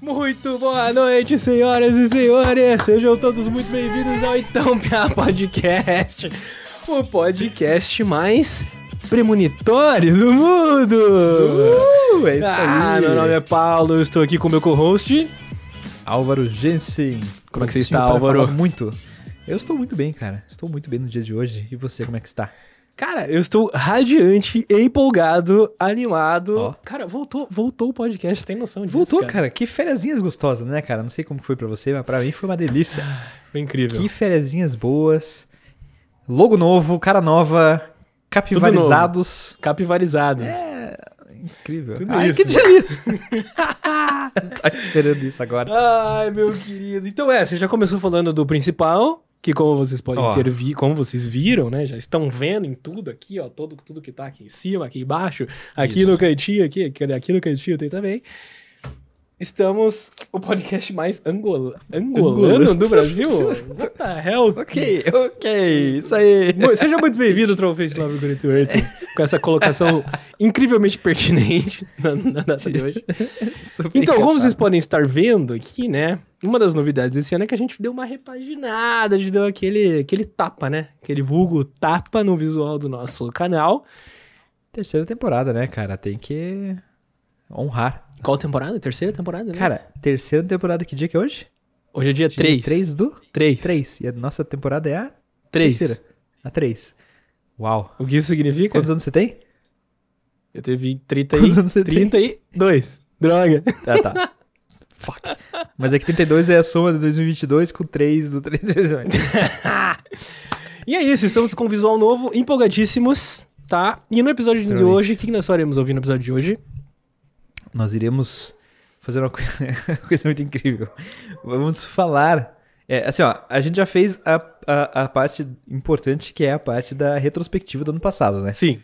Muito boa noite, senhoras e senhores. Sejam todos muito bem-vindos ao Então Pia Podcast, o podcast mais premonitório do mundo. Uh, é isso ah, aí. meu nome é Paulo, eu estou aqui com o meu co-host. Álvaro Jensen. Como é que você está, Álvaro? Muito. Eu estou muito bem, cara. Estou muito bem no dia de hoje. E você, como é que está? Cara, eu estou radiante, empolgado, animado. Ó. Cara, voltou, voltou o podcast, tem noção disso, Voltou, cara? cara. Que fériasinhas gostosas, né, cara? Não sei como foi pra você, mas pra mim foi uma delícia. Foi incrível. que fériasinhas boas. Logo novo, cara nova, capivarizados. Capivarizados. É, incrível. Tudo Ai, isso. que delícia. tá esperando isso agora. Ai, meu querido. Então é, você já começou falando do principal, que como vocês podem Ó. ter vi, como vocês viram, né? Já estão vendo em tudo aqui, ó, todo, tudo que tá aqui em cima, aqui embaixo, aqui Isso. no cantinho, aqui, aqui, aqui no cantinho tem também. Estamos o podcast mais angola, angolano Angolano. do Brasil. What the hell? Ok, ok. Isso aí. Bom, Seja muito bem-vindo, Trollface 948, com essa colocação incrivelmente pertinente na, na data de hoje. Super Então, como vocês podem estar vendo aqui, né? Uma das novidades desse ano é que a gente deu uma repaginada, a gente deu aquele, aquele tapa, né? Aquele vulgo tapa no visual do nosso canal. Terceira temporada, né, cara? Tem que honrar. Qual temporada? Terceira temporada, né? Cara, terceira temporada, que dia que é hoje? hoje é dia 3. 3 do? Três. 3. E a nossa temporada é a Três. terceira. A 3. Uau. O que isso significa? Quantos anos você tem? Eu teve 30 Quantos e... anos você tem? 32. Droga. Ah, tá. Fuck. Mas é que 32 é a soma de 2022 com 3 do 3. E é isso, estamos com um visual novo, empolgadíssimos, tá? E no episódio de hoje, o que que nós faremos ouvir no episódio de hoje? Nós iremos fazer uma coisa, uma coisa muito incrível. Vamos falar. É, assim, ó, a gente já fez a, a, a parte importante, que é a parte da retrospectiva do ano passado, né? Sim.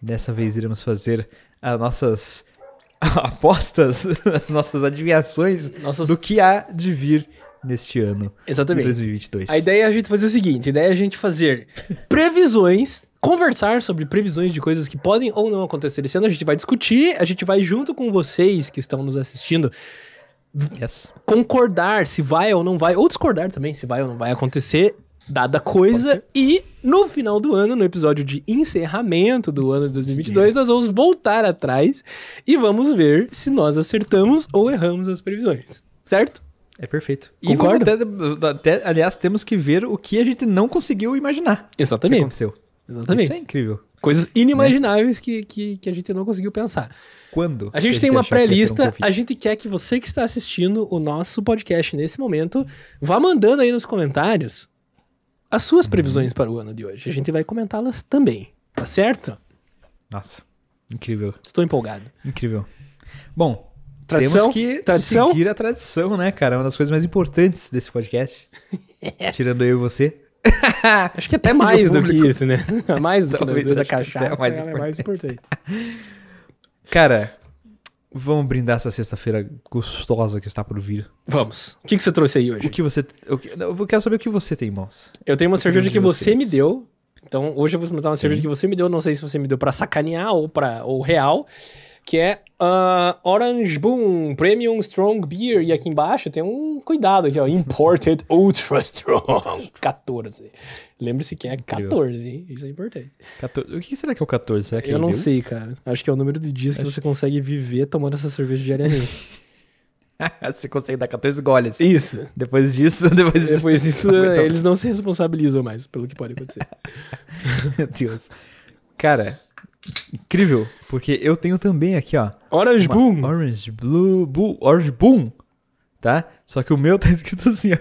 Dessa vez iremos fazer as nossas apostas, as nossas adivinhações Nossas... do que há de vir neste ano de Exatamente. 2022. A ideia é a gente fazer o seguinte: a ideia é a gente fazer previsões, conversar sobre previsões de coisas que podem ou não acontecer esse ano. A gente vai discutir, a gente vai junto com vocês que estão nos assistindo Yes. concordar se vai ou não vai, ou discordar também se vai ou não vai acontecer, dada coisa. E no final do ano, no episódio de encerramento do ano de 2022, nós vamos voltar atrás e vamos ver se nós acertamos ou erramos as previsões. Certo? É perfeito. E até, até, aliás, temos que ver o que a gente não conseguiu imaginar que Exatamente. aconteceu. Exatamente. Isso é incrível. Coisas inimagináveis que, que, que a gente não conseguiu pensar. Quando? A gente tem uma um pré-lista, Covid? a gente quer que você que está assistindo o nosso podcast nesse momento, vá mandando aí nos comentários as suas previsões para o ano de hoje. A gente vai comentá-las também, tá certo? Nossa, incrível, Estou empolgado. incrível. Bom, Tradição? temos que Tradição? seguir a tradição, né, cara? É uma das coisas mais importantes desse podcast. Tirando eu e você. Acho que até mais do que isso, né? Mais do que da cachaça, mais é mais importante. Cara, vamos brindar essa sexta-feira gostosa que está por vir. Vamos. O que, que você trouxe aí O hoje? que você... Eu que- eu quero saber o que você tem em mãos. Eu tenho uma cerveja de que você vocês. me deu. Então, hoje eu vou experimentar uma Sim. cerveja que você me deu. Não sei se você me deu pra sacanear ou para ou real. Que é ah, Orange Boom Premium Strong Beer. E aqui embaixo tem um cuidado aqui, ó. Imported Ultra Strong. 14. Lembre-se que é 14, hein? Isso é importante. 14... O que será que é o 14? Será que Eu ele não deu? sei, cara. Acho que é o número de dias que você consegue viver tomando essa cerveja diariamente. você consegue dar 14 goles. Isso. Depois disso, depois disso. Depois isso, Muito bom. eles não se responsabilizam mais pelo que pode acontecer. Meu Deus. Cara, incrível. Porque eu tenho também aqui, ó. Orange Boom. Orange Blue. Bull, Orange Boom. Tá? Só que o meu tá escrito assim, ó.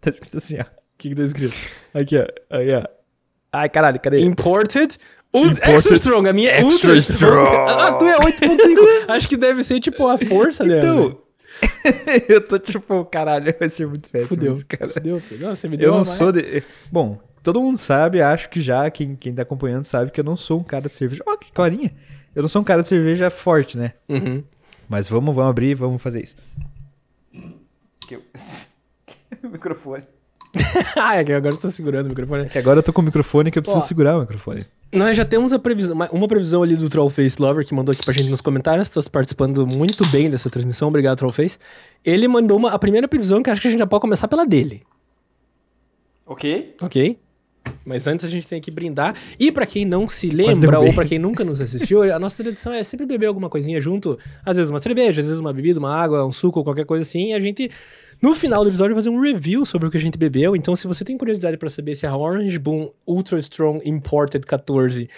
Tá escrito assim, ó. O que, que tá escrito? Aqui, ó. Aí, ó. Ai, caralho, cadê? Imported. Ult- Imported Extra Strong, a minha é Extra Ultra Strong. A tua é 8.5. Acho que deve ser tipo a força dela. Então, eu tô tipo, caralho, vai ser muito péssimo. Fudeu. isso, cara. Fudeu, filho. Nossa, você me deu Eu não sou de. Bom, todo mundo sabe, acho que já, quem, quem tá acompanhando sabe que eu não sou um cara de cerveja. Ó, que clarinha. Eu não sou um cara de cerveja forte, né? Uhum. Mas vamos, vamos abrir, vamos fazer isso. o microfone. ah, é que agora você tá segurando o microfone. Que agora eu tô com o microfone que eu preciso Ó. segurar o microfone. Nós já temos a previsão, uma- uma previsão ali do Trollface Lover que mandou aqui pra gente nos comentários. Tá participando muito bem dessa transmissão. Obrigado, Trollface. Ele mandou uma, a primeira previsão que acho que a gente já pode começar pela dele. Ok. Ok? Mas antes a gente tem que brindar. E pra quem não se lembra ou pra quem nunca nos assistiu, a nossa tradição é sempre beber alguma coisinha junto. Às vezes uma cerveja, às vezes uma bebida, uma água, um suco, qualquer coisa assim. E a gente, no final do episódio, vai fazer um review sobre o que a gente bebeu. Então, se você tem curiosidade pra saber se a Orange Boom Ultra Strong Imported 14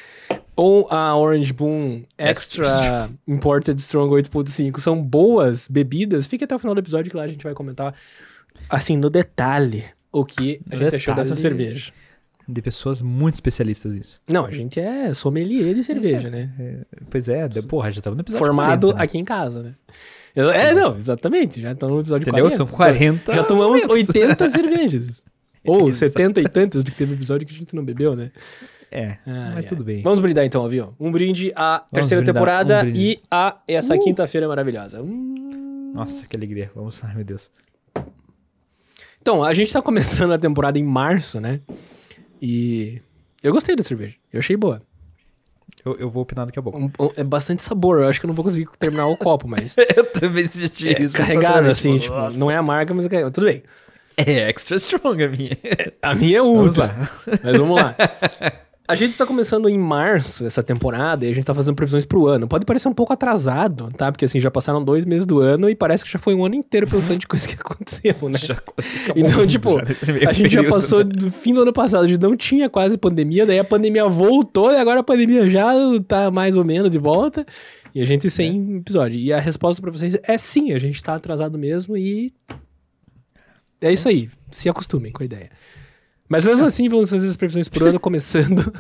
ou a Orange Boom Extra Imported Strong 8.5 são boas bebidas, fique até o final do episódio que lá a gente vai comentar, assim, no detalhe, o que a gente achou dessa detalhe. cerveja. De pessoas muito especialistas nisso. Não, a gente é sommelier de cerveja, né? Pois é, de- porra, já estamos no episódio Formado 40, né? aqui em casa, né? Eu- É, não, exatamente. Já estamos no episódio Entendeu? 40. São 40. Já tomamos momentos. 80 cervejas. Ou Exato. 70 e tantas, porque teve episódio que a gente não bebeu, né? É, Ai, mas ai. tudo bem. Vamos brindar então, avião. Um brinde à terceira brindar, temporada um e a essa Uh! quinta-feira maravilhosa. Hum. Nossa, que alegria. Vamos lá, meu Deus. Então, a gente tá começando a temporada em março, né? E eu gostei da cerveja. Eu achei boa. Eu, eu vou opinar daqui a pouco. Um- um- é bastante sabor. Eu acho que eu não vou conseguir terminar o copo, mas. eu também senti É, carregado, assim, tipo, não é a marca, mas é. Tudo bem. É extra strong a minha. A minha é ultra. Mas vamos lá. A gente tá começando em março essa temporada e a gente tá fazendo previsões pro ano. Pode parecer um pouco atrasado, tá? Porque assim, já passaram dois meses do ano e parece que já foi um ano inteiro pelo tanto de coisa que aconteceu, né? Já Então, tipo, a gente já período, passou né? do fim do ano passado, a gente não tinha quase pandemia, daí a pandemia voltou e agora a pandemia já tá mais ou menos de volta. E a gente sem episódio. E a resposta pra vocês é sim, a gente tá atrasado mesmo e. É isso aí. Se acostumem com a ideia. Mas mesmo assim, vamos fazer as previsões por ano, começando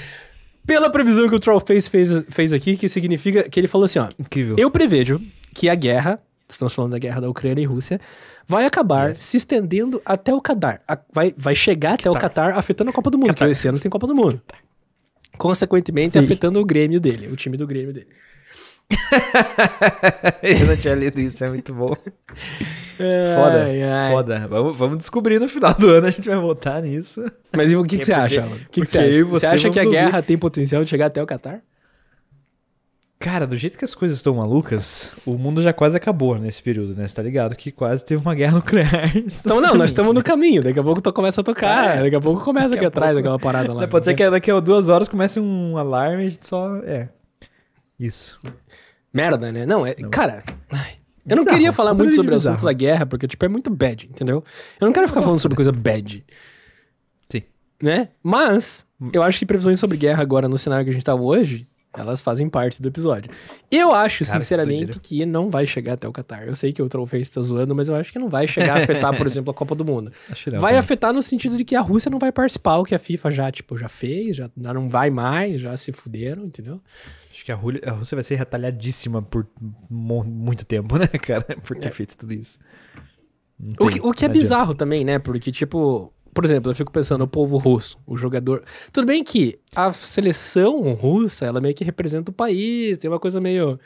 pela previsão que o Trollface fez, fez aqui, que significa que ele falou assim: ó. Incrível. Eu prevejo que a guerra, estamos falando da guerra da Ucrânia e Rússia, vai acabar Yes. se estendendo até o Qatar. Vai, vai chegar até o Qatar afetando a Copa do Mundo, Qatar. porque esse ano tem Copa do Mundo. Consequentemente, Sim. afetando o Grêmio dele, o time do Grêmio dele. eu não tinha lido isso, é muito bom. Foda, Ai, ai. foda. Vamos, vamos descobrir no final do ano, a gente vai voltar nisso. Mas e o que, que É você porque- acha? O que, que você acha? você acha que a vamos guerra tem potencial de chegar até o Qatar? Cara, do jeito que as coisas estão malucas, o mundo já quase acabou nesse período, né? Você tá ligado que quase teve uma guerra nuclear. Então, não, nós estamos no caminho. Daqui a pouco to- começa a tocar. É. Daqui a pouco começa Daqui aqui a atrás pouco- daquela parada lá. Pode ser que daqui a duas horas comece um alarme e a gente só. É. Isso. Merda, né? Não, é. Cara. ai, eu não Bizarro, queria falar muito sobre o assunto da guerra, porque, tipo, é muito bad, entendeu? Eu não quero ficar falando sobre coisa bad, Sim. né? Mas, eu acho que previsões sobre guerra agora no cenário que a gente tá hoje, elas fazem parte do episódio. Eu acho, Cara, que sinceramente, doideira. que não vai chegar até o Qatar. Eu sei que o Trollface tá zoando, mas eu acho que não vai chegar a afetar, por exemplo, a Copa do Mundo. Que não, Vai também. afetar no sentido de que a Rússia não vai participar, o que a FIFA já, tipo, já fez, já já não vai mais, já se fuderam, entendeu? Que a Rússia, a Rússia vai ser retalhadíssima por muito tempo, né, cara? Por ter É. feito tudo isso. O que, o que é bizarro também, né? Porque, tipo, por exemplo, eu fico pensando, o povo russo, o jogador. Tudo bem que a seleção russa, ela meio que representa o país, tem uma coisa meio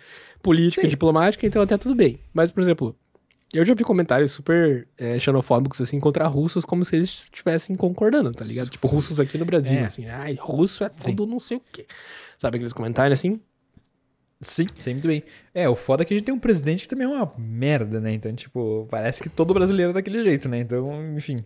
política, Sim. diplomática, então até tudo bem. Mas, por exemplo, eu já vi comentários super é, xenofóbicos, assim, contra russos, como se eles estivessem concordando, tá ligado? Tipo, russos aqui no Brasil, É. assim, ai, russo é tudo não sei o quê. Sabe aqueles comentários assim? Sim, sei muito bem. É, o foda é que a gente tem um presidente que também é uma merda, né? Então, tipo, parece que todo brasileiro é daquele jeito, né? Então, enfim.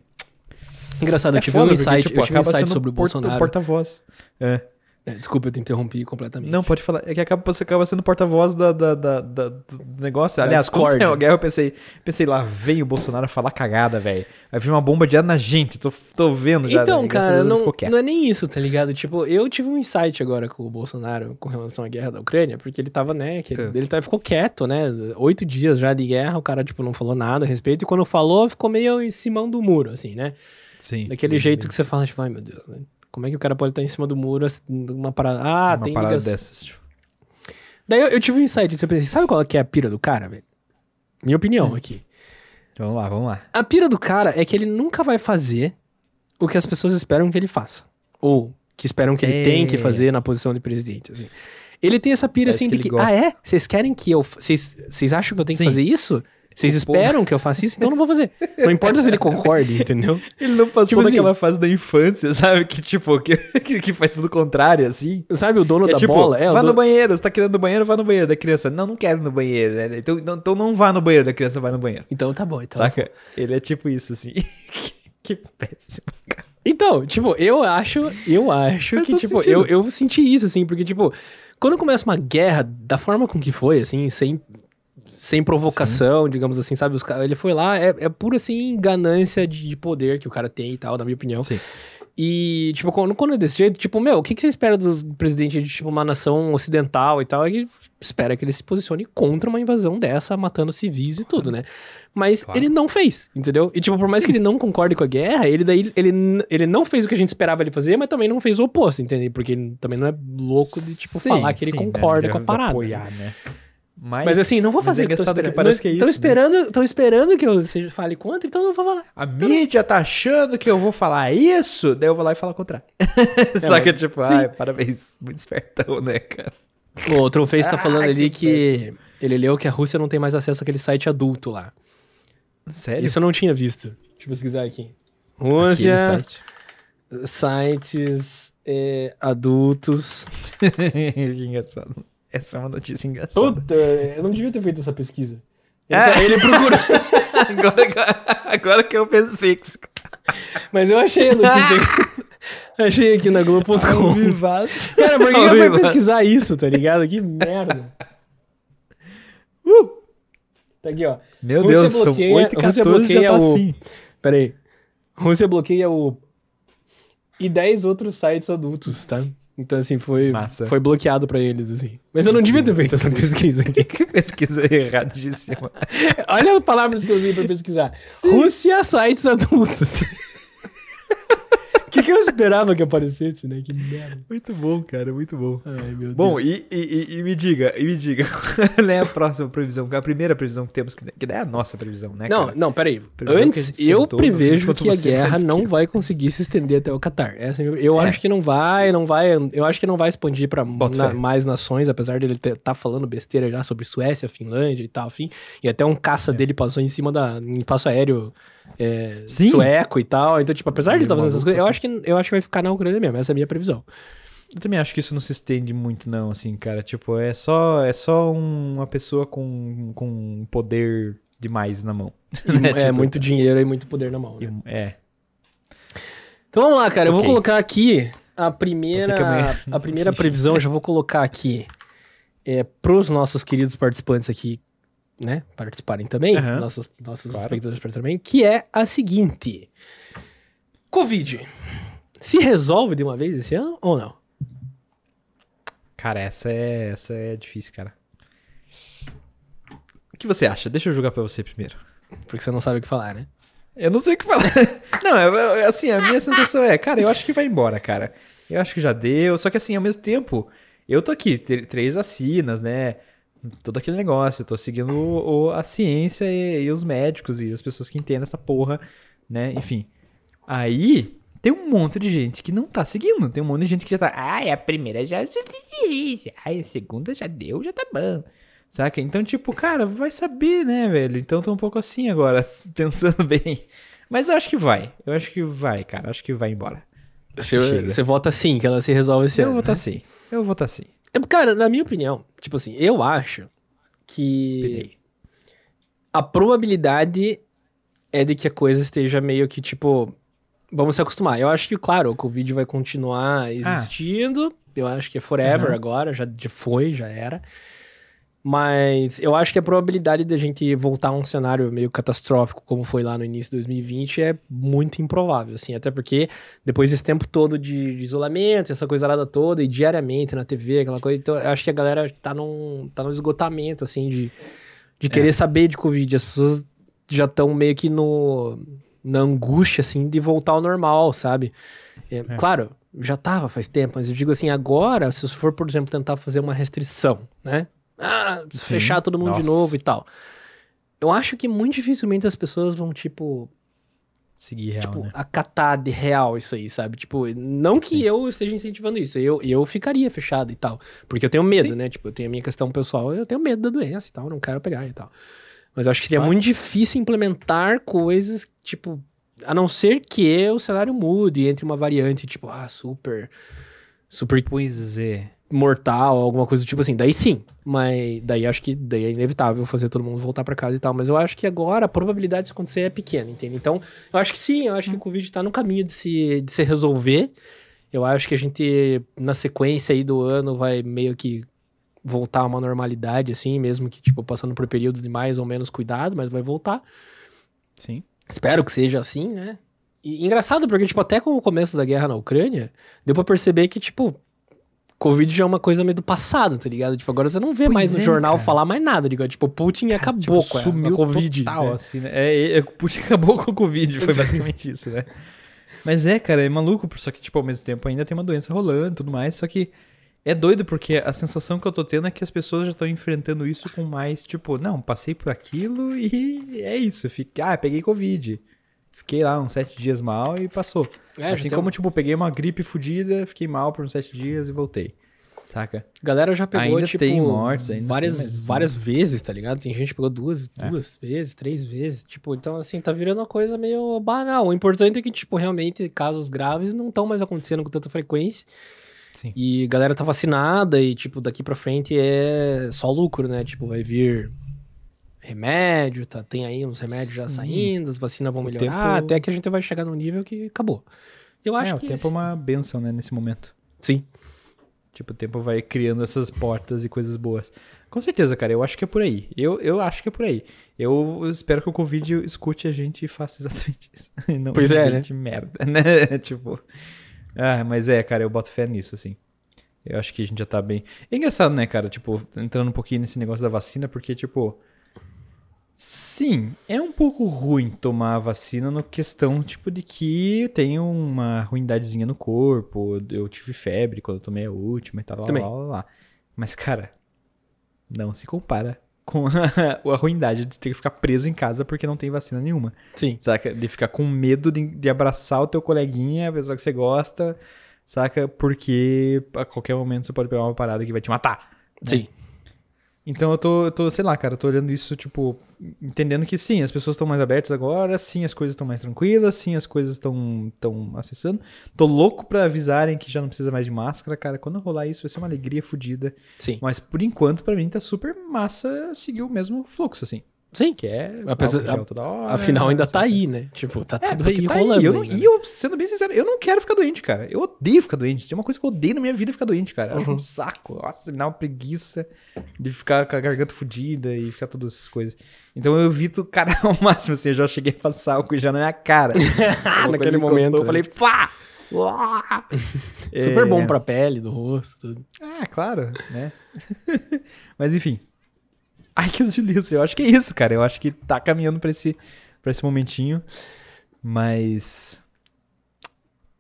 Engraçado, eu é tive um foda, insight, porque, tipo, eu tive um insight sobre o porta- Bolsonaro. porta-voz. É. É, desculpa, eu te interrompi completamente. Não, pode falar. É que acaba, você acaba sendo porta-voz da, da, da- da- do negócio. Aliás, quando saiu a guerra, eu pensei, pensei lá, veio o Bolsonaro falar cagada, velho. Vai vir uma bomba de ar na gente, tô, tô vendo já. Então, né? Cara, não, não é nem isso, tá ligado? Tipo, eu tive um insight agora com o Bolsonaro com relação à guerra da Ucrânia, porque ele tava, né, que É. ele tava, ficou quieto, né? Oito dias já de guerra, o cara, tipo, não falou nada a respeito, e quando falou, ficou meio em cima do muro, assim, né? Sim. Daquele jeito que você fala, tipo, ai meu Deus, né? Como é que o cara pode estar em cima do muro, assim, numa parada. Ah, uma tem parada dessas. Tipo. Daí eu, eu tive um insight, eu pensei, sabe qual que é a pira do cara, velho? Minha opinião Hum. aqui. Vamos lá, vamos lá. A pira do cara é que ele nunca vai fazer o que as pessoas esperam que ele faça. Ou que esperam que ele É. tem que fazer na posição de presidente. assim. Ele tem essa pira Parece assim que de ele que, ah, é? Vocês querem que eu. Vocês acham que eu tenho que Sim. fazer isso? Vocês esperam que eu faça isso? Então eu não vou fazer. Não importa se ele concorde, entendeu? Ele não passou Tipo assim- daquela fase da infância, sabe? Que tipo, que, que, que faz tudo contrário, assim. Sabe o dono É da tipo, bola? É, vá dono- no banheiro, você tá querendo no banheiro, vá no banheiro da criança. Não, não quero no banheiro, né? Então, não, então não vá no banheiro da criança, vai no banheiro. Então tá bom, então. Saca? Ele é tipo isso, assim. que péssimo, cara. Então, tipo, eu acho, eu acho que, tipo, eu, eu senti isso, assim, porque, tipo, quando começa uma guerra, da forma com que foi, assim, sem, sem provocação, digamos assim, sabe? Os, ele foi lá, é, é pura, assim, ganância de, de poder que o cara tem e tal, na minha opinião. Sim. E, tipo, quando, quando é desse jeito, tipo, meu, o que, que você espera do presidente de, tipo, uma nação ocidental e tal? É que espera que ele se posicione contra uma invasão dessa, matando civis e tudo, né? Mas Claro. ele não fez, entendeu? E, tipo, por mais que ele não concorde com a guerra, ele daí, ele, ele não fez o que a gente esperava ele fazer, mas também não fez o oposto, entendeu? Porque ele também não é louco de, tipo, Sim, falar que ele sim, concorda né? com a parada. Apoiar, né? Mas, Mas assim, não vou fazer É o que parece que é Estão isso. né? esperando, tão esperando que eu seja- fale contra, então eu não vou falar. A mídia tá achando que eu vou falar isso, daí eu vou lá e falar o contrário. Só que, tipo, sim. ai, parabéns. Muito espertão, né, cara? O outro Face tá Ah, falando ali que que ele leu que a Rússia não tem mais acesso àquele site adulto lá. Sério? Isso eu não tinha visto. Deixa eu pesquisar aqui. Rússia, site. sites é, adultos. que engraçado. Essa é uma notícia engraçada. Puta, eu não devia ter feito essa pesquisa. Ele, É. só- ele procurou. agora, agora, agora que eu pensei que Mas eu achei a notícia. achei aqui na Globo.com. Cara, por que eu fui pesquisar isso, tá ligado? Que merda. Uh! Tá aqui, ó. Meu Rússia Deus, são bloqueia- 8 e Rússia 14 já bloqueia tá o- assim. Pera aí. Rússia bloqueia o. E 10 outros sites adultos, tá? Então, assim, foi, Massa. foi bloqueado pra eles, assim. Mas eu não devia ter feito essa pesquisa aqui. Que pesquisa erradíssima. Olha as palavras que eu usei pra pesquisar. Rússia, sites adultos. O que, que eu esperava que aparecesse, né? Que merda. Muito bom, cara, muito bom. Ai, meu Bom, Deus. e, e, e- me diga, e me diga, qual é a próxima previsão? Qual é a primeira previsão que temos, que, que é a nossa previsão, né, Não, cara? não, peraí. Previsão que Antes, eu sentou, prevejo que a você guerra não aquilo. vai conseguir se estender até o Catar. Essa é a minha- eu É. acho que não vai, não vai. Eu acho que não vai expandir pra Boto na- mais nações, apesar dele estar tá falando besteira já sobre Suécia, Finlândia e tal, enfim. E até um caça dele passou em cima da. em passo aéreo é, sueco e tal. Então, tipo, apesar de ele estar fazendo essas coisas, eu acho, que, eu acho que vai ficar na Ucrânia mesmo. Essa é a minha previsão. Eu também acho que isso não se estende muito, não, assim, cara. Tipo, é só, é só um- uma pessoa com, com poder demais na mão. Né, é tipo, muito dinheiro e muito poder na mão. né? É. Então vamos lá, cara. Eu vou colocar aqui a primeira, amanhã- a primeira previsão. eu já vou colocar aqui é, pros nossos queridos participantes aqui, né? Participarem também. Aham. Nossos, nossos Claro. espectadores participarem também. Que é a seguinte: Covid. Se resolve de uma vez esse ano ou não? Cara, essa é, essa é difícil, cara. O que você acha? Deixa eu jogar pra você primeiro. Porque você não sabe o que falar, né? Eu não sei o que falar. não, é, é, assim, a minha sensação é, cara, eu acho que vai embora, cara. Eu acho que já deu. Só que assim, ao mesmo tempo, eu tô aqui, tr- três vacinas, né? Todo aquele negócio, eu tô seguindo o- o- a ciência e, e os médicos e as pessoas que entendem essa porra, né? Enfim. Aí, tem um monte de gente que não tá seguindo. Tem um monte de gente que já tá. Ai, a primeira já. Ai, a segunda já deu, já tá bom. Saca? Então, tipo, cara, vai saber, né, velho? Então tô um pouco assim agora, pensando bem. Mas eu acho que vai. Eu acho que vai, cara. Eu acho que vai embora. Você, você vota sim, que ela se resolve esse eu ano. vou né? tá assim. Eu vou tá assim. É, Cara, na minha opinião, tipo assim, eu acho que Pirei. a probabilidade é de que a coisa esteja meio que, tipo, vamos se acostumar. Eu acho que, claro, o Covid vai continuar existindo. Eu acho que é forever Aham. agora, já, já foi, já era. Mas eu acho que a probabilidade da gente voltar a um cenário meio catastrófico, como foi lá no início de 2020, é muito improvável, assim. Até porque depois desse tempo todo de, de isolamento, essa coisa arada toda, e diariamente na TV, aquela coisa, então eu acho que a galera tá num, tá num esgotamento, assim, de, de querer saber de Covid. As pessoas já estão meio que no, na angústia, assim, de voltar ao normal, sabe? É, Claro, já tava faz tempo, mas eu digo assim, agora, se for, por exemplo, tentar fazer uma restrição, né? Ah, fechar todo mundo de Nossa. novo e tal. Eu acho que muito dificilmente as pessoas vão, tipo, seguir real, tipo, né? acatar de real isso aí, sabe? Tipo, não que eu esteja incentivando isso, eu, eu ficaria fechado e tal. Porque eu tenho medo, Sim. né? Tipo, eu tenho a minha questão pessoal, eu tenho medo da doença e tal, não quero pegar e tal. Mas eu acho que seria Claro. muito difícil implementar coisas, tipo, a não ser que o cenário mude entre uma variante, tipo, ah, super. Super Pois é. Mortal, alguma coisa do tipo assim. Daí sim. Mas daí acho que daí é inevitável fazer todo mundo voltar pra casa e tal. Mas eu acho que agora a probabilidade disso acontecer é pequena, entende? Então, eu acho que sim, eu acho que o Covid tá no caminho de se, de se resolver. Eu acho que a gente, na sequência aí do ano, vai meio que voltar a uma normalidade, assim, mesmo que, tipo, passando por períodos de mais ou menos cuidado, mas vai voltar. Sim. Espero que seja assim, né? E engraçado, porque, tipo, até com o começo da guerra na Ucrânia, deu pra perceber que, tipo, Covid já é uma coisa meio do passado, tá ligado? Tipo, agora você não vê Pois mais no é, jornal cara. falar mais nada, digo, tipo, Putin acabou Tipo, com a, sumiu a Covid. total, né? assim, né? É, é, Putin acabou com o Covid, foi basicamente isso, né? Mas é, cara, é maluco, só que, tipo, ao mesmo tempo ainda tem uma doença rolando e tudo mais, só que é doido porque a sensação que eu tô tendo é que as pessoas já estão enfrentando isso com mais, tipo, não, passei por aquilo e é isso. Eu ah, peguei Covid. Fiquei lá uns sete dias mal e passou. É, assim tem como, um- tipo, peguei uma gripe fodida, fiquei mal por uns sete dias e voltei. Saca? Galera já pegou, Ainda tipo, tem mortes, ainda várias, tem, mas- várias vezes, tá ligado? Tem gente que pegou duas, É. duas vezes, três vezes. Tipo, então, assim, tá virando uma coisa meio banal. O importante é que, tipo, realmente, casos graves não estão mais acontecendo com tanta frequência. Sim. E galera tá vacinada e, tipo, daqui pra frente é só lucro, né? Tipo, vai vir remédio, tá? Tem aí uns remédios já Sim. saindo, as vacinas vão O melhorar, tempo- até que a gente vai chegar num nível que acabou. Eu acho é, que o tempo esse- é uma benção, né, nesse momento. Sim. Tipo, o tempo vai criando essas portas e coisas boas. Com certeza, cara, eu acho que é por aí. Eu, eu acho que é por aí. Eu espero que o Covid escute a gente e faça exatamente isso. Não Pois é, né? merda, né? tipo. Ah, mas é, cara, eu boto fé nisso, assim. Eu acho que a gente já tá bem. É engraçado, né, cara? Tipo, entrando um pouquinho nesse negócio da vacina, porque, tipo. Sim, é um pouco ruim tomar a vacina no questão, tipo, de que eu tenho uma ruindadezinha no corpo, eu tive febre quando eu tomei a última e tal, lá, lá, lá, lá. Mas, cara, não se compara com a, a ruindade de ter que ficar preso em casa porque não tem vacina nenhuma. Sim. Saca? De ficar com medo de, de abraçar o teu coleguinha, a pessoa que você gosta, saca? Porque a qualquer momento você pode pegar uma parada que vai te matar. Sim. Então eu tô, eu tô, sei lá, cara, eu tô olhando isso, tipo, entendendo que sim, as pessoas estão mais abertas agora, sim, as coisas estão mais tranquilas, sim, as coisas estão tão acessando. Tô louco pra avisarem que já não precisa mais de máscara, cara. Quando rolar isso vai ser uma alegria fodida. Sim. Mas por enquanto, pra mim, tá super massa seguir o mesmo fluxo, assim. Sim. Que é. Apesar- hora, Afinal, ainda tá saca? aí, né? Tipo, tá É, tudo aí tá rolando. Eu não, ainda. e eu, sendo bem sincero, eu não quero ficar doente, cara. Eu odeio ficar doente. Tem uma coisa que eu odeio na minha vida é ficar doente, cara. Eu acho Uhum. um saco. Nossa, me dá uma preguiça de ficar com a garganta fodida e ficar todas essas coisas. Então eu evito, cara, ao máximo, assim, eu já cheguei a passar álcool já na minha cara. Naquele momento, Eu né? falei, pá! Super É, bom pra pele, do rosto, tudo. Ah, claro, né? Mas enfim. Ai, que delícia. Eu acho que é isso, cara. Eu acho que tá caminhando pra esse, pra esse momentinho. Mas.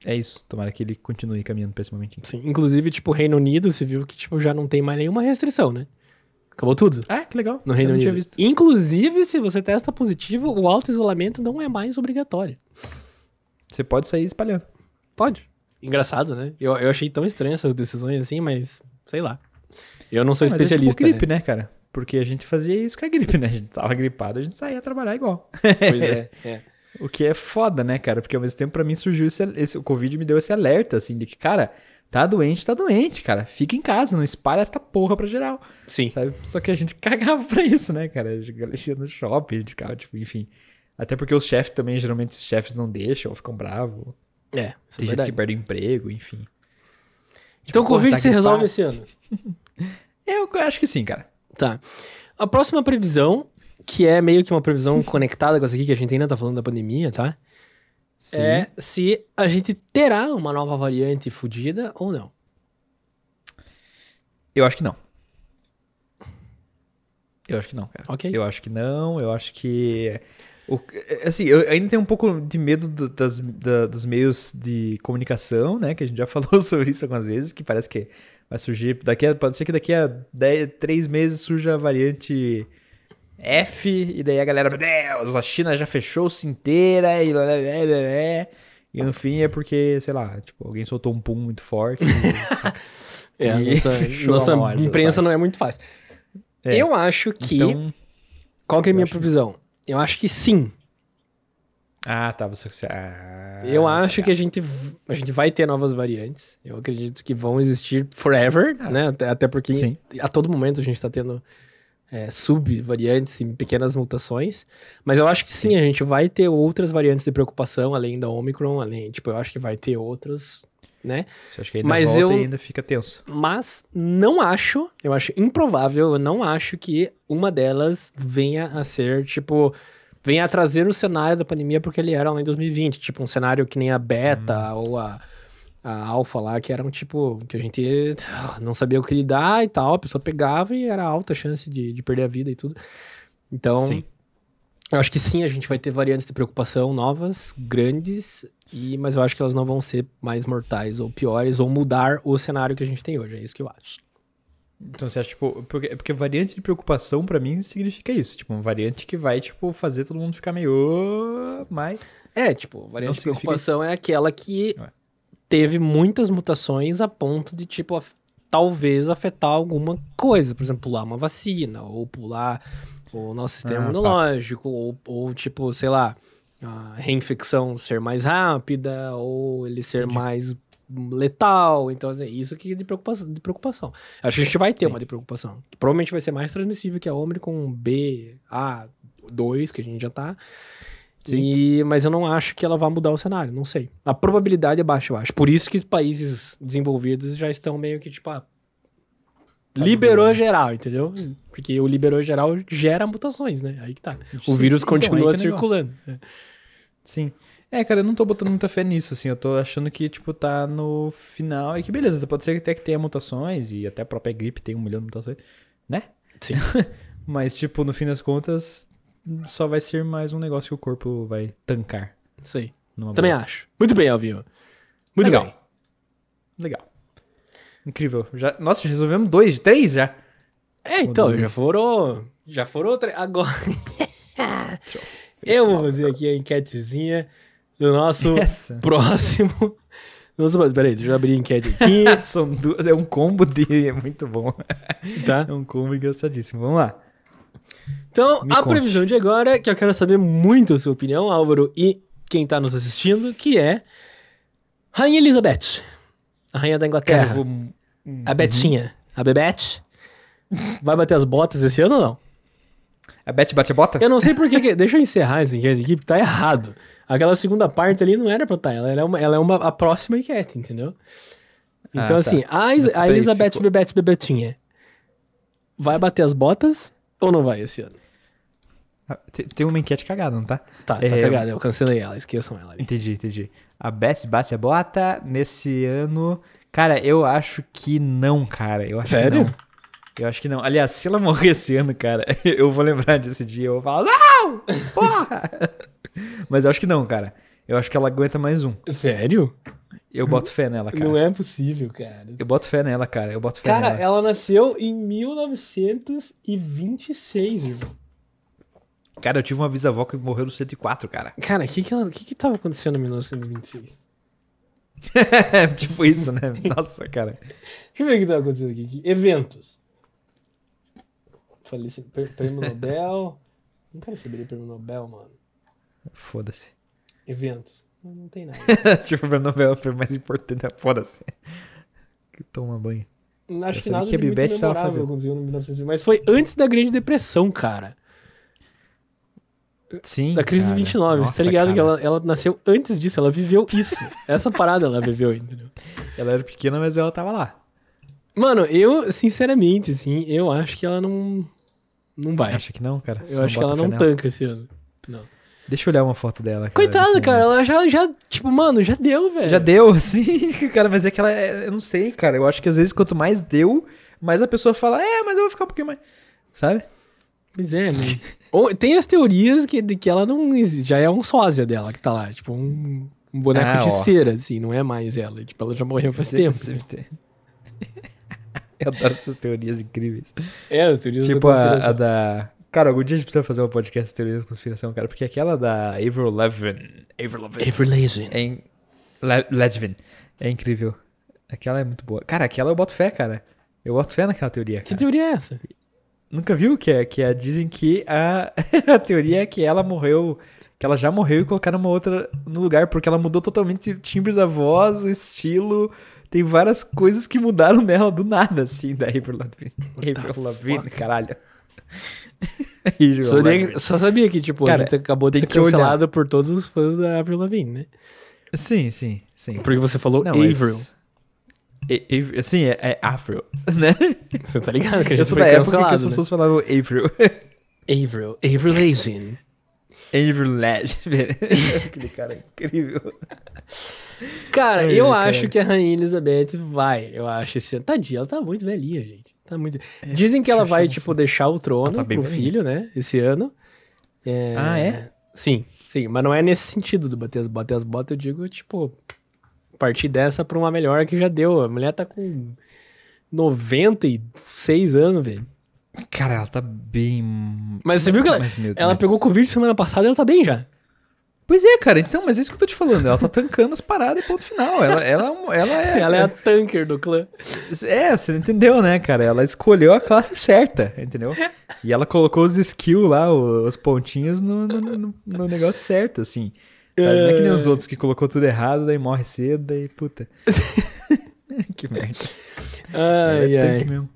É isso. Tomara que ele continue caminhando pra esse momentinho. Sim. Inclusive, tipo, o Reino Unido, você viu que, tipo, já não tem mais nenhuma restrição, né? Acabou tudo Ah, que legal. no Reino Eu Unido. visto. Inclusive, se você testa positivo, o auto-isolamento não é mais obrigatório. Você pode sair espalhando. Pode. Engraçado, né? Eu, eu achei tão estranho essas decisões assim, mas sei lá. Eu não sou Mas é tipo especialista, gripe, né? né? cara? Porque a gente fazia isso com a gripe, né? A gente tava gripado, a gente saía trabalhar igual. Pois é. é. O que é foda, né, cara? Porque ao mesmo tempo pra mim surgiu esse, esse- o Covid me deu esse alerta, assim, de que, cara, tá doente, tá doente, cara. Fica em casa, não espalha essa porra pra geral. Sim. Sabe? Só que a gente cagava pra isso, né, cara? A gente ia no shopping, gente ficava, tipo, enfim. Até porque os chefes também, geralmente, os chefes não deixam ou ficam bravos. É, isso é Tem gente verdade. que perde o emprego, enfim. Então o Tipo, Covid porra, tá se resolve esse ano. Eu acho que sim, cara. Tá. A próxima previsão, que é meio que uma previsão conectada com essa aqui, que a gente ainda tá falando da pandemia, tá? Sim. É se a gente terá uma nova variante fodida ou não. Eu acho que não. Eu acho que não, cara. Ok. Eu acho que não, eu acho que. o- assim, eu ainda tenho um pouco de medo do- das, da- dos meios de comunicação, né? Que a gente já falou sobre isso algumas vezes, que parece que vai surgir. Daqui a, pode ser que daqui a 10, 3 meses surja a variante F, e daí a galera, a China já fechou-se inteira, e, lá, lá, lá, lá, e no fim é porque, sei lá, tipo, alguém soltou um pum muito forte. É, a E nossa, nossa loja, imprensa sabe? não é muito fácil. É, Eu acho que. Então, qual que é a minha previsão? Eu acho que sim. Ah, tá, você... Ah, Eu acho que a gente, a gente vai ter novas variantes. Eu acredito que vão existir forever, né? Até, até porque Ah. Sim. a todo momento a gente tá tendo é, sub-variantes e pequenas mutações. Mas eu acho que sim, a gente vai ter outras variantes de preocupação, além da Omicron, além, tipo, eu acho que vai ter outros, né? Você acha que ainda Mas volta eu- e ainda fica tenso. Mas não acho, eu acho improvável, eu não acho que uma delas venha a ser, tipo, venha a trazer o cenário da pandemia porque ele era lá em 2020, tipo, um cenário que nem a beta ou a, a alfa lá, que eram, tipo, que a gente não sabia o que lidar e tal, a pessoa pegava e era alta a chance de, de perder a vida e tudo. Então, Sim. eu acho que sim, a gente vai ter variantes de preocupação novas, grandes, e, mas eu acho que elas não vão ser mais mortais ou piores, ou mudar o cenário que a gente tem hoje. É isso que eu acho. Então você acha, tipo, porque, porque variante de preocupação pra mim significa isso, tipo, uma variante que vai, tipo, fazer todo mundo ficar meio mais. É, tipo, variante de preocupação é aquela que Ué. teve muitas mutações a ponto de, tipo, af- talvez afetar alguma coisa. Por exemplo, pular uma vacina, ou pular o nosso sistema Ah, tá. imunológico, ou, ou, tipo, sei lá, a reinfecção ser mais rápida, ou ele ser Entendi. mais letal. Então, assim, isso que é de preocupação, de preocupação. Acho que a gente vai ter Sim. uma de preocupação. Provavelmente vai ser mais transmissível que a Omicron B, A2, que a gente já tá. E, mas eu não acho que ela vai mudar o cenário, não sei. A probabilidade é baixa, eu acho. Por isso que países desenvolvidos já estão meio que, tipo, ah, liberou geral, entendeu? Porque o liberou geral gera mutações, né? Aí que tá. O Sim, vírus sim, então, continua é o negócio. circulando. É. Sim. É, cara, eu não tô botando muita fé nisso, assim. Eu tô achando que, tipo, tá no final. E que beleza, pode ser até que tenha mutações, e até a própria gripe tem um milhão de mutações, né? Sim. Mas, tipo, no fim das contas, só vai ser mais um negócio que o corpo vai tancar. Isso aí. Também boa. acho. Muito bem, Alvinho. Muito Legal. bem. Legal. Incrível. Já... Nossa, resolvemos dois, três já. É, então, dois. já foram. Já foram. tre- Agora. eu vou fazer aqui a enquetezinha do nosso Essa. próximo. Nossa, peraí, deixa eu abrir a enquete aqui, São duas, é um combo de. É muito bom. tá? É um combo engraçadíssimo. Vamos lá. Então, Me a conte. previsão de agora, que eu quero saber muito a sua opinião, Álvaro, e quem tá nos assistindo, que é Rainha Elizabeth, a rainha da Inglaterra, Cara, vou. a Betinha, a Bebete, vai bater as botas esse ano ou não? A Beth bate a bota? Eu não sei por que, deixa eu encerrar essa enquete aqui, porque tá errado. Aquela segunda parte ali não era pra estar, ela é uma, ela é uma a próxima enquete, entendeu? Então, Ah, tá. assim, a, Is- a Elizabeth ficou- Bebete Bebetinha vai bater as botas ou não vai esse ano? Ah, Tem, tem uma enquete cagada, não tá? Tá, tá É, cagada, eu cancelei ela, esqueçam ela ali. Entendi, entendi. A Beth bate a bota nesse ano. Cara, eu acho que não, cara. Eu acho Sério? Que não. Eu acho que não. Aliás, se ela morrer esse ano, cara, eu vou lembrar desse dia. Eu vou falar, não! Porra! Mas eu acho que não, cara. Eu acho que ela aguenta mais um. Sério? Eu boto fé nela, cara. Não é possível, cara. Eu boto fé nela, cara. Eu boto fé Cara, nela. ela nasceu em 1926, irmão. Cara, eu tive uma bisavó que morreu no 104, cara. Cara, o que que, ela- que que tava acontecendo em 1926? tipo isso, né? Nossa, cara. Deixa eu ver o que tava acontecendo aqui. Eventos. Falei assim, prê- prêmio Nobel. Não quero de prêmio Nobel, mano. Foda-se. Eventos. Não, não tem nada. tipo, pra novela foi mais importante. Foda-se. Que toma banho. Acho que nada o que a Bibete tava memorável fazendo. aconteceu em 1926. Mas foi antes da Grande Depressão, cara. Sim. Da crise cara. de 29. Nossa, você tá ligado cara. que ela, ela nasceu antes disso. Ela viveu isso. Essa parada ela viveu, entendeu? Ela era pequena, mas ela tava lá. Mano, eu, sinceramente, assim, eu acho que ela não. Não vai. Acha que não, cara? Você eu acho que ela não nela? tanca esse ano. Não. Deixa eu olhar uma foto dela. Cara, Coitada, cara, ela já, já, tipo, mano, já deu, velho. Já deu, sim, cara, mas é que ela. é- Eu não sei, cara. Eu acho que às vezes quanto mais deu, mais a pessoa fala, é, mas eu vou ficar um pouquinho mais. Sabe? Pois é, né? Tem as teorias que, de que ela não existe, já é um sósia dela que tá lá, tipo, um, um boneco Ah, de ó. cera, assim, não é mais ela. Tipo, ela já morreu faz tempo. Ter. Eu adoro essas teorias incríveis. É, as teorias Tipo da a, a da Cara, algum dia a gente precisa fazer um podcast de teoria da conspiração, cara, porque aquela da Avril Lavigne, Avril Lavigne, Everlazing. é in... Le- é incrível. Aquela é muito boa. Cara, aquela eu boto fé, cara. Eu boto fé naquela teoria, Que cara. teoria é essa? Nunca viu que é? Que é, dizem que a, a teoria é que ela morreu, que ela já morreu e colocaram uma outra no lugar, porque ela mudou totalmente o timbre da voz, o estilo. Tem várias coisas que mudaram nela do nada, assim, da Avril Lavigne. the Avril Lavigne, caralho. Avril Só, Lavigne. só sabia que, tipo, Cara, a gente acabou de ser cancelado por todos os fãs da Avril Lavigne, né? Sim, sim, sim. Porque você falou Não, Avril. Avril- Sim, é, é Afro, né? Você tá ligado que a gente foi época que cancelado, as né? pessoas falavam Avril. Avril. Everlazing. Avril Lavigne. Aquele cara é incrível. Cara, eu cara. acho que a Rainha Elizabeth vai. Eu acho esse ano. Tadinha, ela tá muito velhinha, gente. Tá muito... Dizem que ela vai, tipo, deixar o trono tá pro velhinha. filho, né? Esse ano. É... Ah, é? Sim, sim. Mas não é nesse sentido do bater as, bater as botas. Eu digo, tipo, partir dessa pra uma melhor que já deu. A mulher tá com 96 anos, velho. Cara, ela tá bem. Mas você viu que ela, Mas, ela pegou Covid semana passada e ela tá bem já. Pois é, cara, então, mas é isso que eu tô te falando. Ela tá tancando as paradas e ponto final. Ela, ela, ela é. Ela é a tanker do clã. É, você entendeu, né, cara? Ela escolheu a classe certa, entendeu? E ela colocou os skills lá, os pontinhos no, no, no- negócio certo, assim. Sabe? Não é que nem os outros que colocou tudo errado, daí morre cedo, daí puta. que merda. Ela Ai, é ai. mesmo.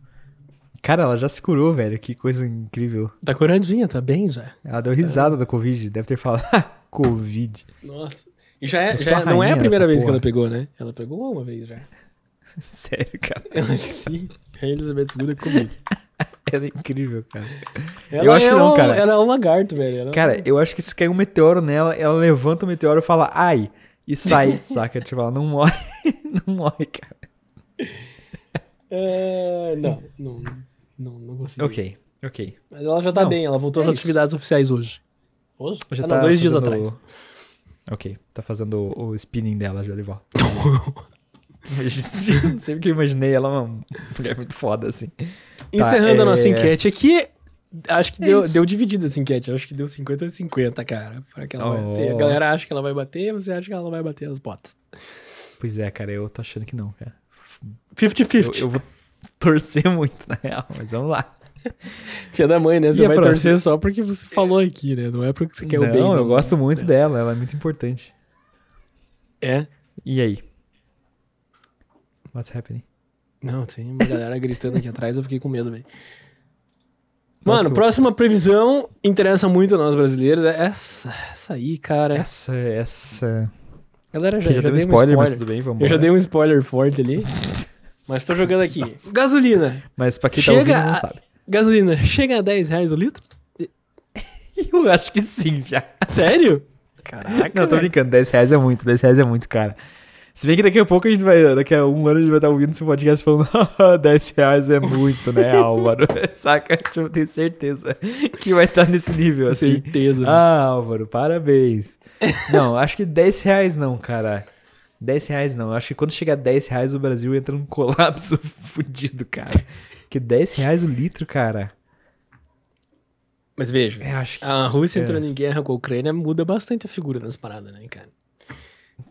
Cara, ela já se curou, velho. Que coisa incrível. Tá curadinha, tá bem já. Ela deu risada da Covid. Deve ter falado, "Ha, Covid. Nossa. E já é, já é- não é a primeira vez que porra. ela pegou, né? Ela pegou uma vez já. Sério, cara. Eu acho que sim. A Elizabeth II é comigo. Ela é incrível, cara. Ela Eu acho é que não, um, cara. Ela é um lagarto, velho. Ela- Cara, eu acho que se cair um meteoro nela, ela levanta o meteoro e fala, ai, e sai, saca? Tipo, ela não morre. não morre, cara. É, não, não, não, não consigo. Ok, ok. Mas ela já tá Não, bem, ela voltou é às isso. atividades oficiais hoje. Hoje? Já Ah, tá não, dois dias atrás. o- Ok, tá fazendo o, o spinning dela já. Sempre que eu imaginei ela uma mulher muito foda, assim. Encerrando a nossa é- enquete aqui, acho que É deu, isso. deu dividida essa enquete. Acho que deu 50 a 50, cara. Pra que ela vai Oh. bater. A galera acha que ela vai bater, você acha que ela não vai bater as botas. Pois é, cara, eu tô achando que não, cara. Eu, 50-50. eu vou torcer muito, na real, mas vamos lá. Filha da mãe, né? Você a vai próxima? torcer só porque você falou aqui, né? Não é porque você quer não, o bem. eu gosto muito dela, ela é muito importante. É. E aí? What's happening? Não, tem uma galera gritando aqui atrás, eu fiquei com medo, velho. Nossa, Mano, eu- próxima previsão interessa muito a nós brasileiros. É essa, essa aí, cara. Essa, essa... Galera, já, Que já, deu um dei spoiler, mas tudo bem, vamos Eu já dei um spoiler forte ali. mas tô jogando aqui. Gasolina. Mas pra quem Chega tá ouvindo não sabe. Gasolina, chega a 10 reais o litro? Eu acho que sim, já. Sério? Caraca. Não, tô velho. brincando, 10 reais é muito, 10 reais é muito, cara. Se bem que daqui a pouco a gente vai, daqui a um ano a gente vai estar ouvindo esse podcast falando, "Ah, 10 reais é muito, né, Álvaro? Saca? Tipo, Eu tenho certeza que vai estar nesse nível, assim. Certeza. Ah, Álvaro, parabéns. Não, acho que 10 reais não, cara. 10 reais não. Acho que quando chegar a 10 reais o Brasil entra num colapso fudido, cara. Que 10 reais o litro, cara. Mas veja, É, acho que. a Rússia É. entrando em guerra com a Ucrânia muda bastante a figura das paradas, né, cara?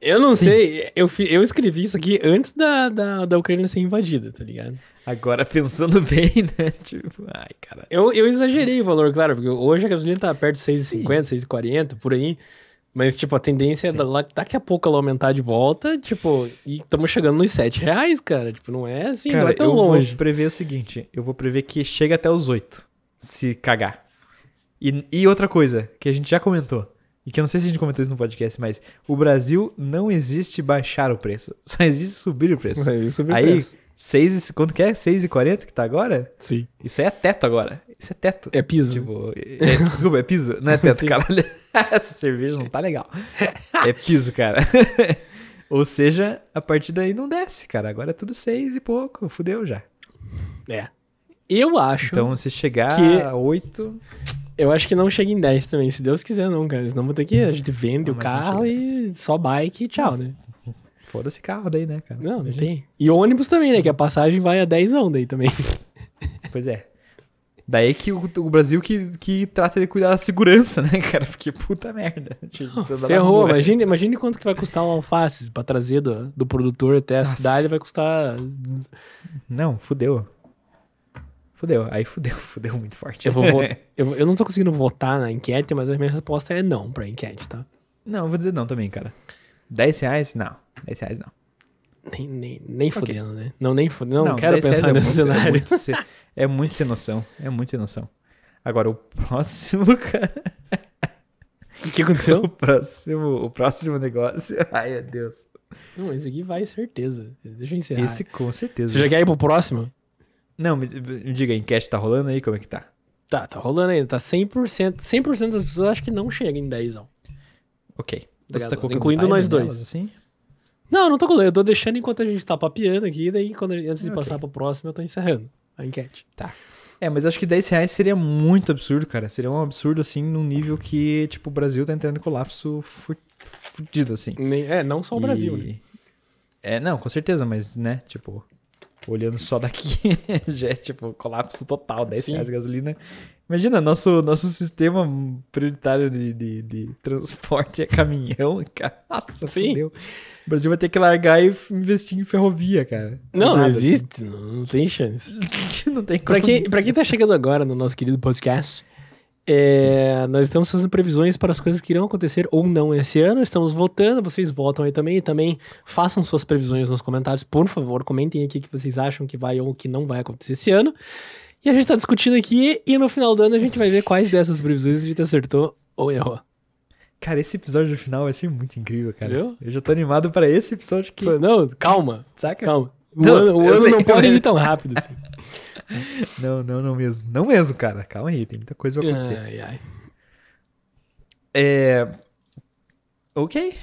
Eu não Sim. sei, eu, eu escrevi isso aqui antes da, da, da Ucrânia ser invadida, tá ligado? Agora pensando bem, né? Tipo, ai, cara. Eu, eu exagerei o valor, claro, porque hoje a gasolina tá perto de Sim. 6,50, 6,40, por aí. Mas, tipo, a tendência é da- lá- daqui a pouco ela aumentar de volta, tipo, e estamos chegando nos 7 reais, cara. Tipo, não é assim, não Cara, é tão eu longe. vou prever o seguinte: eu vou prever que chega até os 8, se cagar. E, e outra coisa, que a gente já comentou, e que eu não sei se a gente comentou isso no podcast, mas o Brasil não existe baixar o preço, só existe subir o preço. É Aí, 6 e, quanto que é? 6,40 que tá agora? Sim. Isso aí é teto agora. Isso é teto. É piso. Tipo, é- é- desculpa, é piso? Não é teto, Sim. caralho. Essa cerveja não tá legal. É piso, cara. Ou seja, a partir daí não desce, cara. Agora é tudo seis e pouco. Fudeu já. É. Eu acho. Então, se chegar que- a oito. Eu acho que não chega em 10 também, se Deus quiser, não, cara. Senão vou ter que. A gente vende Não, o carro e só bike e tchau, né? Foda-se carro daí, né, cara? Não, não tem. E ônibus também, né? Que a passagem vai a 10 daí também. Pois é. Daí que o, o Brasil que, que trata de cuidar da segurança, né, cara? Porque puta merda. Tipo, anda na Ferrou, rua. imagine, imagine quanto que vai custar um alface pra trazer do, do produtor até a Nossa. cidade, vai custar... Não, fudeu. Fudeu. Aí fudeu, fudeu muito forte. Eu, vou vo- eu, eu não tô conseguindo votar na enquete, mas a minha resposta é não pra enquete, tá? Não, eu vou dizer não também, cara. 10 reais? Não. 10 reais não. Nem, nem, nem fodendo, né? Não, nem fodendo. Não, quero 10 reais pensar é nesse muito- cenário. É muito, é muito sem noção. É muito sem noção. Agora, o próximo, cara. O que aconteceu? O próximo, o próximo negócio. Ai, meu Deus. Não, esse aqui vai, certeza. Deixa eu encerrar. Esse com certeza. Você já quer ir pro próximo? Não, me, me diga, a enquete tá rolando aí? Como é que tá? Tá, tá rolando ainda. Tá 100%. 100% das pessoas acham que não chega em 10, não. Ok. Obrigado. Você tá colocando Incluindo nós dois. nelas, assim? Não, eu não tô colando. Eu tô deixando enquanto a gente tá papeando aqui. Daí, quando antes de Ok. passar pro próximo, eu tô encerrando a enquete. É, mas acho que 10 reais seria muito absurdo, cara. Seria um absurdo, assim, num nível que, tipo, o Brasil tá entrando em colapso fu- fudido, assim. Nem- é, não só o Brasil, né? E- É, não, com certeza, mas, né, tipo, olhando só daqui, já é, tipo, colapso total, 10 Sim. reais de gasolina. Imagina, nosso, nosso sistema prioritário de, de, de transporte é caminhão, cara. Nossa, Sim. fudeu. O Brasil vai ter que largar e investir em ferrovia, cara. Não, não Nada, existe. Não, não tem chance. assim. não tem como. Pra quem, pra quem tá chegando agora no nosso querido podcast, é, nós estamos fazendo previsões para as coisas que irão acontecer ou não esse ano. Estamos votando, vocês votam aí também. E também façam suas previsões nos comentários, por favor. Comentem aqui o que vocês acham que vai ou que não vai acontecer esse ano. E a gente tá discutindo aqui e no final do ano a gente vai ver quais dessas previsões a gente acertou ou errou. Cara, esse episódio final vai ser muito incrível, cara. Eu já tô animado pra esse episódio que. Não, calma, Saca? calma. O Não, ano, o ano sei, não pode mas- ir tão rápido assim. Não, não, não mesmo. Não mesmo, cara. Calma aí, tem muita coisa pra acontecer. Ai, ai. É. Ok.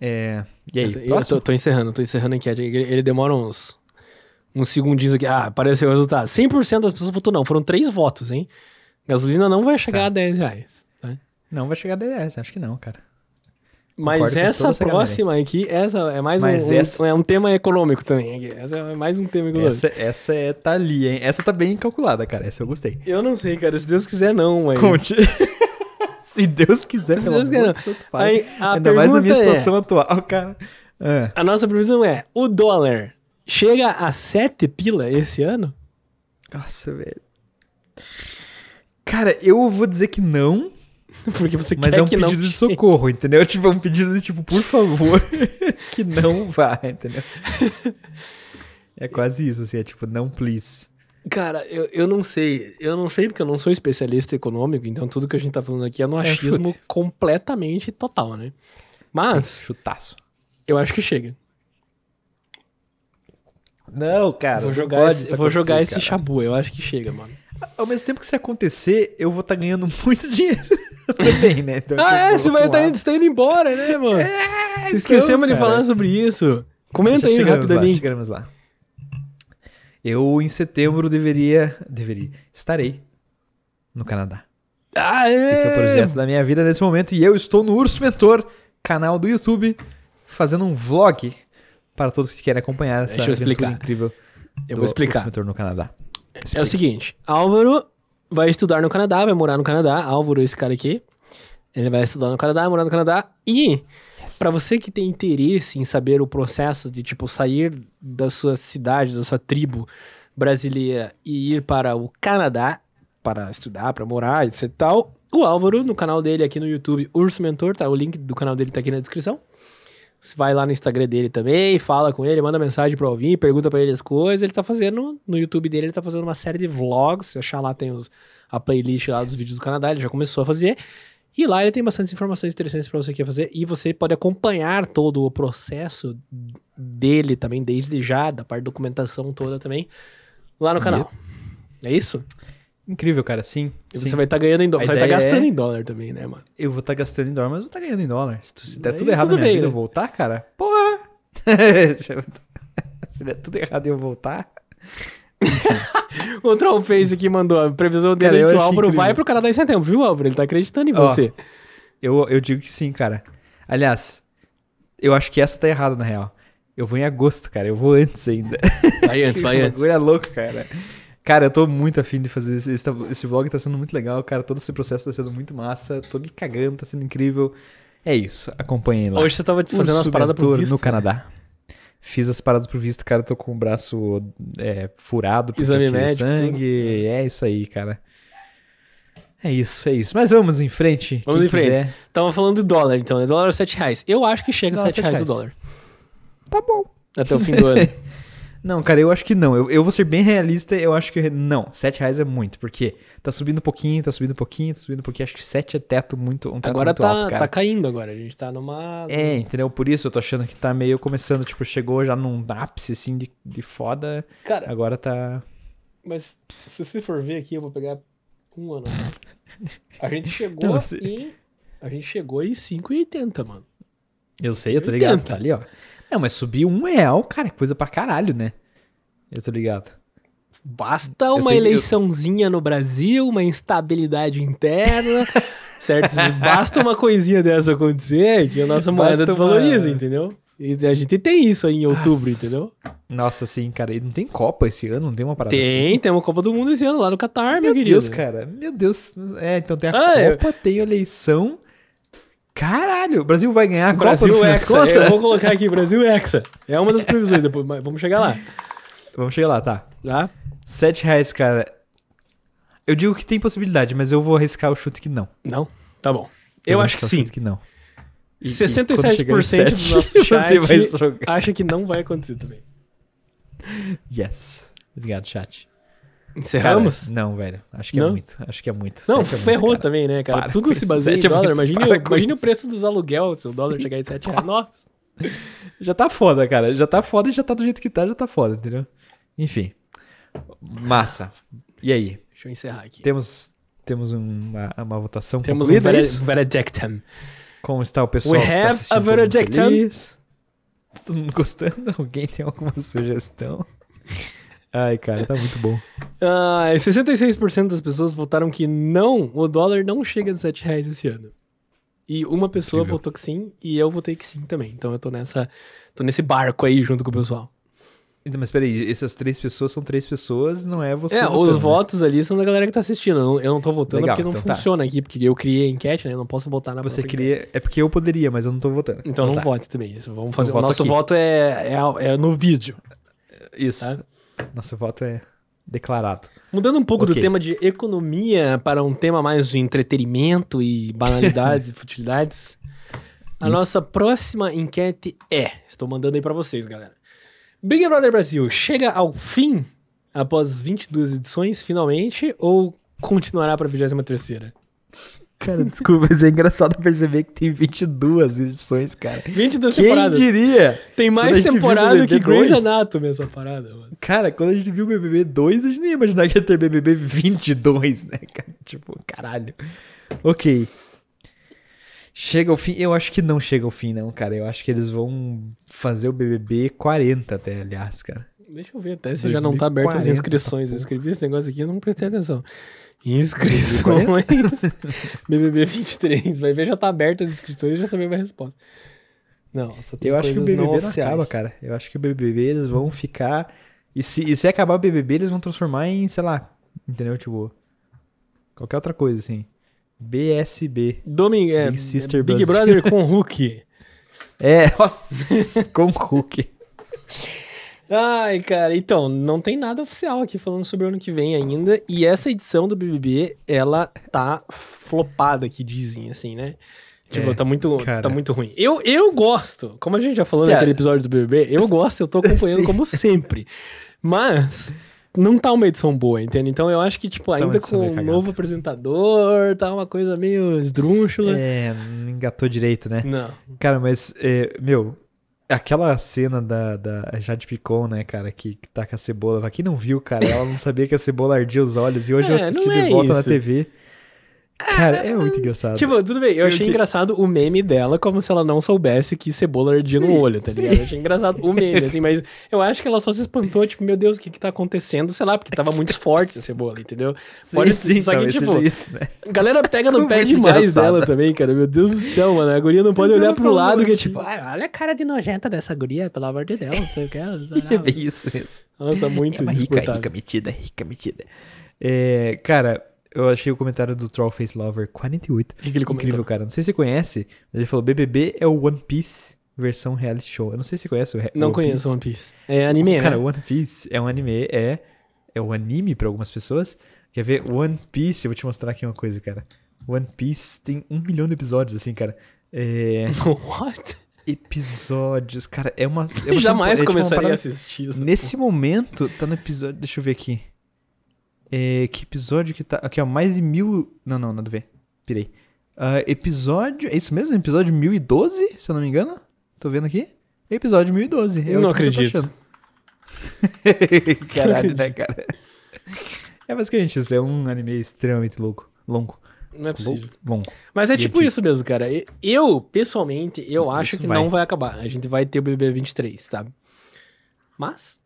É. E aí, Eu, tô- eu tô, tô encerrando, tô encerrando a enquete. Ele, ele demora uns, uns segundinhos aqui. Ah, apareceu o resultado. 100% das pessoas votou não. Foram três votos, hein? Gasolina não vai chegar Tá. a 10 reais. tá? Não vai chegar a 10, acho que não, cara. Mas essa essa próxima aqui, essa é mais um, Mas um- essa- é um tema econômico também. Essa é mais um tema econômico. Essa, essa é, tá ali, hein? Essa tá bem calculada, cara. Essa eu gostei. Eu não sei, cara. Se Deus quiser, não, mas... Conte. Se Deus quiser, Se Deus quiser, Santo Pai. Aí, Ainda mais na minha é- situação atual, cara. É. A nossa previsão é, o dólar chega a 7 pila esse ano? Nossa, velho. Cara, eu vou dizer que não, Porque você mas quer é um que pedido não de socorro, entendeu? Tipo, é um pedido de tipo, por favor, que não vá, entendeu? É quase isso, assim, é tipo, não, please. Cara, eu, eu não sei. Eu não sei porque eu não sou especialista econômico, então tudo que a gente tá falando aqui é no É, achismo chute. completamente total, né? Mas Sim, chutaço. eu acho que chega. Não, cara. vou jogar esse, vou jogar esse cara. chabu, eu acho que chega, mano. Ao mesmo tempo que isso acontecer, eu vou estar ganhando muito dinheiro também, né? Então, Ah, é, você vai estar você tá indo embora, né, mano? É, Esquecemos de então, cara. falar sobre isso. Comenta aí chegamos lá, rapidamente. chegamos lá. Eu, em setembro, deveria... Deveria. Estarei no Canadá. Ah, é. Esse é o projeto da minha vida nesse momento. E eu estou no Urso Mentor, canal do YouTube, fazendo um vlog para todos que querem acompanhar essa Deixa eu explicar. incrível Eu do vou explicar. Urso Mentor no Canadá. É o seguinte, Álvaro vai estudar no Canadá, vai morar no Canadá. Álvaro, esse cara aqui. Ele vai estudar no Canadá, morar no Canadá. E, pra você que tem interesse em saber o processo de, tipo, sair da sua cidade, da sua tribo brasileira e ir para o Canadá para estudar, para morar, etc e tal, o Álvaro, no canal dele aqui no YouTube, Urso Mentor, tá? O link do canal dele tá aqui na descrição. Você vai lá no Instagram dele também, fala com ele, manda mensagem pro Alvin, pergunta pra ele as coisas. Ele tá fazendo, no YouTube dele, ele tá fazendo uma série de vlogs. Se achar lá, tem os, a playlist lá dos vídeos do Canadá, ele já começou a fazer. E lá ele tem bastante informações interessantes pra você que fazer. E você pode acompanhar todo o processo dele também, desde já, da parte de documentação toda também, lá no canal. É isso? Incrível, cara, sim. E sim. você vai estar ganhando em dólar. A Você vai estar ideia gastando é- em dólar também, né, mano? Eu vou estar gastando em dólar, mas eu vou estar ganhando em dólar. Se, tu- se der tudo errado tudo na minha bem, vida né? eu voltar, cara, porra! se der tudo errado e eu voltar... O Trollface aqui mandou a previsão dele Cara, é que o Álvaro incrível. vai pro Canadá em setembro, viu, Álvaro? Ele tá acreditando em Ó, você. Eu, eu digo que sim, cara. Aliás, eu acho que essa tá errada, na real. Eu vou em agosto, cara. Eu vou antes ainda. Vai antes, vai antes. bagulho é louco, cara. Cara, eu tô muito afim de fazer esse, esse, esse vlog, tá sendo muito legal, cara. Todo esse processo tá sendo muito massa. Tô me cagando, tá sendo incrível. É isso, acompanhem lá. Hoje você tava fazendo umas paradas pro visto. no Canadá. Fiz as paradas pro visto, cara. Tô com o braço é, furado. Exame médico, sangue. É isso aí, cara. É isso, é isso. Mas vamos em frente. Vamos em frente. quiser. Tava falando do dólar, então, né? Dólar a 7 reais. Eu acho que chega a Dólar 7 reais o R$ 7 dólar. Tá bom. Até o fim do ano. Não, cara, eu acho que não. Eu, eu vou ser bem realista, eu acho que não. 7 reais é muito, porque tá subindo um pouquinho, tá subindo um pouquinho, tá subindo um pouquinho. Acho que 7 é teto muito, um teto Agora muito tá, alto, cara. tá caindo agora. A gente tá numa. É, entendeu? Por isso eu tô achando que tá meio começando, tipo, chegou já num ápice, assim, de, de foda. Cara, Agora tá... mas se você for ver aqui, eu vou pegar um ano. A gente chegou Não, você- em. A gente chegou em 5,80, mano. Eu sei, eu tô ligado, 80. tá ali, ó. Não, mas subir um real, cara, é coisa pra caralho, né? Eu tô ligado. Basta uma que eu- eleiçãozinha no Brasil, uma instabilidade interna, certo? Basta uma coisinha dessa acontecer que a nossa moeda Basta uma- desvaloriza, entendeu? E a gente tem isso aí em outubro, entendeu? Nossa, assim, cara, e não tem Copa esse ano? Não tem uma parada assim? Tem, tem uma Copa do Mundo esse ano lá no Catar, meu, Meu querido. Deus, cara. Meu Deus. É, então tem a Ah, eu- Copa, tem a eleição. Caralho, o Brasil vai ganhar a Brasil Copa Hexa. Eu vou colocar aqui Brasil Hexa. É uma das previsões depois, mas vamos chegar lá. Vamos chegar lá, tá. Tá? 7 reais, cara. Eu digo que tem possibilidade, mas eu vou arriscar o chute que não. Não? Tá bom. Eu, vou acho que sim. que não. E- e 67% quando chegar em do sete, nosso chat você vai jogar. acha que não vai acontecer também. Yes. Obrigado, chat. Encerramos? Cara, não, velho. Acho que Não? é muito. Acho que é muito. Não, Sete é muito, ferrou cara. também, né, cara? Para Tudo se baseia em é dólar. muito, com imagine o preço dos aluguel se o dólar chegar em 7 reais. Nossa. Já tá foda, cara. Já tá foda e já tá do jeito que tá, já tá foda, entendeu? Enfim. Massa. E aí? Deixa eu encerrar aqui. Temos, temos uma, uma votação Temos um é veredictum. Como está o pessoal We está have a veredictum. Todo mundo gostando? Alguém tem alguma sugestão? Ai, cara, tá muito bom. Ah, 66% das pessoas votaram que não, o dólar não chega a 7 reais esse ano. E uma pessoa Incrível. votou que sim, e eu votei que sim também. Então eu tô nessa. tô nesse barco aí junto com o pessoal. Então, mas peraí, essas três pessoas são três pessoas, não é você é, votando, os né? votos ali são da galera que tá assistindo. Eu não, eu não tô votando Legal, porque não então tá. funciona aqui, porque eu criei a enquete, né? Eu não posso votar na Você queria... É porque eu poderia, mas eu não tô votando. Então não tá. vote também. Isso. Vamos fazer. Eu o nosso aqui. voto é, é, é no vídeo. Isso. Tá. Nosso voto é declarado. Mudando um pouco do Ok. tema de economia para um tema mais de entretenimento e banalidades e futilidades. A Isso. nossa próxima enquete é. Estou mandando aí pra vocês, galera. Big Brother Brasil chega ao fim após 22 edições, finalmente, ou continuará pra 23? Cara, desculpa, mas é engraçado perceber que tem 22 edições, cara. 22 Quem temporadas. diria? Tem mais temporada que Grey's 2. Anatomy essa parada, mano. Cara, quando a gente viu o BBB 2, a gente nem ia imaginar que ia ter BBB 22, né, cara? Tipo, caralho. Ok. Chega ao fim? Eu acho que não chega ao fim, não, cara. Eu acho que eles vão fazer o BBB 40 até, aliás, cara. Deixa eu ver até se já não tá aberto as 2040, inscrições. essa Eu escrevi esse negócio aqui e não prestei atenção. Inscrições. BBB 23. Vai ver, já tá aberto as inscrições e já sabia a resposta. Não, só tem Eu acho que o BBB não, acaba, cara. Eu acho que o BBB eles vão ficar. E se, e se acabar o BBB, eles vão transformar em, sei lá, entendeu? Tipo, qualquer outra coisa, assim. BSB. Domingo, é, Big Sister Big Brasil. Brother com Hulk. É, nossa, com Hulk. Ai, cara, então, não tem nada oficial aqui falando sobre o ano que vem ainda. E essa edição do BBB, ela tá flopada, que dizem, assim, né? Tipo, É, tá, muito, cara. tá muito ruim. Eu, eu gosto, como a gente já falou Cara. naquele episódio do BBB, eu gosto, eu tô acompanhando Sim. como sempre. Mas não tá uma edição boa, entende? Então eu acho que, tipo, uma ainda com um novo apresentador, tá uma coisa meio esdrúxula. É, não engatou direito, né? Não. Cara, mas, é, meu, aquela cena da, da Jade Picon, né, cara, que, que tá com a cebola. Pra quem não viu, cara, ela não sabia que a cebola ardia os olhos. E hoje eu É, assisti não de é volta na isso. TV. Cara, é muito engraçado. Tipo, tudo bem, eu Eu achei que- engraçado o meme dela como se ela não soubesse que cebola ardia no Sim, olho, tá sim. ligado? Eu achei engraçado o meme, assim, mas eu acho que ela só se espantou, tipo, meu Deus, o que que tá acontecendo? Sei lá, porque tava muito forte a cebola, entendeu? Pode sim, só que, tipo, isso, né? a galera pega no pé demais engraçado. dela também, cara. Meu Deus do céu, mano. A guria não pode olhar pro lado que é tipo, "Ah, olha a cara de nojenta dessa guria, pelo amor de Deus, sei o que. É lá." bem isso mesmo. Nossa, tá muito é rica, rica metida, rica metida. É, cara, eu achei o comentário do Trollface Lover 48. O que, que ele comentou? Incrível, cara. Não sei se você conhece, mas ele falou: BBB é o One Piece versão reality show. Eu não sei se você conhece o re- Não One conheço Piece. One Piece. É anime, Cara, né? One Piece é um anime, é. É um anime pra algumas pessoas. Quer ver? One Piece, eu vou te mostrar aqui uma coisa, cara. One Piece tem um milhão de episódios, assim, cara. É. What? Episódios, cara, é uma. É uma Jamais tempo- é tipo uma começaria a parada- assistir isso. Nesse momento, tá no episódio. Deixa eu ver aqui. É, que episódio que tá. Aqui, ó, mais de mil. Não, não, nada a ver. Pirei. Ah, episódio. É isso mesmo? Episódio 1012, se eu não me engano? Tô vendo aqui. Episódio 1012. É Não eu tô acredito. Caralho, né, cara? É basicamente isso. É um anime extremamente louco. Longo. Não é possível. Longo. Mas é E tipo aqui? isso mesmo, cara. Eu, pessoalmente, eu acho Isso que vai. não vai acabar. A gente vai ter o BBB 23, sabe? Mas.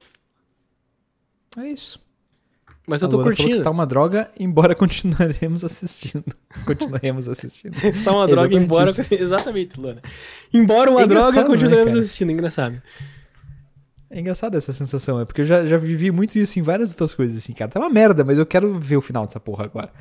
É isso. Mas eu tô Luana falou que curtindo. está uma droga, embora continuaremos assistindo. Continuaremos assistindo. Está uma droga, Exatamente embora. isso. Exatamente, Luana. Embora uma É droga, né, continuaremos assistindo. Engraçado. É engraçado essa sensação, é porque eu já, já vivi muito isso em várias outras coisas, assim, cara. Tá uma merda, mas eu quero ver o final dessa porra agora.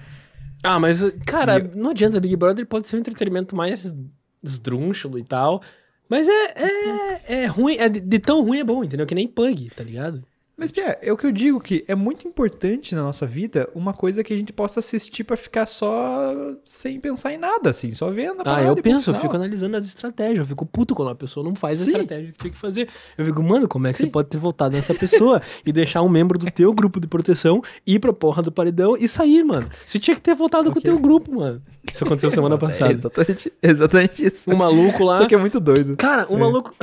Ah, mas, cara, não adianta. Big Brother pode ser um entretenimento mais esdrúxulo e tal. Mas é, é, é ruim. É de, de tão ruim é bom, entendeu? Que nem Pug, tá ligado? Mas, Pia, é o que eu digo que é muito importante na nossa vida uma coisa que a gente possa assistir pra ficar só sem pensar em nada, assim, só vendo a Ah, eu penso, eu fico analisando as estratégias. Eu fico puto quando a pessoa não faz a Sim. estratégia que tinha que fazer. Eu fico, mano, como é que Sim. você pode ter votado nessa pessoa e deixar um membro do teu grupo de proteção ir pra porra do paredão e sair, mano? Você tinha que ter votado com o teu grupo, mano. Isso aconteceu semana É passada. exatamente, exatamente isso. Um maluco lá. Só que é muito doido. Cara, um É. maluco.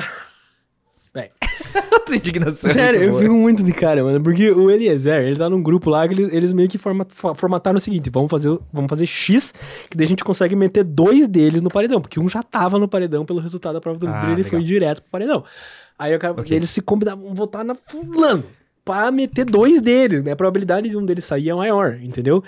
Véi. Indignação é Sério, eu fico muito de cara, mano. Porque o Eliezer, ele tá num grupo lá que eles, eles meio que forma- formataram o seguinte: vamos fazer, vamos fazer X, que daí a gente consegue meter dois deles no paredão. Porque um já tava no paredão pelo resultado da prova do Ah, ele foi direto pro paredão. Aí o cara, Ok. eles se combinavam vão votar na fulano pra meter dois deles, né? A probabilidade de um deles sair é maior, entendeu?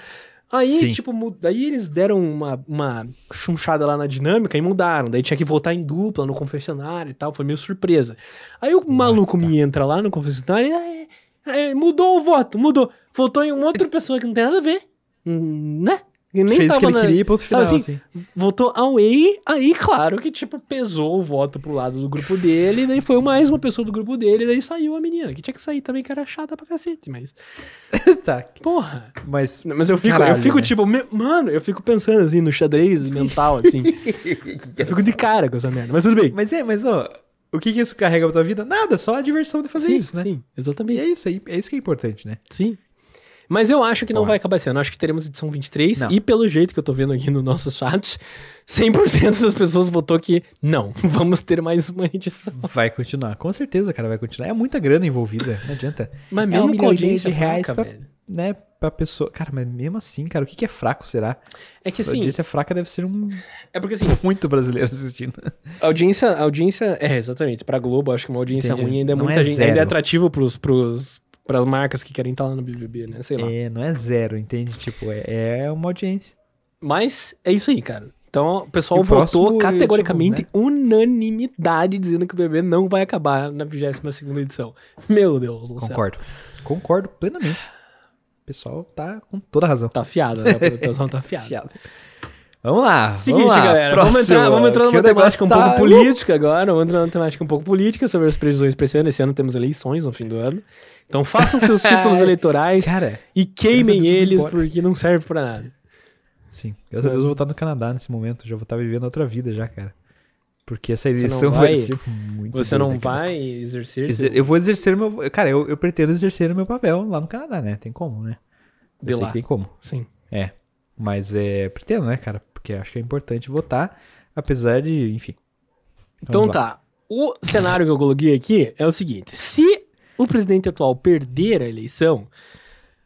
Aí, Sim. tipo, daí eles deram uma, uma chunchada lá na dinâmica e mudaram. Daí tinha que votar em dupla no confessionário e tal, foi meio surpresa. Aí o maluco me entra lá no confessionário e "É, é, mudou o voto, mudou. Votou em outra pessoa que não tem nada a ver, hum, né? E nem Fez o que tava ele na- queria e ponto sabe final, assim, assim. Votou away, aí claro que, tipo, pesou o voto pro lado do grupo dele, e daí foi mais uma pessoa do grupo dele, e daí saiu a menina, que tinha que sair também, que era chata pra cacete, mas... tá, Porra... mas... Mas eu fico, eu Caralho, fico né? tipo, me- mano, eu fico pensando assim no xadrez mental, assim. eu fico de cara com essa merda. Mas tudo bem. Mas é, mas ó, o que que isso carrega pra tua vida? Nada, só a diversão de fazer sim, isso, né? sim, E exatamente. é isso aí, é isso que é importante, né? Sim. Mas eu acho que não Porra. vai acabar ano. Eu acho que teremos edição 23. Não. E pelo jeito que eu tô vendo aqui no nosso chat, 100% das pessoas votou que não, vamos ter mais uma edição. Vai continuar, com certeza, cara, vai continuar. É muita grana envolvida, não adianta. Mas É mesmo um com milhão audiência de reais fraca, pra- velho. Né, pra pessoa. Cara, mas mesmo assim, cara, o que que é fraco, será? É que a assim, audiência fraca deve ser um é porque assim, muito brasileiro assistindo. a audiência, a audiência, é, exatamente, pra Globo, acho que uma audiência Entendi. ruim ainda é Não muita é gente, ainda é atrativo pros, pros, pras marcas que querem estar lá no BBB, né? Sei lá. É, não é zero, entende? Tipo, é, é uma audiência. Mas é isso aí, cara. Então, o pessoal o próximo, votou eu, categoricamente, tipo, unanimidade, dizendo que o BBB não vai acabar na 22 edição. Meu Deus do céu. Concordo. Concordo plenamente. O pessoal tá com toda razão. Tá afiado, né? O pessoal tá afiado. Fiado. Vamos lá. Seguinte, vamos lá. galera, vamos Próximo, entrar, vamos entrar numa negócio temática um tá- pouco política agora. Vamos entrar numa temática um pouco política sobre as previsões pra esse ano. Esse ano temos eleições no fim do ano. Então façam seus títulos eleitorais Cara, e queimem eles porque não serve pra nada. sim. Graças a Deus eu vou estar no Canadá nesse momento. Já vou estar vivendo outra vida já, cara. Porque essa eleição vai- vai ser muito Você não doida, cara. vai exercer Exer- Eu vou exercer meu. Cara, eu, eu pretendo exercer o meu papel lá no Canadá, né? Tem como, né? Eu De sei lá. que tem como. Sim. É. Mas é. Pretendo, né, cara? Porque acho que é importante votar, apesar de. Enfim. Então lá. tá. O cenário que eu coloquei aqui é o seguinte: se o presidente atual perder a eleição,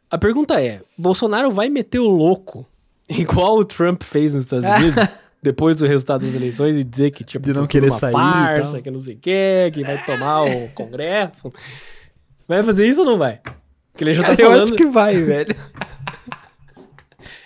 a pergunta é: Bolsonaro vai meter o louco igual o Trump fez nos Estados Unidos, depois do resultado das eleições, e dizer que tipo, De não querer uma sair farsa, que não sei o quê, que vai tomar o Congresso. Vai fazer isso ou não vai? Porque ele já Cara, tá eu falando. acho que vai, velho.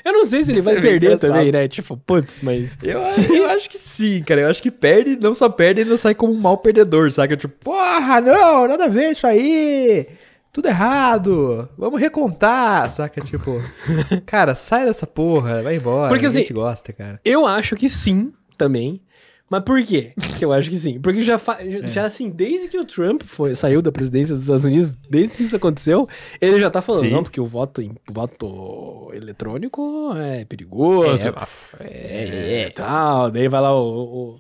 Eu não sei se ele Isso vai é perder engraçado. também, né? Tipo, putz, mas. Eu, eu acho que sim, cara. Eu acho que perde, não só perde, ainda sai como um mau perdedor, saca? Tipo, porra, não, nada a ver isso aí. Tudo errado. Vamos recontar, saca? Tipo, cara, sai dessa porra, vai embora. Porque, assim, gosta, cara. Eu acho que sim, também. Mas por quê eu acho que sim? Porque já, fa- É. já, assim, desde que o Trump foi, saiu da presidência dos Estados Unidos, desde que isso aconteceu, ele já tá falando, Sim. não, porque o voto, em- voto eletrônico é perigoso. É, tal. Daí vai lá o, o,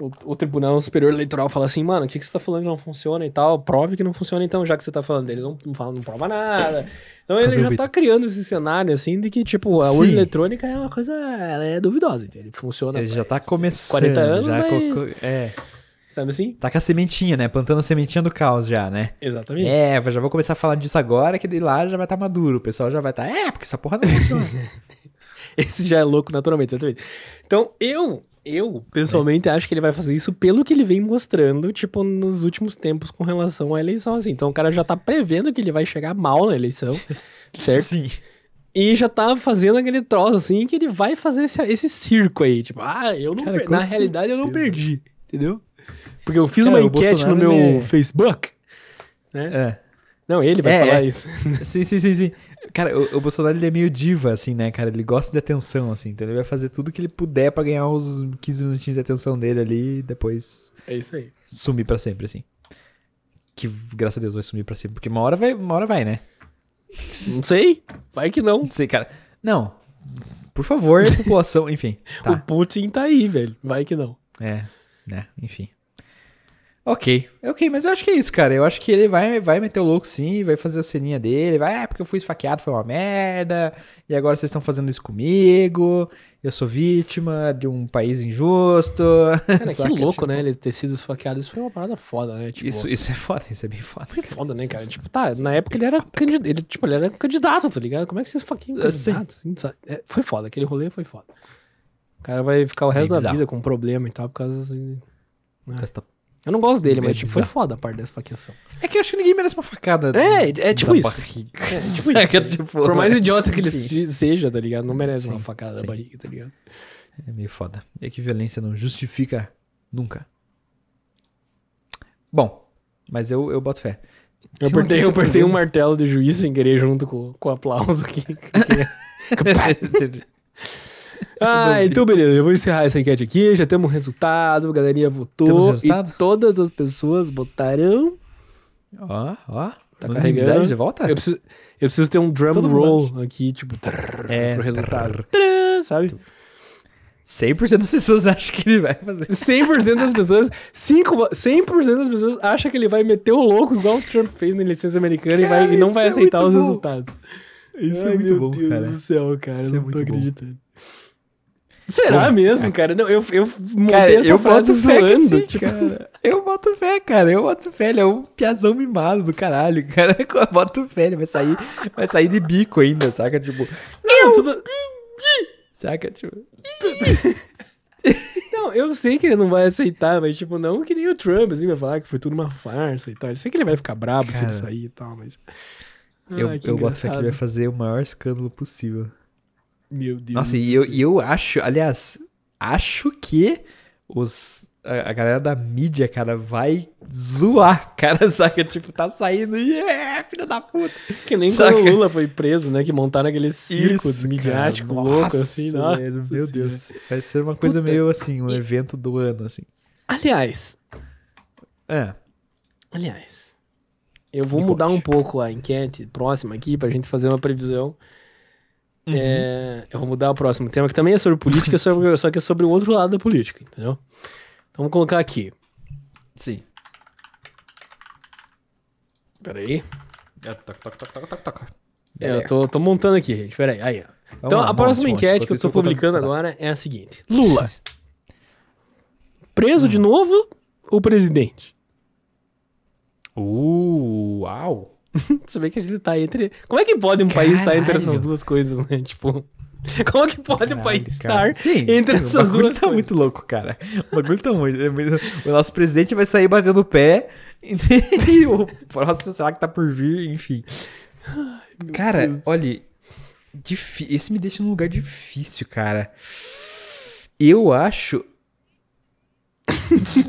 o, o Tribunal Superior Eleitoral fala assim, mano, o que, que você tá falando que não funciona e tal? Prove que não funciona então, já que você tá falando dele. Não, não, fala, não prova nada. Então ele já tá criando esse cenário, assim, de que, tipo, a Sim. urna eletrônica é uma coisa, ela é duvidosa, entendeu? Funciona. Ele já tá começando. 40 anos, já mas- É, Sabe assim? tá com a sementinha, né? Plantando a sementinha do caos já, né? Exatamente. É, já vou começar a falar disso agora, que de lá já vai estar maduro. O pessoal já vai estar, é, porque essa porra não funciona. Esse já é louco naturalmente, exatamente. Então, eu, eu, pessoalmente, acho que ele vai fazer isso pelo que ele vem mostrando, tipo, nos últimos tempos com relação à eleição, assim. Então, o cara já tá prevendo que ele vai chegar mal na eleição, certo? Sim. E já tá fazendo aquele troço, assim, que ele vai fazer esse, esse circo aí. Tipo, ah, eu não Cara, per- Na realidade, eu não certeza. perdi, entendeu? Porque eu fiz Cara, uma enquete no meu é- Facebook, né? É. Não, ele vai É, falar é. isso. Sim, sim, sim, sim. Cara, o, o Bolsonaro ele é meio diva, assim, né, cara? Ele gosta de atenção, assim. Então ele vai fazer tudo que ele puder pra ganhar os 15 minutinhos de atenção dele ali e depois É isso aí. sumir pra sempre, assim. Que, graças a Deus, vai sumir pra sempre. Porque uma hora vai, uma hora vai, né? Não sei, vai que não. Não sei, cara. Não. Por favor, população, enfim. O Tá. Putin tá aí, velho. Vai que não. É, né, enfim. Ok, ok, mas eu acho que é isso, cara. Eu acho que ele vai, vai meter o louco sim, vai fazer a ceninha dele, vai, é porque eu fui esfaqueado, foi uma merda, e agora vocês estão fazendo isso comigo, eu sou vítima de um país injusto. Cara, que louco, Tipo, né? Ele ter sido esfaqueado. Isso foi uma parada foda, né? Tipo, Isso, isso é foda, isso é bem foda. foi foda, né, cara? Tipo, tá, na época ele era candidato, ele, tipo, ele era candidato, tá ligado? Como é que você esfaqueia um Ah, candidato? assim? É, foi foda, aquele rolê foi foda. O cara vai ficar o resto da bizarro. vida com problema e tal, por causa assim... Testa- Eu não gosto dele, Bem mas, tipo, foi foda a parte dessa esfaqueação. É que eu acho que ninguém merece uma facada. É, é tipo isso. barriga. É, tipo isso. Tipo, Por mais idiota que ele seja, tá ligado? Não merece uma Sim, facada sim. da barriga, tá ligado? É meio foda. E que violência não justifica nunca. Bom, mas eu, eu boto fé. Eu uma apertei, eu que apertei um martelo de juiz sem querer junto com, com o aplauso aqui. ah, então beleza, eu vou encerrar essa enquete aqui, já temos resultado, a galerinha votou. Temos resultado? E todas as pessoas votaram. Ó, ó. Tá carregando. de volta? Eu preciso, eu preciso ter um drum Todo mundo roll aqui, tipo, trrr, É, pro resultado. Trrr, sabe? 100% das pessoas acham que ele vai fazer. 100% das pessoas, 5, 100% das pessoas acham que ele vai meter o louco igual o Trump fez na eleições americanas e, vai, Cara, e não vai é aceitar os bom. resultados. Isso Ai, é muito meu bom, Deus cara. do céu, cara. Isso eu é não tô muito bom. acreditando. Será Bom, mesmo, cara? Não, eu, eu montei Cara, essa eu frase boto zoando. sim, tipo, cara. Eu boto fé, cara. Eu boto fé. Ele é um piazão mimado do caralho, cara. Eu boto fé. Ele vai sair, vai sair de bico ainda, saca? Tipo, não, tudo- saca? Tipo, não, eu sei que ele não vai aceitar, mas tipo, não que nem o Trump, assim, vai falar que foi tudo uma farsa e tal. Eu sei que ele vai ficar brabo se ele Cara. sair e tal, mas... eu, Ai, que eu boto fé que ele vai fazer o maior escândalo possível. Meu Deus. Nossa, e eu, e eu acho, aliás, acho que os, a, galera da mídia, cara, vai zoar, cara, saca? Tipo, tá saindo e é, filho da puta. Que nem Saca? quando o Lula foi preso, né? Que montaram aquele circo Isso, midiático cara. louco, Nossa, assim. Nossa, velho, meu. Deus. Vai ser uma coisa Puta. meio assim, um E- evento do ano, assim. Aliás, É. aliás, eu vou Me mudar conte. um pouco a enquete próxima aqui pra gente fazer uma previsão. Uhum. É, eu vou mudar o próximo tema, que também é sobre política, só- que é sobre o outro lado da política, entendeu? Então vamos colocar aqui. Sim. Peraí. É, toca, toca, toca, toca, toca. É, eu tô, tô montando aqui, gente. Peraí. Aí, ó. Então, lá, a próxima monte, monte. enquete Enquanto que eu tô publicando agora é a seguinte: Lula, preso de novo ou presidente? Uh, uau. Você vê que a gente tá entre. Como é que pode um país estar entre essas Caralho. duas coisas, né? Tipo. Como que pode o Caralho, país cara. estar Sim, entre sim, essas o duas tá coisas? muito louco, cara. O bagulho tá muito, é O nosso presidente vai sair batendo o pé e o próximo, sei lá, que tá por vir, enfim. Cara, Deus. olha, difí- esse me deixa num lugar difícil, cara. Eu acho.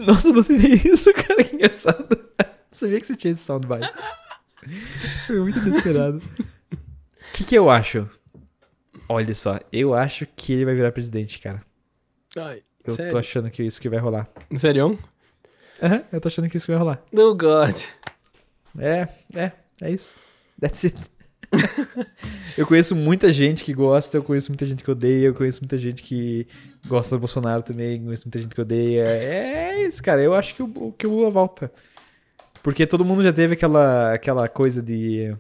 Nossa, eu não sei isso, cara, que engraçado. Sabia que você tinha esse soundbite. Foi muito inesperado. O que, que eu acho? Olha só, eu acho que ele vai virar presidente, cara. Ai, Eu sério? tô achando que é isso que vai rolar. Sério? Aham, eu tô achando que isso que vai rolar. No God. É, é, é isso. That's it. eu conheço muita gente que gosta, eu conheço muita gente que odeia, eu conheço muita gente que gosta do Bolsonaro também, conheço muita gente que odeia. É isso, cara. Eu acho que o, que o Lula volta. Porque todo mundo já teve aquela, aquela coisa de.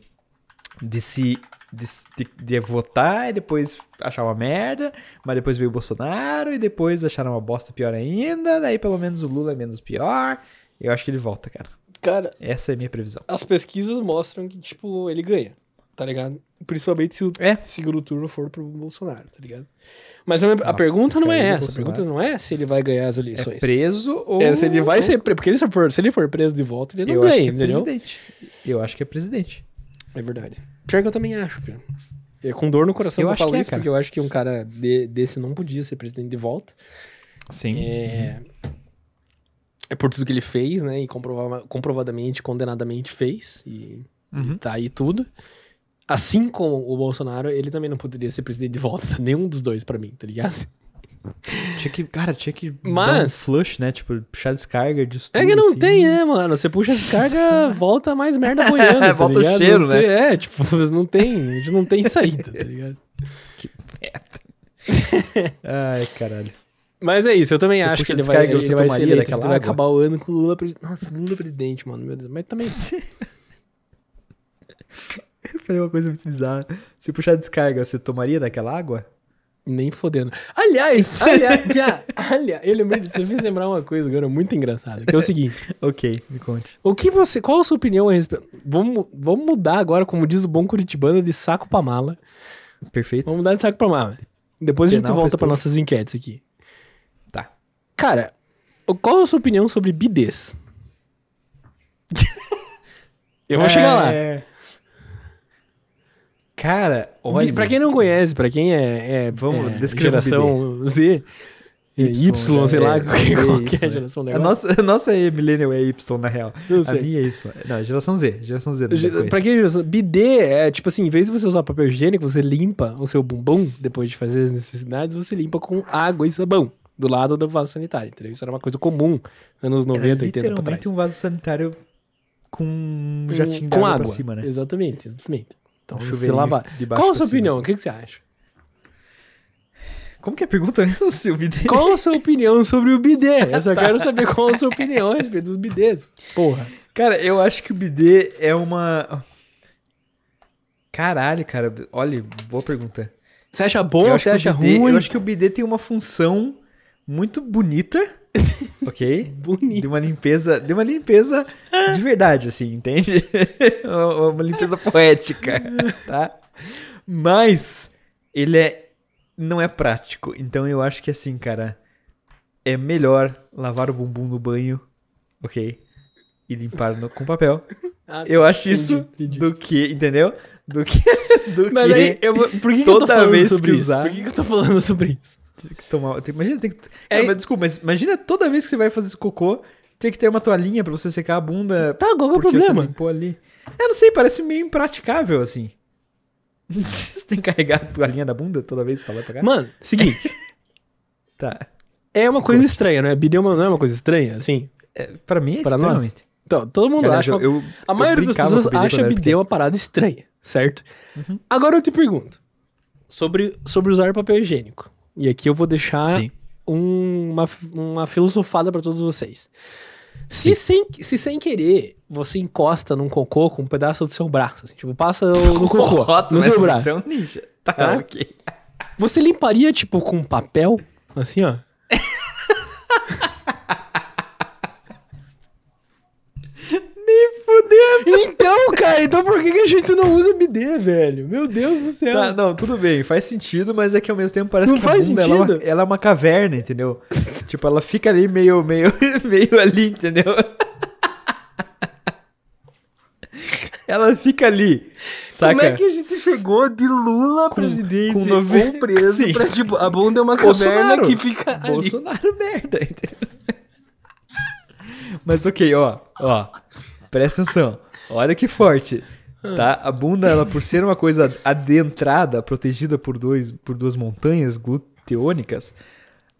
de se. De, de, de votar e depois achar uma merda, mas depois veio o Bolsonaro e depois acharam uma bosta pior ainda, daí pelo menos o Lula é menos pior. Eu acho que ele volta, cara. Cara, Essa é a minha previsão. as pesquisas mostram que, tipo, ele ganha, tá ligado? Principalmente se o É. segundo turno for pro Bolsonaro, tá ligado? Mas a, Nossa, pergunta não é cara, essa. A pergunta não é se ele vai ganhar as eleições. É preso ou. É se ele vai ser preso. Porque se, for, se ele for preso de volta, ele não Eu ganha, acho que é entendeu? presidente. Eu acho que é presidente. É verdade. Pior que eu também acho, Pio. É com dor no coração Eu que eu falo é, isso, cara. porque eu acho que um cara de- desse não podia ser presidente de volta. Sim. É, é por tudo que ele fez, né? E comprova- comprovadamente, condenadamente fez. E, Uhum. e tá aí tudo. Assim como o Bolsonaro, ele também não poderia ser presidente de volta. Nenhum dos dois pra mim, tá ligado? Tinha que, cara, tinha que dar um Mas- flush, né? Tipo, puxar descarga disso tudo. É que não assim. tem, né, mano? Você puxa a descarga, volta mais merda boiando. tá Volta o ligado? cheiro, Não né? É, tipo, não tem, não tem saída, tá ligado? Ai, caralho. Mas é isso, eu também Você acho que ele vai, ele vai ser eleito, daquela ele vai acabar o ano com o Lula presidente. Nossa, Lula presidente, mano, meu Deus. Mas também... Falei uma coisa muito bizarra. Se puxar descarga, você tomaria daquela água? Nem fodendo. Aliás, aliás, já, aliás, eu lembrei disso, eu fiz lembrar uma coisa agora muito engraçada, que é o seguinte. Ok, me conte. O que você, qual a sua opinião a respeito... Vamos, vamos mudar agora, como diz o bom curitibano, de saco pra mala. Perfeito. Vamos mudar de saco pra mala. Depois a gente Penal, volta pra pastor. nossas enquetes aqui. Tá. Cara, qual a sua opinião sobre bidês? Eu vou chegar lá. Cara, olha. Pra quem não conhece, pra quem é, é, Vamos, é geração Z, é Y, sei lá, é, qual que, Z, qual que é a Y, geração A dela. nossa, a nossa é Millennial é Y, na real. Eu A minha é Y. Não, geração Z. Geração Z. Ge- Pra quem é geração... Bidê é, tipo assim, em vez de você usar papel higiênico, você limpa o seu bumbum depois de fazer as necessidades, você limpa com água e sabão do lado do vaso sanitário, entendeu? Isso era uma coisa comum anos 90, Era 80 pra trás. literalmente um vaso sanitário com um jatinho com água. pra cima, né? Exatamente, exatamente. Então, Um chuveirinho lavar. Qual a sua opinião? assim. O que, que você acha? Como que é a pergunta mesmo, Silvio? Qual a sua opinião sobre o bidê? Eu só quero saber qual a sua opinião a respeito dos bidês. Porra. Cara, eu acho que o bidê é uma... Caralho, cara. Olha, boa pergunta. Você acha bom ou você acha bidê, ruim? Eu acho que o bidê tem uma função muito bonita, ok? Bonito. De uma limpeza, de uma limpeza de verdade, assim, entende? uma limpeza poética, tá? Mas ele é não é prático. Então eu acho que assim, cara, é melhor lavar o bumbum no banho, ok? E limpar no- com papel. Ah, Eu acho entendi, isso entendi. do que, entendeu? Do que do Mas que aí, eu, por que, que eu tô toda falando vez sobre isso? usar- Por que, que eu tô falando sobre isso? Que tomar. tem- imagina, tem que. É- mas desculpa, mas imagina toda vez que você vai fazer esse cocô, tem que ter uma toalhinha pra você secar a bunda. Tá, qual que é o você problema? limpou ali. Eu não sei, parece meio impraticável, assim. você tem que carregar a toalhinha da bunda toda vez pra lá pra cá? Mano, seguinte. Tá. é uma coisa estranha, não é? Bidê é não é uma coisa estranha, assim? É, pra mim é Pra nós? Então, todo mundo Cara, acha... eu, eu- a maioria das pessoas acha bidê uma parada estranha, certo? Uhum. Agora eu te pergunto. Sobre, sobre usar papel higiênico. E aqui eu vou deixar um- uma, uma filosofada pra todos vocês. Se sem, se sem querer você encosta num cocô com um pedaço do seu braço, assim, tipo, passa o- no cocô, Nossa, no seu você braço, é um ninja. Tá, Tá? ok. você limparia, tipo, com papel? Assim, ó. Então, cara, então por que, que a gente não usa BD, velho? Meu Deus do céu. Tá, não, tudo bem, faz sentido, mas é que ao mesmo tempo parece Não que a faz bunda, ela é, uma, sentido. ela é uma caverna, entendeu? tipo, ela fica ali meio, meio, meio ali, entendeu? ela fica ali, saca? Como é que a gente chegou de Lula Com- presidente com com nove- preso Sim. pra, tipo, a bunda é uma caverna que fica ali. Bolsonaro merda, entendeu? Mas ok, ó, ó, presta atenção, olha que forte, tá? A bunda, ela por ser uma coisa adentrada, protegida por, dois, por duas montanhas gluteônicas,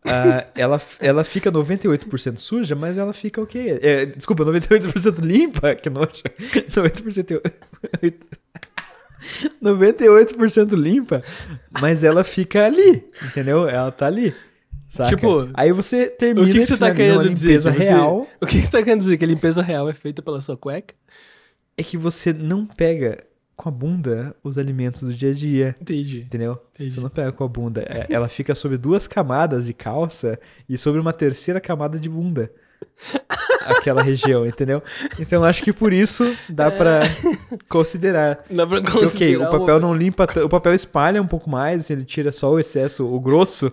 ah, ela, ela fica 98% suja, mas ela fica ok. É, desculpa, 98% limpa, que nojo. 90%... 98% limpa, mas ela fica ali, entendeu? Ela tá ali. Saca? Tipo, aí você termina O que, que você tá querendo dizer? você- real. O que, que você tá querendo dizer? Que a limpeza real é feita pela sua cueca? É que você não pega com a bunda os alimentos do dia a dia. Entendi. Entendeu? Entendi. Você não pega com a bunda. É, Ela fica sobre duas camadas de calça e sobre uma terceira camada de bunda. Aquela região, entendeu? Então acho que por isso dá pra considerar. Dá pra Que, ok, considerar o papel não limpa, o papel espalha um pouco mais, ele tira só o excesso, o grosso,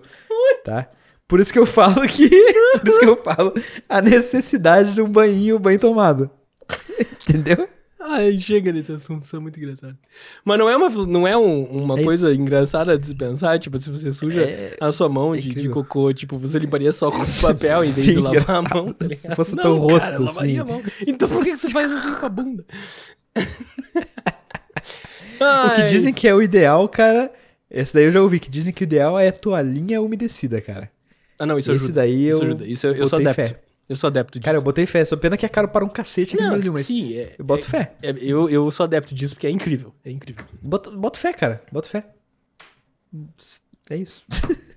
tá? Por isso que eu falo que, por isso que eu falo a necessidade de um banhinho bem tomado. Entendeu? Ai, chega nesse assunto, isso é muito engraçado. Mas não é uma, não é um- uma É coisa engraçada de se pensar, tipo, se você suja É- a sua mão é de, cocô, tipo, você limparia só com papel em vez de lavar a mão, tá se fosse não, teu cara, rosto, assim. a. Então por que, que você faz assim com a bunda? O que dizem que é o ideal, cara. Esse daí eu já ouvi, que dizem que o ideal é toalhinha umedecida, cara. Ah, não, isso Esse ajuda. daí isso eu ajuda. Isso eu, eu sou adepto. fé. Eu sou adepto disso. Cara, eu botei fé, só pena que é caro para um cacete aqui não, no Brasil, mas sim, é, eu boto fé. é- eu, eu sou adepto disso porque é incrível. É incrível. Boto, boto fé, cara. Boto fé. É isso.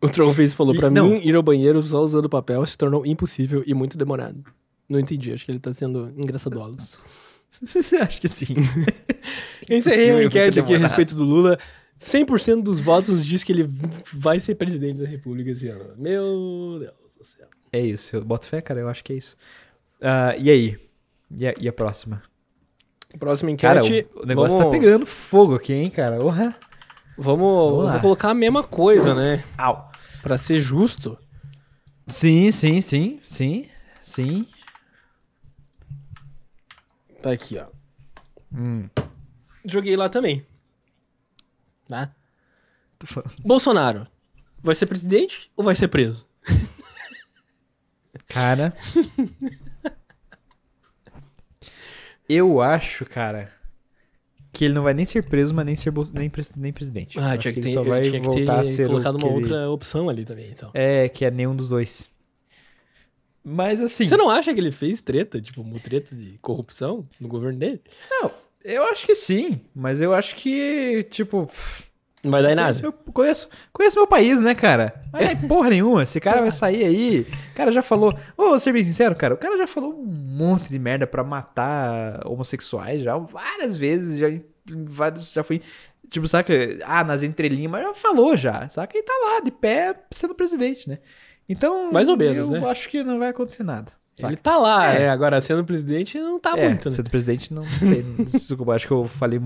O Trollface falou pra não. mim, ir ao banheiro só usando papel se tornou impossível e muito demorado. Não entendi, acho que ele tá sendo engraçadola. Acho que sim. Encerrei uma é enquete aqui a respeito do Lula. 100% dos votos diz que ele vai ser presidente da república esse ano. Meu Deus do céu. É isso, eu boto fé, cara, eu acho que é isso. Ah, e aí? E a, e a próxima? Próxima Cara, enquete. o, o negócio vamos, tá pegando fogo aqui, hein, cara? Porra. Vamos, Vamos vou colocar a mesma coisa, né? Au. Pra ser justo. Sim, sim, sim, sim, sim. Tá aqui, ó. Hum. Joguei lá também. Tá? Tô falando. Bolsonaro. Vai ser presidente ou vai ser preso? Cara. eu acho, cara, que ele não vai nem ser preso, mas nem ser nem, pres- nem presidente. Ah, Eu tinha que, ele ter, só vai tinha que voltar a ter ser o colocado uma que ele- outra opção ali também, então. É, que é nenhum dos dois. Mas assim. Você não acha que ele fez treta, tipo, uma treta de corrupção no governo dele? Não, eu acho que sim, mas eu acho que, tipo. Não vai dar em nada. meu, conheço, conheço meu país, né, cara? Não é porra nenhuma. Esse cara vai sair aí. O cara já falou. Ô, vou ser bem sincero, cara. O cara já falou um monte de merda pra matar homossexuais já várias vezes. Já, vários, já foi. Tipo, saca? Ah, nas entrelinhas, mas já falou já. Saca? E tá lá, de pé, sendo presidente, né? Então. Mais ou menos, eu né? acho que não vai acontecer nada. Ele tá lá, É. é. agora sendo presidente não tá é, muito, né? sendo presidente, não sei. Desculpa, acho que eu falei.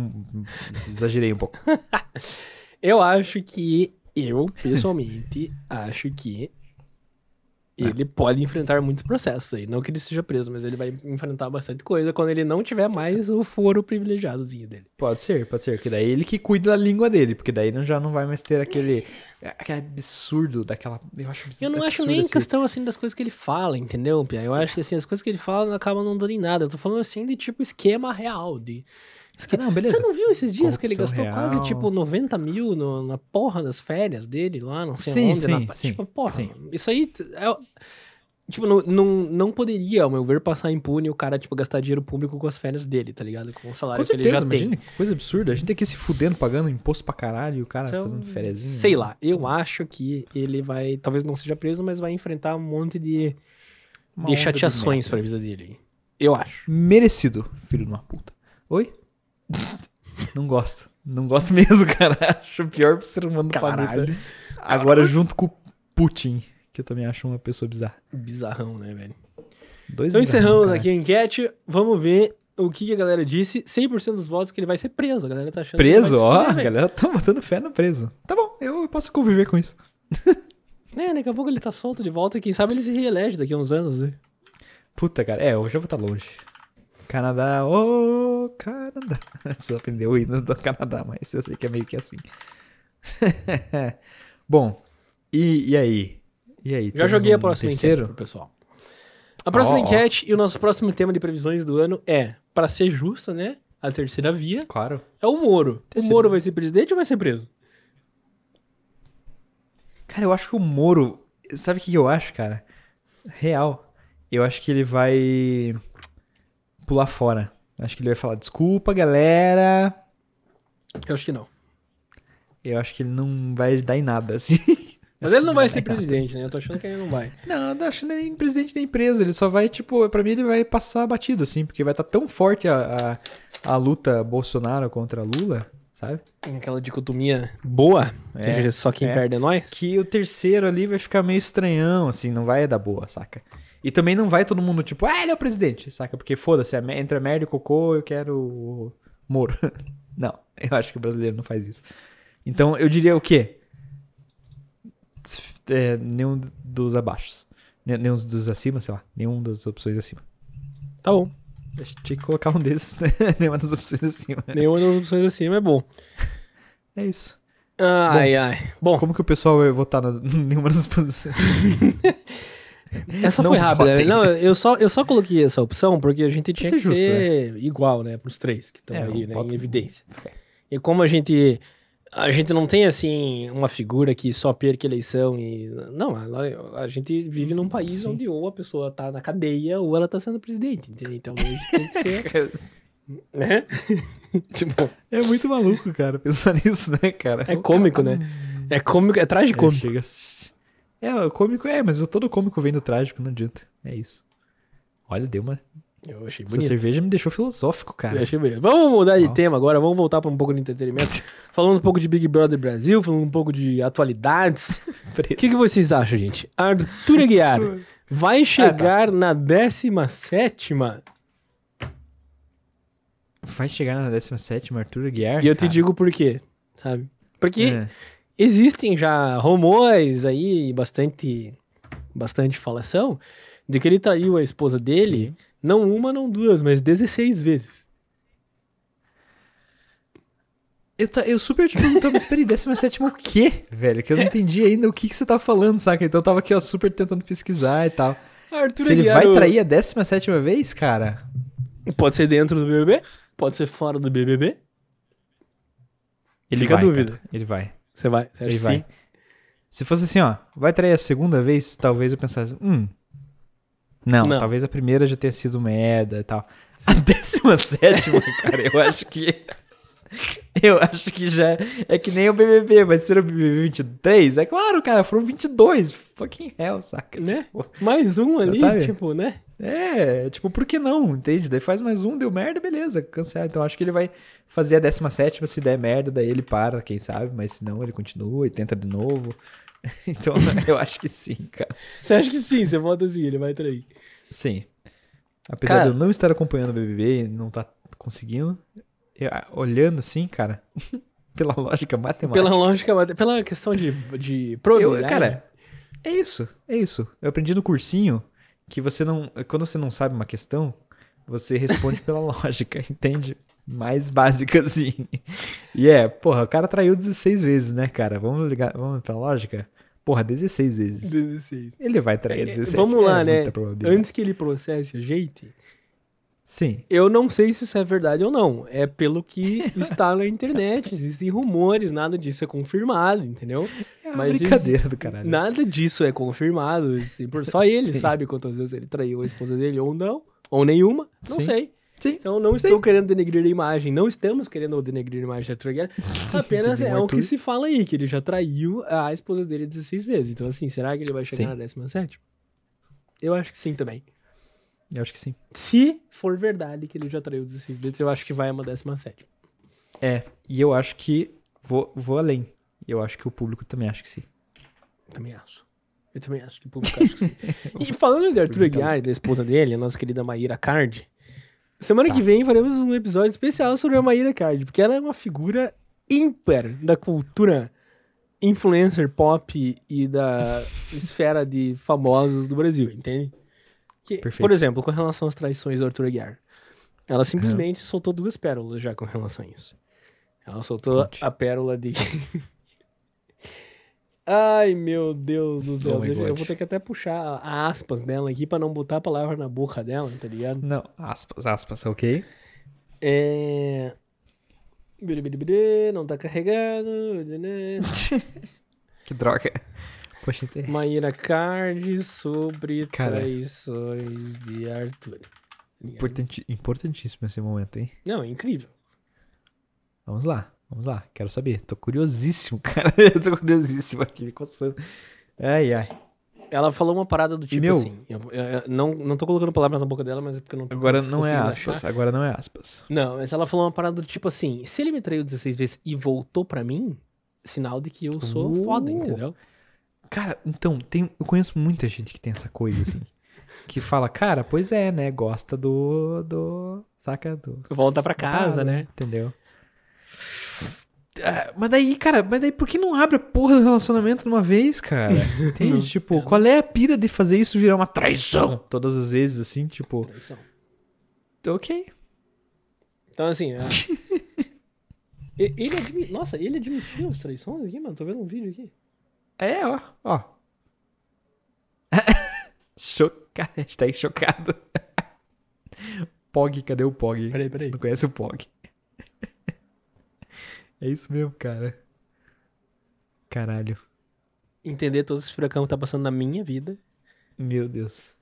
Exagerei um pouco. Eu acho que, eu, pessoalmente, acho que ele pode enfrentar muitos processos aí. Não que ele seja preso, mas ele vai enfrentar bastante coisa quando ele não tiver mais o foro privilegiadozinho dele. Pode ser, pode ser. Porque daí ele que cuida da língua dele. Porque daí já não vai mais ter aquele. Aquele absurdo daquela. Eu acho Eu não acho nem esse- questão assim das coisas que ele fala, entendeu, Pia? Eu acho que assim, as coisas que ele fala acabam não dando em nada. Eu tô falando assim de tipo esquema real. De... Ah, não, beleza. Você não viu esses dias que ele Corrupção gastou quase real. tipo 90 mil no- na porra das férias dele lá, não sei Sim, onde. sim, na... sim, Tipo, porra, sim. isso aí é. Tipo, não, não, não poderia, ao meu ver, passar impune o cara, tipo, gastar dinheiro público com as férias dele, tá ligado? Com o salário Com que ele certeza, já tem. imagina que coisa absurda. A gente tem que ir se fudendo, pagando imposto pra caralho e o cara Então, fazendo férias. sei lá, eu acho que ele vai, talvez não seja preso, mas vai enfrentar um monte de, Uma de de chateações merda. pra vida dele. Eu acho. Merecido, filho de uma puta. Oi? Não gosto. Não gosto mesmo, cara. Acho o pior ser humano do planeta. Caralho. Agora junto com o Putin, que eu também acho uma pessoa bizarra. Bizarrão, né, velho? Dois Então encerramos cara. aqui a enquete. Vamos ver o que, a galera disse, 100% dos votos que ele vai ser preso. A galera tá achando que ele Preso? Ó, a galera tá botando fé no preso. Tá bom, eu posso conviver com isso. É, daqui a pouco ele tá solto de volta e quem sabe ele se reelege daqui a uns anos, né? Puta, cara. É, hoje eu vou estar longe. Canadá, ô, Canadá. Preciso aprender o hino do Canadá, mas eu sei que é meio que assim. Bom, e, e aí? E aí? Já joguei a um próxima terceiro? enquete pro pessoal. A próxima ó. enquete e o nosso próximo tema de previsões do ano é, pra ser justo, né? A terceira via Claro. é o Moro. Terceira O Moro vai ser presidente ou vai ser preso? Cara, eu acho que o Moro. Sabe o que eu acho, cara? Real. Eu acho que ele vai pular fora. Acho que ele vai falar: desculpa, galera. Eu acho que não. Eu acho que ele não vai dar em nada, assim. Mas ele não vai ser presidente, né? Eu tô achando que ele não vai. Não, eu não acho nem presidente nem preso. Ele só vai, tipo, pra mim ele vai passar batido, assim, porque vai estar tão forte a, a, a luta Bolsonaro contra Lula, sabe? Tem Aquela dicotomia boa, É, seja só quem é. perde é nós. Que o terceiro ali vai ficar meio estranhão, assim, não vai dar boa, saca? E também não vai todo mundo, tipo, ah, ele é o presidente, saca? Porque foda-se, é entre a merda e o cocô, eu quero o Moro. não, eu acho que o brasileiro não faz isso. Então, eu diria o quê? É, nenhum dos abaixo. Ne- Nenhum dos acima, sei lá. Nenhum das opções acima. Tá bom. Que tinha que colocar um desses, né? Nenhuma das opções acima. Nenhuma das opções acima é bom. É isso. Ai, ai. Bom, Como que o pessoal vai votar nas nenhuma das posições? Essa Não foi rápida. né? votem. Não, eu só, eu só coloquei essa opção porque a gente tinha ser que justo, ser igual, né? Pros três que estão É, aí, né? Em evidência. Fé. E como a gente. A gente não tem, assim, uma figura que só perca eleição e. Não, a, a gente vive num país Sim. onde ou a pessoa tá na cadeia ou ela tá sendo presidente, entendeu? Então a gente tem que ser. né? tipo, É muito maluco, cara, pensar nisso, né, cara? é cômico, cara né? tá- É cômico, é É, tragicômico. chega a- É, o cômico é, mas todo cômico vem do trágico, não adianta. É isso. Olha, deu uma. Eu achei Essa bonito. cerveja me deixou filosófico, Eu cara. achei bonito. Vamos mudar de tema agora, vamos voltar para um pouco de entretenimento. falando um pouco de Big Brother Brasil, falando um pouco de atualidades. O que, que vocês acham, gente? Arthur Aguiar vai chegar na 17 Vai chegar na 17 Arthur Aguiar. E eu te cara. digo por quê, sabe? Porque É. existem já rumores aí, bastante, bastante falação, de que ele traiu a esposa dele, não uma, não duas, mas 16 vezes. Eu, tá, eu super te perguntando, mas peraí, 17 o quê, velho? Que eu não entendi ainda o que, que você tá falando, saca? Então eu tava aqui, ó, super tentando pesquisar e tal. Arthur Se ele Aguiar, vai trair a 17 vez, cara. Pode ser dentro do BBB, pode ser fora do BBB. Ele Fica a vai, dúvida. cara, Ele vai. Você vai, você acha que vai. sim? Se fosse assim, ó, vai trair a segunda vez, talvez eu pensasse, hum. Não, Não. talvez a primeira já tenha sido merda e tal. A 17, cara, eu acho que. Eu acho que já é que nem o BBB, vai ser o BBB 23? É claro, cara, foram 22. Fucking hell, saca? Né? Tipo, Mais um ali, Sabe? tipo, né? É, tipo, por que não? Entende? Daí faz mais um, deu merda, beleza, cancela. Então acho que ele vai fazer a 17, se der merda, daí ele para, quem sabe, mas se não, ele continua e tenta de novo. Então eu acho que sim, cara. Você acha que sim, você vota assim, ele vai trair. Sim. Apesar Cara- de eu não estar acompanhando o BBB e não tá conseguindo, eu- olhando assim, cara, pela lógica matemática. Pela lógica, mate- pela questão de, de eu, probabilidade. cara, é isso, é isso. Eu aprendi no cursinho que você não, quando você não sabe uma questão, você responde pela lógica, entende? Mais básica assim. E é, porra, o cara traiu 16 vezes, né, cara? Vamos ligar, vamos pra lógica? Porra, 16 vezes. 16. Ele vai trair É, 17. Vamos lá, é né? Antes que ele processe a gente, Sim. eu não sei se isso é verdade ou não. É pelo que está na internet. Existem rumores, nada disso é confirmado, entendeu? É uma Mas brincadeira do caralho. Nada disso é confirmado. assim, por- Só ele Sim. sabe quantas vezes ele traiu a esposa dele ou não. Ou nenhuma. Não Sim. sei. Sim. Então não estou querendo denegrir a imagem. Não estamos querendo denegrir a imagem de Arthur Aguiar. Apenas é o que se fala aí, que ele já traiu a esposa dele 16 vezes. Então assim, será que ele vai chegar Sim. na 17? Eu acho que sim também. Eu acho que sim. Se for verdade que ele já traiu 16 vezes, eu acho que vai uma 17. É, e eu acho que vou, vou além. Eu acho que o público também acha que sim. Também acho. Eu também acho que o público acha que sim. E falando de Arthur Aguiar e da esposa dele, a nossa querida Maíra Card, Semana Tá. que vem faremos um episódio especial sobre a Maíra Card, porque ela é uma figura ímpar da cultura influencer pop e da esfera de famosos do Brasil, entende? Que, por exemplo, com relação às traições do Arthur Aguiar. Ela simplesmente soltou duas pérolas já com relação a isso. Ela soltou Conte. a pérola de. Ai, meu Deus do céu. Oh Deixa- eu vou ter que até puxar aspas dela aqui pra não botar a palavra na boca dela, tá ligado? Não, aspas, aspas, ok? É. Não tá carregado. Que droga. Poxa, entendi. Maíra Card sobre Cara. traições de Arthur. Ligado? Importanti- importantíssimo esse momento, hein? Não, é incrível. Vamos lá, vamos lá. Quero saber. Tô curiosíssimo, cara. Eu tô curiosíssimo aqui, me coçando. Ai, ai. Ela falou uma parada do tipo meu? assim. Eu, eu- eu não, não tô colocando palavras na boca dela, mas é porque eu não tô Agora não é aspas. achar. Agora não é aspas. Não, mas ela falou uma parada do tipo assim: se ele me traiu 16 vezes e voltou pra mim, sinal de que eu sou Uh. foda, entendeu? Cara, então, tem, eu conheço muita gente que tem essa coisa, assim. que fala, cara, pois é, né? Gosta do. do saca? Do. Volta pra casa, né? Entendeu? Ah, mas daí, cara, mas daí por que não abre a porra do relacionamento de uma vez, cara? Entende? Tipo, qual é a pira de fazer isso virar uma traição? Todas as vezes, assim, tipo, Traição. ok. Então, assim. é- ele admi... Nossa, ele admitiu as traições aqui, mano. Tô vendo um vídeo aqui. É, ó, ó. Chocado, aí chocado. Pog, cadê o Pog? Peraí, peraí. Você não conhece o Pog. é isso mesmo, cara. Caralho. Entender todos os furacão que tá passando na minha vida. Meu Deus.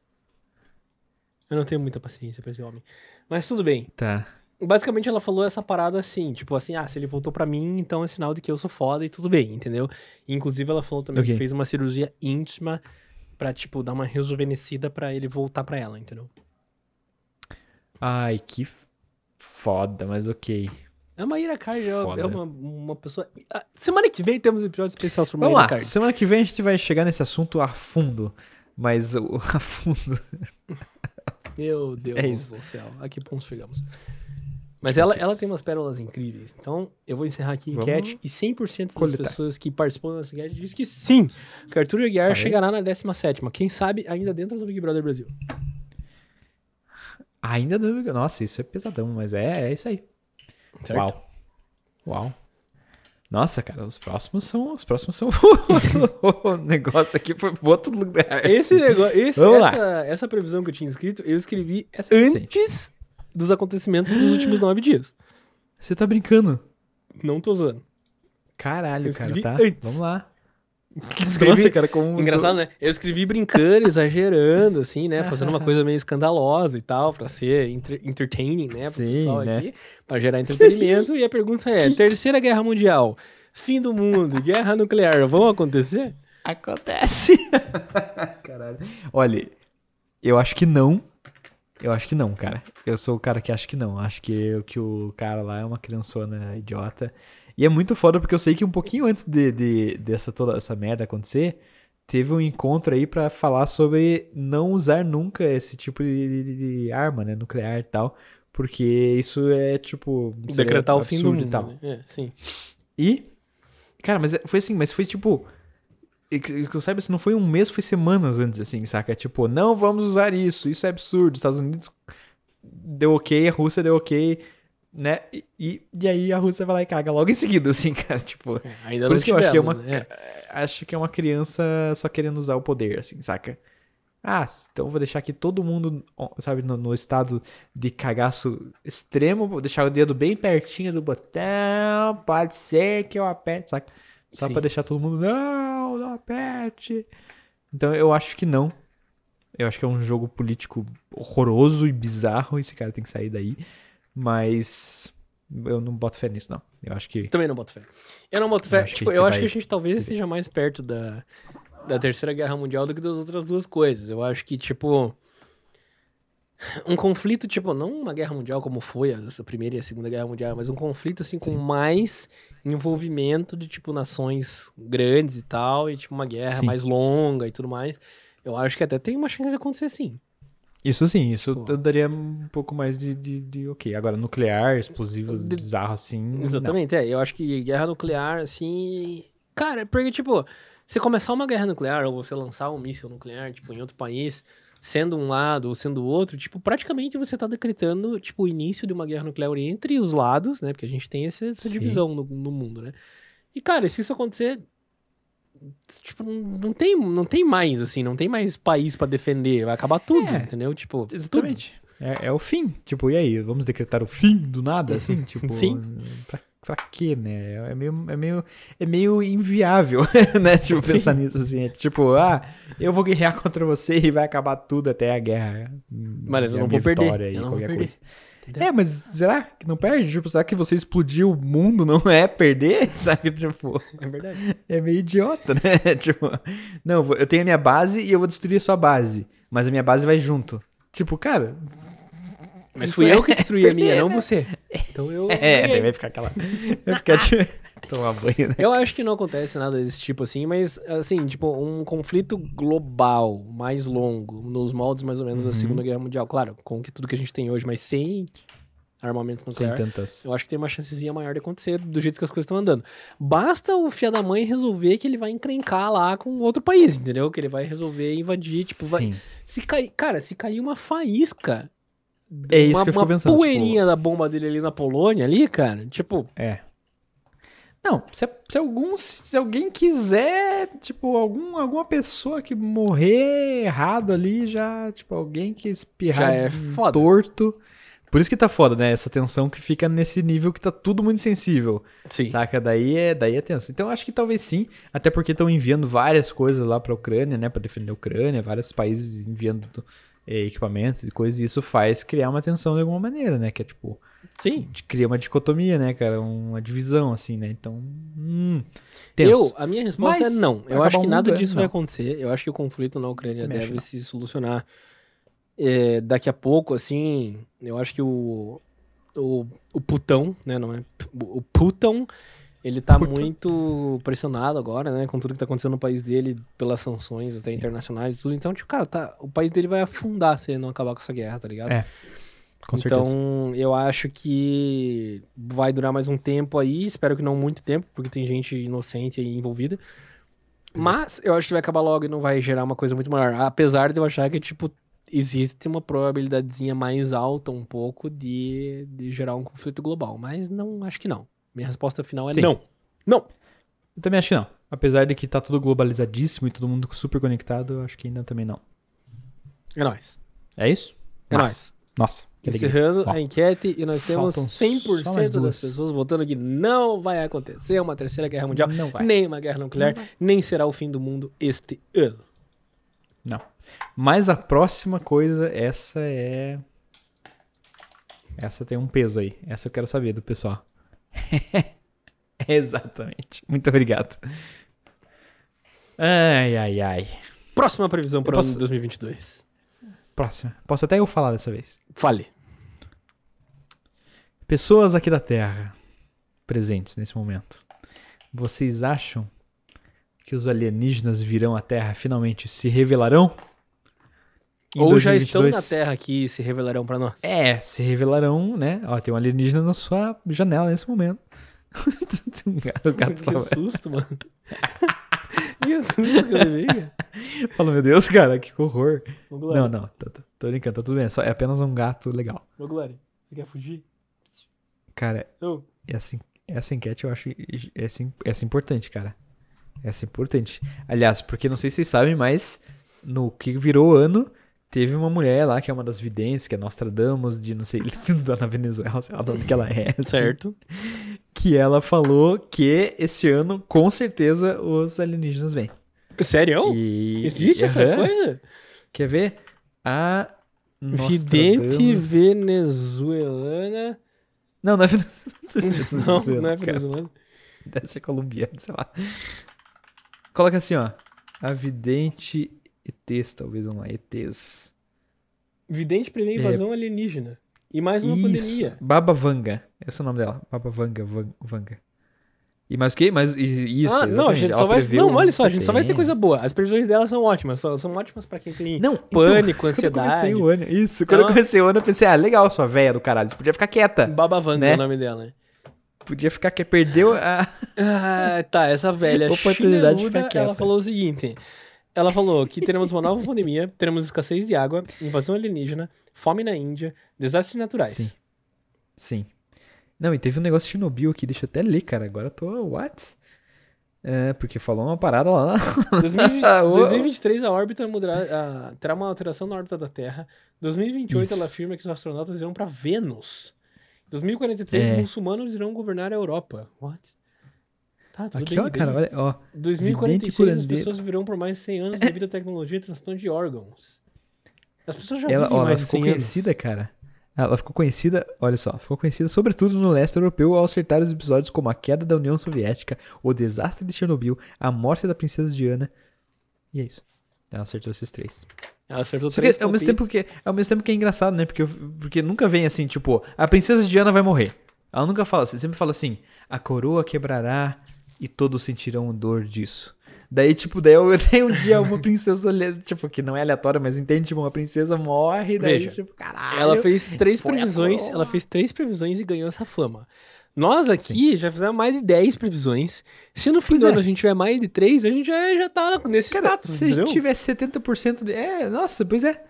Eu não tenho muita paciência pra esse homem. Mas tudo bem. Tá. Basicamente, ela falou essa parada assim, tipo assim, ah, se ele voltou pra mim, então é sinal de que eu sou foda e tudo bem, entendeu? Inclusive, ela falou também Ok. que fez uma cirurgia íntima pra, tipo, dar uma rejuvenescida pra ele voltar pra ela, entendeu? Ai, que foda, mas ok. A Maíra Card é, é uma, uma pessoa. Ah, Semana que vem temos um episódio especial sobre Vamos Maíra lá, Card. semana que vem a gente vai chegar nesse assunto a fundo. Mas o a fundo. Meu Deus É do céu, a que pontos chegamos? Mas ela, ela tem umas pérolas incríveis. Então, eu vou encerrar aqui a enquete. E 100% das coletar. pessoas que participam dessa enquete diz que sim, que Arthur Aguiar chegará na 17 Quem sabe ainda dentro do Big Brother Brasil. Ainda não. Nossa, isso é pesadão, mas é, é isso aí. Certo? Uau. Uau. Nossa, cara, os próximos são. Os próximos são. o negócio aqui foi pro outro lugar. Esse negócio, esse- essa, essa previsão que eu tinha escrito, eu escrevi Essa é antes dos acontecimentos dos últimos nove dias. Você tá brincando? Não tô zoando. Caralho, Eu cara, tá? antes. Vamos lá. Escrevi- cara, como. Engraçado, né? Eu escrevi brincando, exagerando, assim, né? Fazendo uma coisa meio escandalosa e tal, pra ser entre- entertaining, né? Pro Sim, pessoal né? aqui, pra gerar entretenimento. e a pergunta é: Terceira Guerra Mundial, fim do mundo, guerra nuclear, vão acontecer? Acontece. Caralho. Olha, eu acho que não. Eu acho que não, cara. Eu sou o cara que acha que não. Acho que, que o cara lá é uma criançona idiota. E é muito foda porque eu sei que um pouquinho antes de, de- dessa toda essa merda acontecer, teve um encontro aí pra falar sobre não usar nunca esse tipo de, de- de arma, né, nuclear e tal, porque isso é tipo Decretar o fim do mundo. e tal. né? É, sim. E, cara, mas é- foi assim, mas foi tipo. E Que que eu saiba, se não foi um mês, foi semanas antes, assim, saca? Tipo, não vamos usar isso, isso é absurdo. Estados Unidos deu ok, a Rússia deu ok, né? E, e, aí a Rússia vai lá e caga logo em seguida, assim, cara. Tipo, É, ainda por não isso que eu acho que é uma. né? Acho que é uma criança só querendo usar o poder, assim, saca? Ah, então vou deixar aqui todo mundo, sabe, no, no estado de cagaço extremo, vou deixar o dedo bem pertinho do botão, pode ser que eu aperte, saca? Só Sim. pra deixar todo mundo, não, não aperte. Então eu acho que não. Eu acho que é um jogo político horroroso e bizarro, esse cara tem que sair daí. Mas eu não boto fé nisso, não. Eu acho que. Também não boto fé. Eu não boto fé. acho que tipo, a eu acho que a vai- gente talvez esteja mais perto da, da Terceira Guerra Mundial do que das outras duas coisas. Eu acho que, tipo. Um conflito, tipo, não uma guerra mundial como foi a Primeira e a Segunda Guerra Mundial, mas um conflito, assim, com mais envolvimento de, tipo, nações grandes e tal, e, tipo, uma guerra Sim. mais longa e tudo mais. Eu acho que até tem uma chance de acontecer sim. Isso sim, isso Pô. eu daria um pouco mais de, de, de ok. Agora, nuclear, explosivos, De- bizarro assim. não. Exatamente, é. Eu acho que guerra nuclear, assim. Cara, porque, tipo, você começar uma guerra nuclear ou você lançar um míssil nuclear, tipo, em outro país, sendo um lado ou sendo o outro, tipo, praticamente você tá decretando, tipo, o início de uma guerra nuclear entre os lados, né? Porque a gente tem essa, essa divisão no, no mundo, né? E, cara, se isso acontecer. Tipo, não tem, não tem mais, assim, não tem mais país pra defender. Vai acabar tudo, É, entendeu? Tipo, Exatamente. É, é o fim. Tipo, e aí? Vamos decretar o fim do nada, assim? Tipo, Sim. Pra, pra quê, né? É meio, é meio, é meio inviável, né? Tipo, Sim. pensar nisso assim. É tipo, ah, eu vou guerrear contra você e vai acabar tudo até a guerra. Mas eu não vou perder, eu não vou perder. É, mas será que não perde? Tipo, será que você explodir o mundo não é perder? Sabe? Tipo, É verdade. é meio idiota, né? Tipo, não, eu tenho a minha base e eu vou destruir a sua base. Mas a minha base vai junto. Tipo, cara. Mas fui é eu que destruí a minha, não você. Então eu. É, daí vai ficar aquela. Vai ficar tipo. Tomar banho, né? Eu acho que não acontece nada desse tipo assim, mas assim, tipo, um conflito global mais longo, nos moldes mais ou menos da Uhum. Segunda Guerra Mundial, claro, com que tudo que a gente tem hoje, mas sem armamento Sem nuclear. tantas. Eu acho que tem uma chancezinha maior de acontecer do jeito que as coisas estão andando. Basta o fia da mãe resolver que ele vai encrencar lá com outro país, entendeu? Que ele vai resolver invadir, tipo, vai. Sim. Se cair, cara, se cair uma faísca, É isso uma, que eu fico uma pensando. poeirinha da bomba dele ali na Polônia ali, cara, tipo, Tipo, é. Não, se, se algum. Se alguém quiser, tipo, algum, alguma pessoa que morrer errado ali, já, tipo, alguém que espirrar Já é foda. torto. Por isso que tá foda, né? Essa tensão que fica nesse nível que tá tudo muito sensível. sim. Saca? Daí é, daí é tenso. Então acho que talvez sim, até porque estão enviando várias coisas lá pra Ucrânia, né? Pra defender a Ucrânia, vários países enviando equipamentos e coisas, e isso faz criar uma tensão de alguma maneira, né? Que é tipo, Sim. cria uma dicotomia, né, cara? Uma divisão, assim, né? Então. Hum, tenso. Eu, a minha resposta Mas é não. vai Eu acho que o nada é? disso vai Não. acontecer. Eu acho que o conflito na Ucrânia Também deve se solucionar é, daqui a pouco, assim. Eu acho que o, o, o Putão, né? Não é? O Putão, ele tá Putão. muito pressionado agora, né? Com tudo que tá acontecendo no país dele, pelas sanções até Sim. internacionais e tudo. Então, tipo, cara, tá, o país dele vai afundar se ele não acabar com essa guerra, tá ligado? É, Com então, certeza. eu acho que vai durar mais um tempo aí, espero que não muito tempo, porque tem gente inocente aí envolvida. É. Mas eu acho que vai acabar logo e não vai gerar uma coisa muito maior. Apesar de eu achar que, tipo, existe uma probabilidadezinha mais alta um pouco de, de gerar um conflito global. Mas não, acho que não. Minha resposta final é Sim. não. Não. Eu também acho que não. Apesar de que tá tudo globalizadíssimo e todo mundo super conectado, eu acho que ainda também não. É nóis. É isso? É nóis. Nossa. Encerrando Ó, a enquete e nós temos faltam só 100% mais das pessoas votando que não vai acontecer uma terceira guerra mundial. Não vai. nem uma guerra nuclear, nem será o fim do mundo este ano. Não. Mas a próxima coisa, essa é. Essa tem um peso aí. Essa eu quero saber do pessoal. Exatamente. Muito obrigado. Ai, ai, ai. Próxima previsão para o Eu ano posso- de 2022. Próxima. Posso até eu falar dessa vez. Fale. Pessoas aqui da Terra presentes nesse momento. Vocês acham que os alienígenas virão à Terra finalmente se revelarão? Ou já estão 2022? na Terra aqui e se revelarão para nós. É, se revelarão, né? Ó, tem um alienígena na sua janela nesse momento. o gato, que susto, mano. que susto que eu levei, cara. fala, meu Deus, cara, que horror. Ô, Não, não, tô, tô, tô brincando, tá tudo bem. É, só, é apenas um gato legal. ô, Glória, você quer fugir? Cara, Ô, essa, essa enquete eu acho essa, im- essa importante, cara. Essa é importante. Aliás, porque não sei se vocês sabem, mas no que virou ano, teve uma mulher lá que é uma das videntes, que é Nostradamus, de não sei, lá na Venezuela, sei lá de onde que ela é. assim, certo. que ela falou que este ano, com certeza, os alienígenas vêm. Sério? E, Existe essa Aham. coisa? Quer ver? A Vidente venezuelana. Não, não é Não, Venezuela, não é venezuelana. Deve ser colombiano, sei lá. Coloca assim, ó. A vidente ETs, talvez, vamos lá. ETs. Vidente prevê É. invasão alienígena. E mais uma Isso. pandemia. Baba Vanga. Esse é o nome dela. Baba Vanga, Van- Vanga. E mais o quê? Mas isso, Ah, não, a gente só vai. Não, olha só, a gente só vai ter coisa boa. As previsões dela são ótimas. São, são ótimas pra quem tem Não, pânico, então, Quando eu ansiedade. comecei o ano, isso. Quando Ela- eu comecei o ano, eu pensei, ah, legal, sua véia do caralho. Você podia ficar quieta. Babavanga Né? é o nome dela, né? Podia ficar quieta. Perdeu a. Ah, tá, essa velha Oportunidade de ficar quieta. ela falou o seguinte. Ela falou que teremos uma nova pandemia, teremos escassez de água, invasão alienígena, fome na Índia, desastres naturais. Sim. Sim. Não, e teve um negócio de Chernobyl aqui, deixa eu até ler, cara. Agora eu tô. What? É, porque falou uma parada lá. 2020 Uou. 2023 a órbita mudará, ah, terá uma alteração na órbita da Terra. 2028 Isso. ela afirma que os astronautas irão para Vênus. 2043 É. os muçulmanos irão governar a Europa. What? Tá, tudo Aqui, bem, ó, bem. cara, olha, ó. 2046 as pessoas viverão por mais de 100 anos devido à tecnologia e transplante de órgãos. As pessoas já Ela, vivem ó, ela mais de ficou 100 anos. conhecida, cara. Ela ficou conhecida, olha só, ficou conhecida sobretudo no leste europeu ao acertar os episódios como a queda da União Soviética, o desastre de Chernobyl, a morte da princesa Diana. E é isso. Ela acertou esses três. Ela acertou Só que três ao mesmo, tempo que, ao mesmo tempo que é engraçado, né? Porque, porque nunca vem assim, tipo, a princesa Diana vai morrer. Ela nunca fala assim, sempre fala assim, a coroa quebrará e todos sentirão dor disso. Daí, tipo, daí eu daí um dia uma princesa, tipo, que não é aleatória, mas entende, tipo, uma princesa morre, daí, Veja, tipo, caralho. Ela fez três a previsões, ela fez três previsões e ganhou essa fama. Nós aqui já fizemos mais de 10 previsões. Se no fim Pois do é. ano a gente tiver mais de 3, a gente já, já tá nesse Cara, status, se entendeu? tiver 70% de... É, nossa, pois é.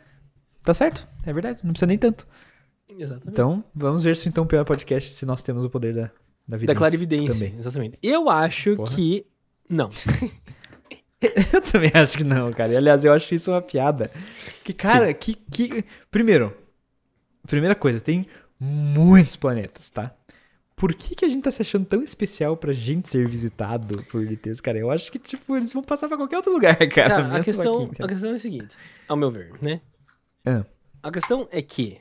Tá certo, é verdade, não precisa nem tanto. Exatamente. Então, vamos ver se então o pior podcast, se nós temos o poder da, da da clarividência, Também. exatamente. Eu acho Porra. que não. Eu também acho que não, cara. E, aliás, eu acho isso uma piada. Que, cara, que, que. Primeiro, primeira coisa, tem muitos planetas, tá? Por que, que a gente tá se achando tão especial pra gente ser visitado por ETs, cara? Eu acho que, tipo, eles vão passar pra qualquer outro lugar, cara. Cara, a questão, aqui, a questão é a seguinte, ao meu ver, né? Ah, A questão é que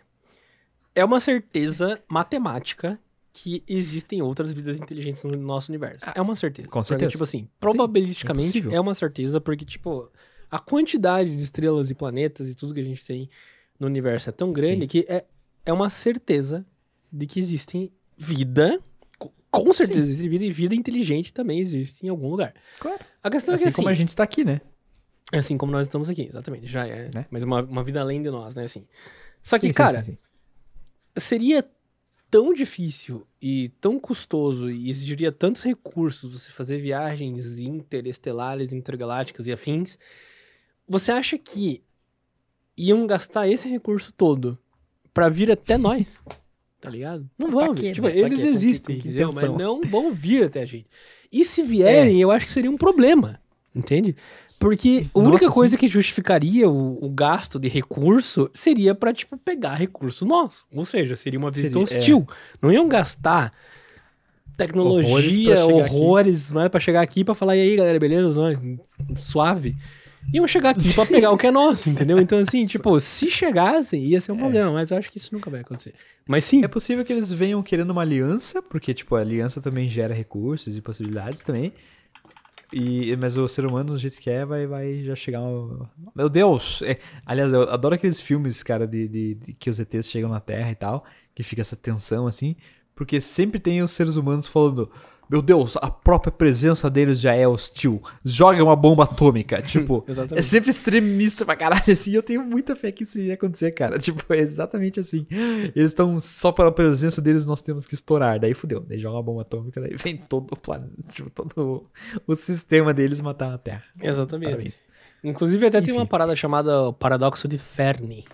é uma certeza matemática que existem outras vidas inteligentes no nosso universo. é uma certeza. com Porque, certeza. tipo assim, probabilisticamente possível. é uma certeza porque, tipo, a quantidade de estrelas e planetas e tudo que a gente tem no universo é tão grande Sim. que é, é uma certeza de que existem vida. co- Com certeza existe vida e vida inteligente também existe em algum lugar. claro. A questão Assim, é que assim, como a gente tá aqui, né? assim como nós estamos aqui, exatamente, já é, Né? mas uma, uma vida além de nós, né, assim. Só que, Sim, sim, cara, sim, sim. seria tão difícil e tão custoso e exigiria tantos recursos você fazer viagens interestelares, intergalácticas e afins. Você acha que iam gastar esse recurso todo pra vir até nós? Tá ligado? Não Pra vão. quê, tipo, né? Eles quê? Com que- existem, com que entendeu? Mas não vão vir até a gente. E se vierem, eu acho que seria um problema. Entende? Porque a única Nossa, coisa que justificaria o, o gasto de recurso seria pra, tipo, pegar recurso nosso. Ou seja, seria uma visita Seria- hostil. Não iam gastar tecnologia, Horrores horrores, não é pra chegar aqui pra falar, e aí, galera, beleza? É? Suave. Iam chegar aqui pra pegar o que é nosso, entendeu? Então, assim, tipo, se chegassem, ia ser um problema, mas eu acho que isso nunca vai acontecer. Mas sim, É possível que eles venham querendo uma aliança, porque, tipo, a aliança também gera recursos e possibilidades também. E, mas o ser humano, do jeito que é, vai, vai já chegar. ao- Meu Deus! É, aliás, eu adoro aqueles filmes, cara, de, de- de que os ETs chegam na Terra e tal, que fica essa tensão assim, porque sempre tem os seres humanos falando. Meu Deus, a própria presença deles já é hostil. Joga uma bomba atômica. Tipo, é sempre extremista pra caralho, assim. Eu tenho muita fé que isso ia acontecer, cara. Tipo, é exatamente assim. Eles estão só pela presença deles, nós temos que estourar. Daí fudeu. Daí joga uma bomba atômica, daí vem todo o planeta, tipo, todo o sistema deles matar a Terra. exatamente. Parabéns. Inclusive, até tem Enfim. uma parada chamada paradoxo de Fermi,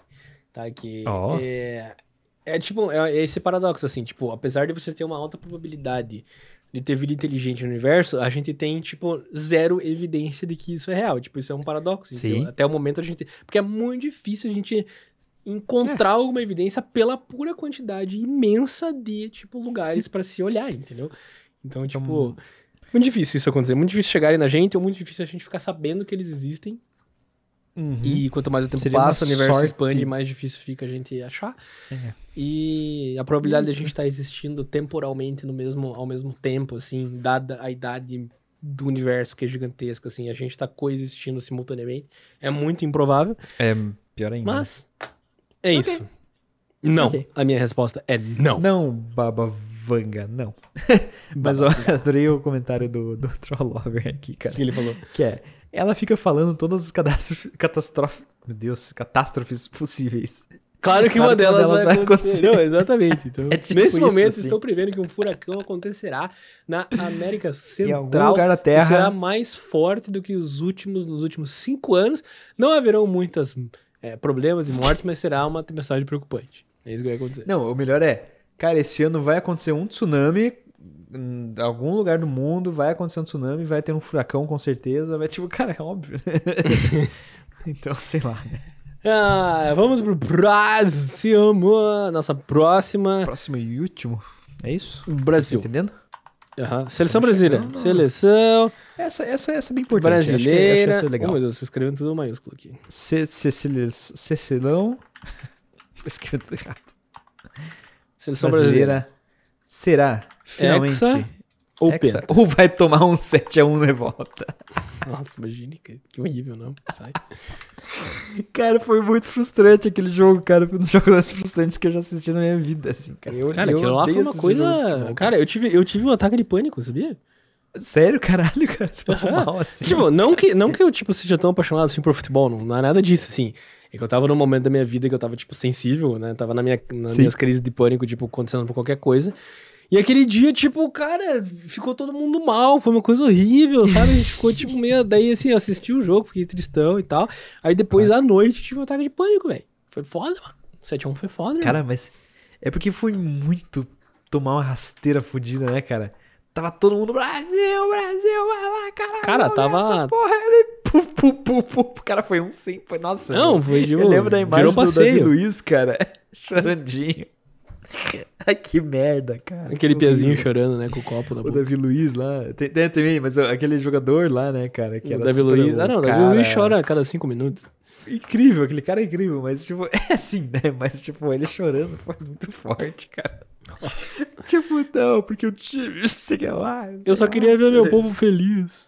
tá? Que Ó. é, é tipo, é esse paradoxo, assim, tipo, apesar de você ter uma alta probabilidade de ter vida inteligente no universo, a gente tem, tipo, zero evidência de que isso é real. Tipo, isso é um paradoxo. Sim. Até o momento a gente... Porque é muito difícil a gente encontrar É. alguma evidência pela pura quantidade imensa de, tipo, lugares pra se olhar, entendeu? Então, tipo... Muito difícil isso acontecer. Muito difícil chegarem na gente, ou muito difícil a gente ficar sabendo que eles existem. Uhum. E quanto mais o tempo Seria passa, o universo sorte. expande, mais difícil fica a gente achar. É. E a probabilidade de a Isso. gente estar existindo temporalmente no mesmo, ao mesmo tempo, assim, dada a idade do universo que é gigantesca, assim, a gente tá coexistindo simultaneamente, é muito improvável, É pior ainda. mas é Ok. isso. Não, Ok. a minha resposta é não. Não, Baba Vanga, não. Mas ó, adorei o comentário do, do Trollover aqui, O cara. que ele falou? Que é, ela fica falando todas as catástrofes, meu Deus, catástrofes possíveis. Claro que Claro uma que uma delas, delas vai vai acontecer. acontecer. Não, exatamente. Então, É tipo nesse momento, assim. estou prevendo que um furacão acontecerá na América Em algum Central. lugar da Terra. será mais forte do que os últimos, nos últimos cinco anos. Não haverão muitos problemas e mortes, mas será uma tempestade preocupante. É isso que vai acontecer. Não, o melhor é, cara, esse ano vai acontecer um tsunami em algum lugar do mundo, vai acontecer um tsunami, vai ter um furacão com certeza, vai tipo, cara, é óbvio, né? então, sei lá, né? Ah, vamos pro próximo. Nossa próxima. Próximo e último, é isso? Tá Brasil. entendendo? Aham. Seleção brasileira. Seleção Essa, essa, essa é bem importante. acho que- brasileira. Acho essa legal. Oh, meu Deus, você escreveu tudo maiúsculo aqui. Ce- Cecil- Cecilão. Escrevi tudo errado. Seleção brasileira. brasileira será finalmente Hexa ou hexa, penta? ou vai tomar um 7x1 de volta. Nossa, imagine, que, que horrível, não? Sai. Cara, foi muito frustrante aquele jogo, cara. Foi um dos jogos mais frustrantes que eu já assisti na minha vida, assim, cara. Eu, Cara, eu aquilo lá foi uma coisa. futebol. Cara, eu tive, eu tive um ataque de pânico, sabia? Sério, caralho, cara. Você passou Aham. mal assim. Tipo, não que, não que eu, tipo, seja tão apaixonado assim por futebol, não, não é nada disso, assim. É que eu tava num momento da minha vida que eu tava, tipo, sensível, né? Tava na minha, nas Sim. minhas crises de pânico, tipo, acontecendo por qualquer coisa. E aquele dia, tipo, cara, ficou todo mundo mal, foi uma coisa horrível, sabe? A gente ficou, tipo, meio. Daí, assim, eu assisti o jogo, fiquei tristão e tal. Aí depois, à noite, tive um ataque de pânico, velho. Foi foda, mano. 7x1 foi foda? Cara, mas é porque foi muito tomar uma rasteira fodida, né, cara? Tava todo mundo, Brasil, Brasil, vai lá, caralho. Cara, tava- Porra, ele, pu, pu, pu, pu. Cara, foi um sim, foi, nossa. Não, meu. foi tipo. Eu lembro da imagem do Davi passeio. Luiz, cara, chorandinho. Ai, que merda, cara. Aquele horrível. chorando, né, com o copo na O boca. Davi Luiz lá, tem, tem também, mas aquele jogador lá, né, cara, que O Davi Luiz. Ah, não, o Davi cara Luiz chora a cada cinco minutos. Incrível, aquele cara é incrível, mas tipo, é assim, né, mas tipo, ele chorando foi muito forte, cara. tipo, não, porque o time, sei lá. Eu só queria ver meu povo feliz.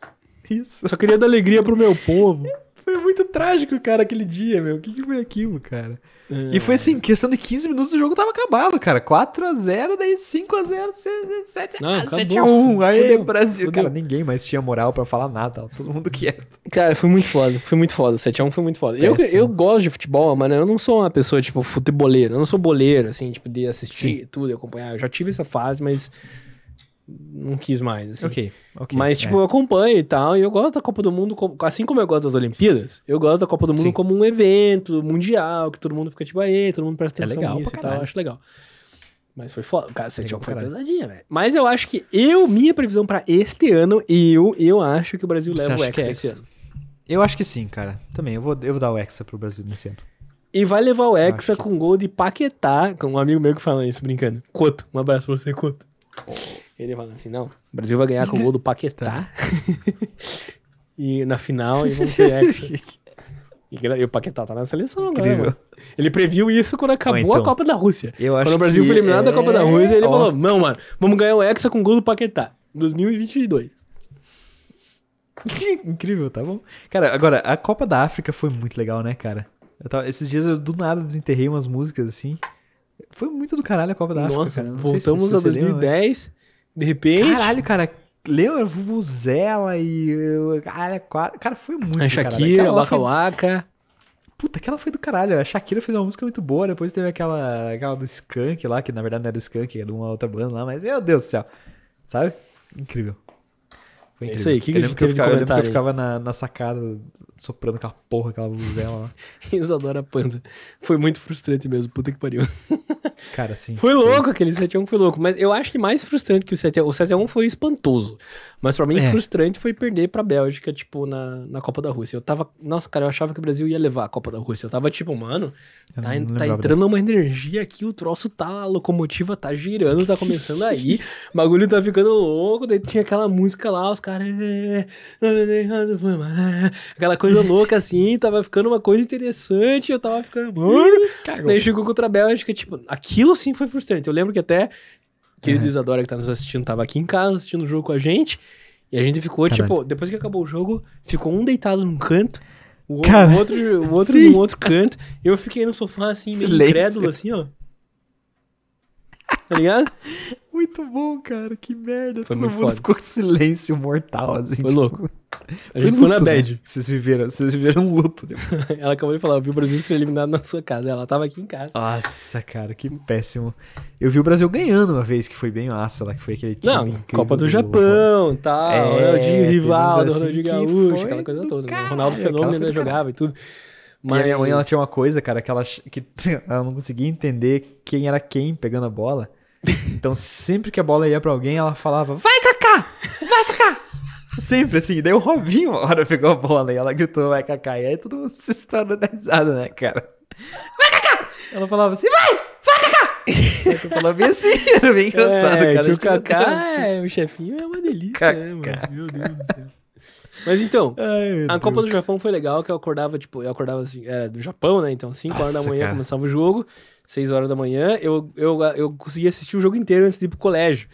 Isso. Só queria dar alegria pro meu povo. Foi muito trágico, cara, aquele dia, meu. O que, que foi aquilo, cara? É. E foi assim, questão de 15 minutos o jogo tava acabado, cara. 4x0, daí 5x0, 7x1. Não, acabou. 7x1. Aí, Fudeu. Brasil. Fudeu. Cara, ninguém mais tinha moral pra falar nada, tava todo mundo quieto. Cara, foi muito foda. Foi muito foda. 7x1 foi muito foda. Eu, Péssimo. eu gosto de futebol, mano. Eu não sou uma pessoa, tipo, futeboleira. Eu não sou boleiro, assim, tipo, de assistir tudo e acompanhar. Eu já tive essa fase, mas não quis mais, assim. Ok, ok. Mas, tipo, eu acompanho e tal, e eu gosto da Copa do Mundo, como- assim como eu gosto das Olimpíadas, eu gosto da Copa do Mundo Sim. como um evento mundial, que todo mundo fica tipo, aí, todo mundo presta É atenção legal nisso e tal, eu acho legal. Mas foi foda, cara, esse Legal foi caralho. pesadinha, velho. Mas eu acho que eu, minha previsão pra este ano, eu, eu acho que o Brasil Você leva o que Hexa é esse ano. Eu acho que sim, cara. Também, eu vou, eu vou dar o Hexa pro Brasil nesse ano. E vai levar o Hexa Acho que- com gol de Paquetá, com um amigo meu que fala isso, brincando. Coto, um abraço pra você, Coto. Ele fala assim, não, o Brasil vai ganhar com o gol do Paquetá. e na final, e vamos ter Hexa. E o Paquetá tá na seleção agora, Incrível. mano. Ele previu isso quando acabou então, a Copa da Rússia. quando o Brasil foi eliminado da Copa da é- Rússia, ele ó. falou, não, mano, vamos ganhar o Hexa com o gol do Paquetá. 2022. Incrível, tá bom? Cara, agora, a Copa da África foi muito legal, né, cara? Tava- esses dias eu do nada desenterrei umas músicas assim. Foi muito do caralho a Copa da África, Nossa. Não sei voltamos se a você lembra, mas- 2010, de repente... Caralho, cara. Lembra Vuvuzela e. Cara, quatro- cara, foi muito A. Shakira, Waka foi- Waka. Puta, aquela foi do caralho. A Shakira fez uma música muito boa. Depois teve aquela, aquela do Skank lá, que na verdade não é do Skank, é de uma outra banda lá, mas meu Deus do céu. Sabe? Incrível. Foi É incrível. isso aí, o que que a gente que teve de ficava, eu lembro que eu comentário ficava na, na sacada soprando aquela porra, aquela vuvuzela lá. Isadora Panza. Foi muito frustrante mesmo, puta que pariu. Cara, assim. Foi louco, aquele 7x1 foi louco. Mas eu acho que mais frustrante que o 7x1. O 7x1 foi espantoso. Mas pra mim, É. frustrante foi perder pra Bélgica, tipo, na, na Copa da Rússia. Eu tava. Nossa, cara, eu achava que o Brasil ia levar a Copa da Rússia. Eu tava tipo, mano, Eu tá, tá entrando uma energia aqui, o troço tá. A locomotiva tá girando, tá começando aí. o bagulho tá ficando louco. Daí tinha aquela música lá, os caras. Aquela coisa louca assim, tava ficando uma coisa interessante. Eu tava ficando. Mano. Daí chegou contra a Bélgica, tipo, aquilo sim foi frustrante. Eu lembro que até querida Uhum. Isadora que tá nos assistindo tava aqui em casa assistindo o jogo com a gente. E a gente ficou, Caralho. tipo, depois que acabou o jogo, ficou um deitado num canto, o outro, Cara, o outro, o outro num outro canto. E eu fiquei no sofá assim, meio Silêncio. incrédulo, assim, ó. Tá ligado? Muito bom, cara. Que merda. Foi Todo muito mundo foda. ficou com silêncio mortal, assim. Foi tipo, louco. A gente ficou na né? bad. Vocês viveram, vocês viveram um luto. Ela acabou de falar, eu vi o Brasil ser eliminado na sua casa. Ela tava aqui em casa. Nossa, cara, que péssimo. Eu vi o Brasil ganhando uma vez, que foi bem massa lá, que foi aquele time Não, Copa do Japão, tal, É, Ronaldinho rival, do assim Ronaldinho Gaúcho, aquela coisa do toda. né? caralho, Ronaldo Fenômeno do ainda jogava e tudo. Mas... Mas a minha mãe, ela tinha uma coisa, cara, que ela, que ela não conseguia entender quem era quem pegando a bola. Então, sempre que a bola ia pra alguém, ela falava, vai, Kaká! Vai, Kaká! Sempre assim. Daí o Robinho uma hora pegou a bola e ela gritou, vai, Kaká. E aí todo mundo se estourou da risada, né, cara? Vai, Kaká! Ela falava assim, vai! Vai, que eu falava bem assim, era bem engraçado, é, cara. Kaká, tipo, é, o chefinho é uma delícia, né, mano? Meu Deus do céu. Mas então, Ai, a Copa do. Japão foi legal, que eu acordava, tipo, eu acordava assim, era do Japão, né? Então, 5 horas da manhã cara. começava o jogo, 6 horas da manhã, eu, eu, eu conseguia assistir o jogo inteiro antes de ir pro colégio.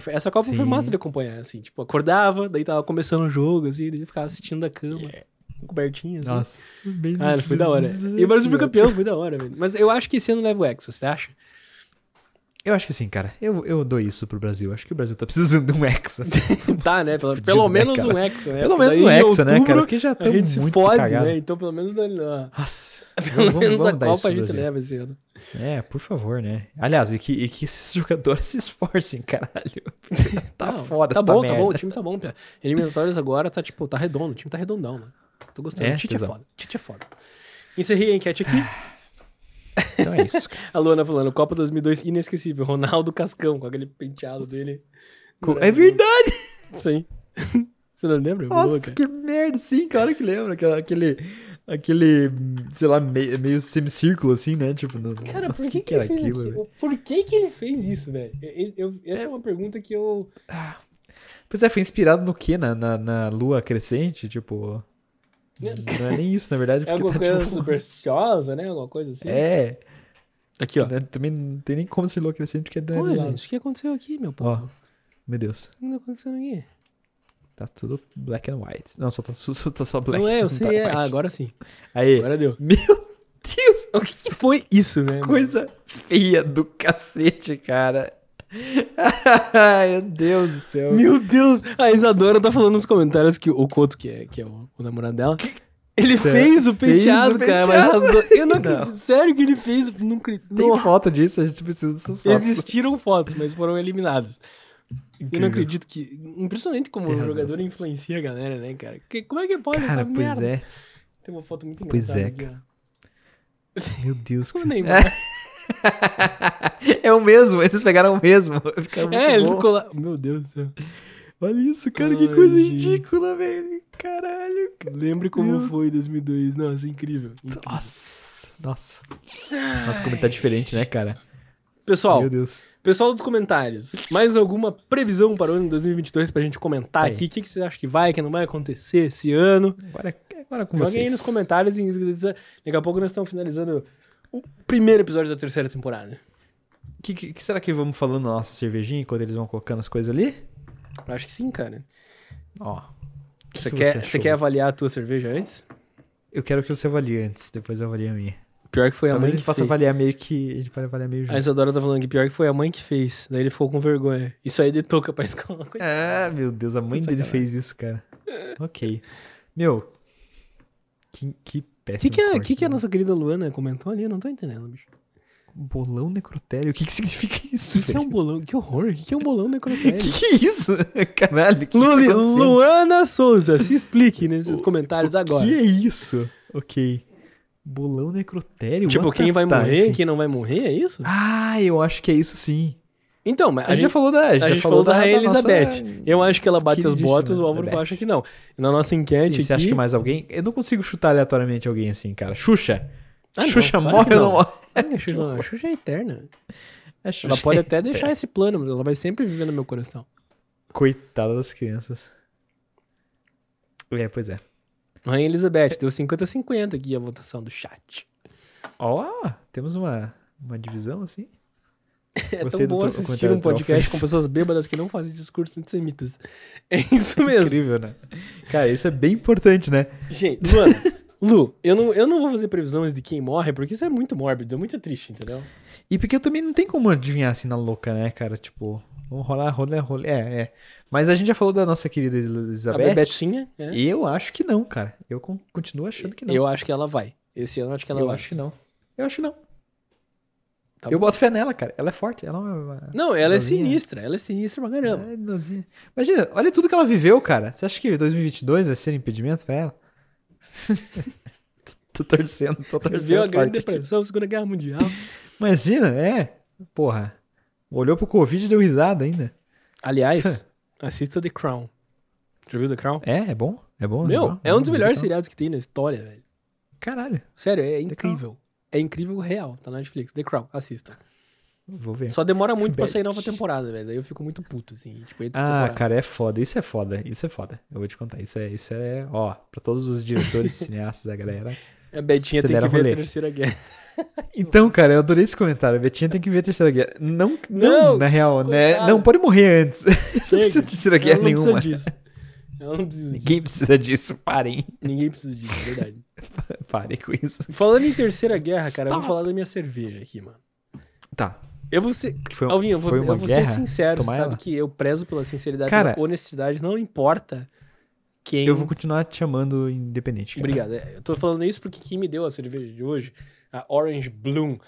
Foi- essa Copa foi Sim. massa de acompanhar, assim, tipo, acordava, daí tava começando o jogo, assim, daí eu ficava assistindo da cama, com cobertinha, assim. Nossa, bem Ah, foi da hora. E o Brasil foi campeão, foi da hora, velho. Mas eu acho que esse ano leva o Hexa, você acha? Eu acho que sim, cara. Eu, eu dou isso pro Brasil. Acho que o Brasil tá precisando de um Hexa. tá, né? Pelo, Fudido, pelo né, menos um Hexa, né? Pelo Porque menos um Hexa, né, cara? Porque já A estamos gente se muito fode, cagados. né? Então pelo menos, ó, Nossa. pelo vamos- menos vamos a Copa a gente Brasil. leva esse ano. É, por favor, né? Aliás, e que, e que esses jogadores se esforcem, caralho. tá Não, foda Tá bom, merda. tá bom, o time tá bom, Pia. Eliminatórias agora tá, tipo, tá redondo, o time tá redondão, mano. Tô gostando. É, o Tite é foda. Tite é foda. Encerrei a enquete aqui. Então é isso. A Luana falando, Copa 2002 inesquecível. Ronaldo Cascão, com aquele penteado dele. É verdade! Sim. Você não lembra? Nossa, Boa, que merda. Sim, claro que lembra. Aquele, aquele sei lá, meio, meio semicírculo assim, né? Tipo, no, Cara, nossa, por que, que, era ele fez aquilo? aquilo? Por que, que ele fez isso, velho? Essa é uma pergunta que eu. Pois é, foi inspirado no quê? Na, na, na lua crescente? Tipo. Não é nem isso, na verdade. É porque alguma tá, coisa tipo, supersticiosa, né? Alguma coisa assim. É. Aqui, ó. né, Também não tem nem como ser lua crescente porque é Pô, lado. gente, o que aconteceu aqui, meu povo? Meu Deus. O que tá acontecendo aqui? Tá tudo black and white. Não, só tá só, tá só black não é, eu não sei. tá é. white. Ah, agora sim. Aí. Agora deu. Meu Deus, O que, que foi isso, né? mano? coisa feia do cacete, cara. Ai, meu Deus do céu. Meu Deus! A Isadora tá falando nos comentários que o Couto, que é, que é o, o namorado dela, ele fez o Fez penteado, o cara. Penteado. eu não Não. acredito. Sério que ele fez? Não acredito. Tem Não. foto disso, a gente precisa dessas fotos. Existiram fotos, mas foram eliminadas. Eu não Incrível. acredito que. Impressionante como o razão, jogador influencia a galera, né, cara? Que- como é que pode Cara, essa pois merda? é. Tem uma foto muito Pois engraçada é, aqui, ó. Meu Deus. O cara. Neymar. É o mesmo, eles pegaram o mesmo. É, eles colaram. Meu Deus do céu. Olha isso, cara, que Ai, coisa gente. ridícula, velho. Caralho. cara. Lembre como Meu- foi 2002. Nossa, incrível. incrível. Nossa, nossa. Nossa, como tá diferente, né, cara? Pessoal, Meu Deus. pessoal dos comentários, mais alguma previsão para o ano de 2022 pra gente comentar aí. aqui? O que, que você acha que vai, que não vai acontecer esse ano? Agora, agora com Joguem aí vocês. nos comentários. e Daqui a pouco nós estamos finalizando o primeiro episódio da terceira temporada. O que, que, que será que vamos falando na nossa cervejinha enquanto eles vão colocando as coisas ali? Eu acho que sim, cara. Ó. que Você que quer, você você quer avaliar a tua cerveja antes? Eu quero que você avalie antes, depois eu avalie a minha. Pior que foi a Talvez mãe a que gente possa fez. avaliar meio que. A gente pode avaliar meio junto. A Isadora tá falando que pior que foi a mãe que fez. Daí ele ficou com vergonha. Isso aí de touca pra escola. Ah, meu Deus, a mãe dele fez isso, cara. ok. Meu. Que, que péssimo. que, que, é, corte, que, que a né? nossa querida Luana comentou ali? Eu não tô entendendo, bicho. Bolão necrotério? O que, que significa isso, O que, que é um bolão? Que horror. O que, que é um bolão Que necrotério? que é isso? Caralho, que que tá? Luana Souza, se explique nesses comentários agora. que é isso? Ok. Bolão necrotério? Tipo, What quem vai morrer, enfim. quem não vai morrer, é isso? Ah, eu acho que é isso sim. Então, mas A, gente já falou da. A a gente falou da Rainha nossa- Elizabeth. Eu acho que ela bate as botas, o Álvaro acha que não. Na nossa enquete Sim, você aqui... acha que mais alguém? Eu não consigo chutar aleatoriamente alguém assim, cara. Xuxa. Ah, não, Xuxa claro morre ou não. não morre? A Xuxa, a Xuxa é eterna. É Xuxa. Ela pode até deixar esse plano, mas ela vai sempre viver no meu coração. Coitada das crianças. É, pois é. Rainha Elizabeth, deu 50-50 aqui a votação do chat. Ó, temos uma, uma divisão assim. É Gostei tão bom assistir um podcast com pessoas bêbadas que não fazem discursos antissemitas. É isso mesmo. Incrível, né? Cara, isso é bem importante, né? Gente, Luana, Lu, eu não, eu não vou fazer previsões de quem morre, porque isso é muito mórbido, é muito triste, entendeu? E porque eu também não tem como adivinhar assim na louca, né, cara? Tipo, vamos rolar, rolê, rolê. É, é. Mas a gente já falou da nossa querida A Elizabeth. Bebetinha, é. Eu acho que não, cara. Eu con- continuo achando que não. eu acho que ela vai. Esse ano eu acho que ela Eu vai. acho que não. Eu acho que não. Tá eu bom. boto fé nela, cara. Ela é forte. Ela não é uma... Não, ela é idosinha. sinistra, ela é sinistra pra caramba. É idosinha. Imagina, olha tudo que ela viveu, cara. Você acha que 2022 vai ser impedimento pra ela? tô torcendo, tô Viu torcendo a Grande aqui. Depressão, Segunda Guerra Mundial. Imagina, é. Porra. Olhou pro Covid e deu risada ainda. Aliás, assista The Crown. Já viu The Crown? É, é bom? É bom? Meu, bom, é um dos melhores seriados que tem na história, velho. Caralho, Sério, é incrível. É incrível real. Tá na Netflix. The Crown, assista. vou ver. Só demora muito pra Bet. sair nova temporada, velho. Daí eu fico muito puto, assim. Tipo, Ah, temporada. cara, é foda. Isso é foda. Isso é foda. Eu vou te contar. Isso é, isso é, ó, pra todos os diretores, cineastas da galera. A Betinha tem que ver a rolê. Terceira Guerra. Então, cara, eu adorei esse comentário. A Betinha tem que ver a terceira guerra. Não, não, Não, na real, né? Não, pode morrer antes. não precisa Chega. de terceira guerra não nenhuma. precisa disso. Ela não precisa disso. Ninguém precisa disso. Parem. Ninguém precisa disso, é verdade. Parem com isso. Falando em Terceira Guerra, cara, eu vou Stop. falar da minha cerveja aqui, mano. Tá. Eu vou ser. Foi, Alvinho, eu vou, eu vou ser sincero, tomar sabe ela? que eu prezo pela sinceridade e Cara, pela honestidade, não importa quem. Eu vou continuar te chamando independente. Cara. Obrigado. É, Eu tô falando isso porque quem me deu a cerveja de hoje, a Orange Bloom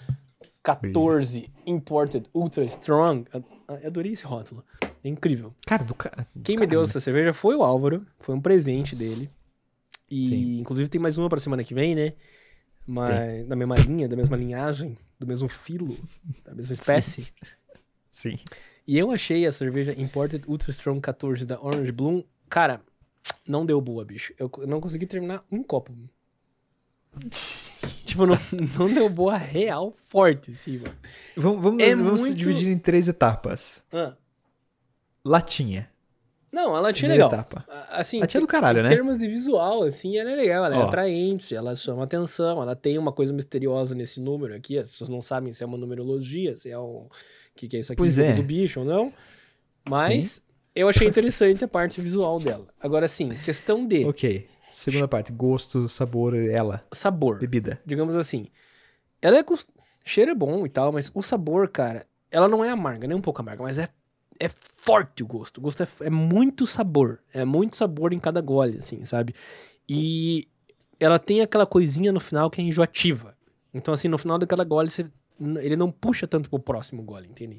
14 Imported Ultra Strong. Eu, adorei esse rótulo. É incrível. Cara, do cara. Quem me deu essa cerveja foi o Álvaro. Foi um presente dele. E Sim. inclusive tem mais uma pra semana que vem, né? Mas da mesma linha, da mesma linhagem, do mesmo filo, da mesma espécie. Sim. E eu achei a cerveja Imported Ultra Strong 14 da Orange Bloom, cara, não deu boa, bicho. Eu não consegui terminar um copo. tipo, não, não deu boa real forte, assim, mano. Vamos, vamos, É vamos muito- dividir em três etapas. Ah, Latinha. Não, ela tinha Primeira legal. etapa. A- Assim, Latinha do caralho, em né? termos de visual, assim, ela é legal, ela é Ó. atraente, ela chama atenção, ela tem uma coisa misteriosa nesse número aqui, as pessoas não sabem se é uma numerologia, se é um... O que, que é isso aqui, Pois é. do bicho ou não. Mas eu achei interessante a parte visual dela. Agora, assim, questão de Ok. Segunda parte. Gosto, sabor, ela. sabor. Bebida. digamos assim. Ela é. Cheiro é bom e tal, mas o sabor, cara, ela não é amarga, nem um pouco amarga, mas é, é forte o gosto. O gosto é, é muito sabor. É muito sabor em cada gole, assim, sabe? E ela tem aquela coisinha no final que é enjoativa. Então, assim, no final daquela gole, você- ele não puxa tanto pro próximo gole, entende?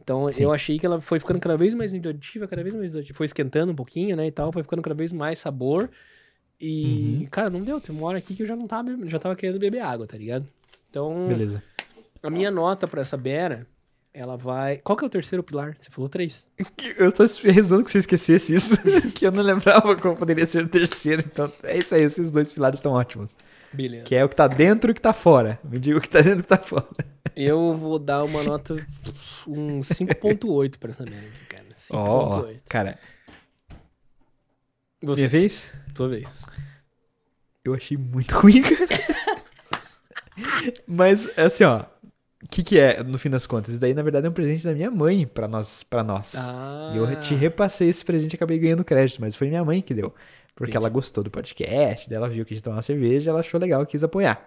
Então, Sim. eu achei que ela foi ficando cada vez mais enjoativa, cada vez mais enjoativa. Foi esquentando um pouquinho, né, e tal. Foi ficando cada vez mais sabor. E, Uhum. cara, não deu. Tem uma hora aqui que eu já não tava, já tava querendo beber água, tá ligado? Então, Beleza. a minha nota pra essa Bera, ela vai... Qual que é o terceiro pilar? Você falou três. Eu tô rezando que você esquecesse isso, que eu não lembrava qual poderia ser o terceiro. Então, é isso aí, esses dois pilares estão ótimos. Beleza. Que é o que tá dentro e o que tá fora. Me diga o que tá dentro e o que tá fora. Eu vou dar uma nota, um 5.8 pra essa aqui, cara. Ó, 5.8. cara, Você, minha vez, tua vez. eu achei muito ruim, cara. Mas, assim, ó, o que que é, no fim das contas? Isso daí, na verdade, é um presente da minha mãe pra nós. Pra nós. Ah, E eu te repassei esse presente e acabei ganhando crédito, mas foi minha mãe que deu. Porque Entendi. ela gostou do podcast, daí ela viu que a gente tomava cerveja, ela achou legal, quis apoiar.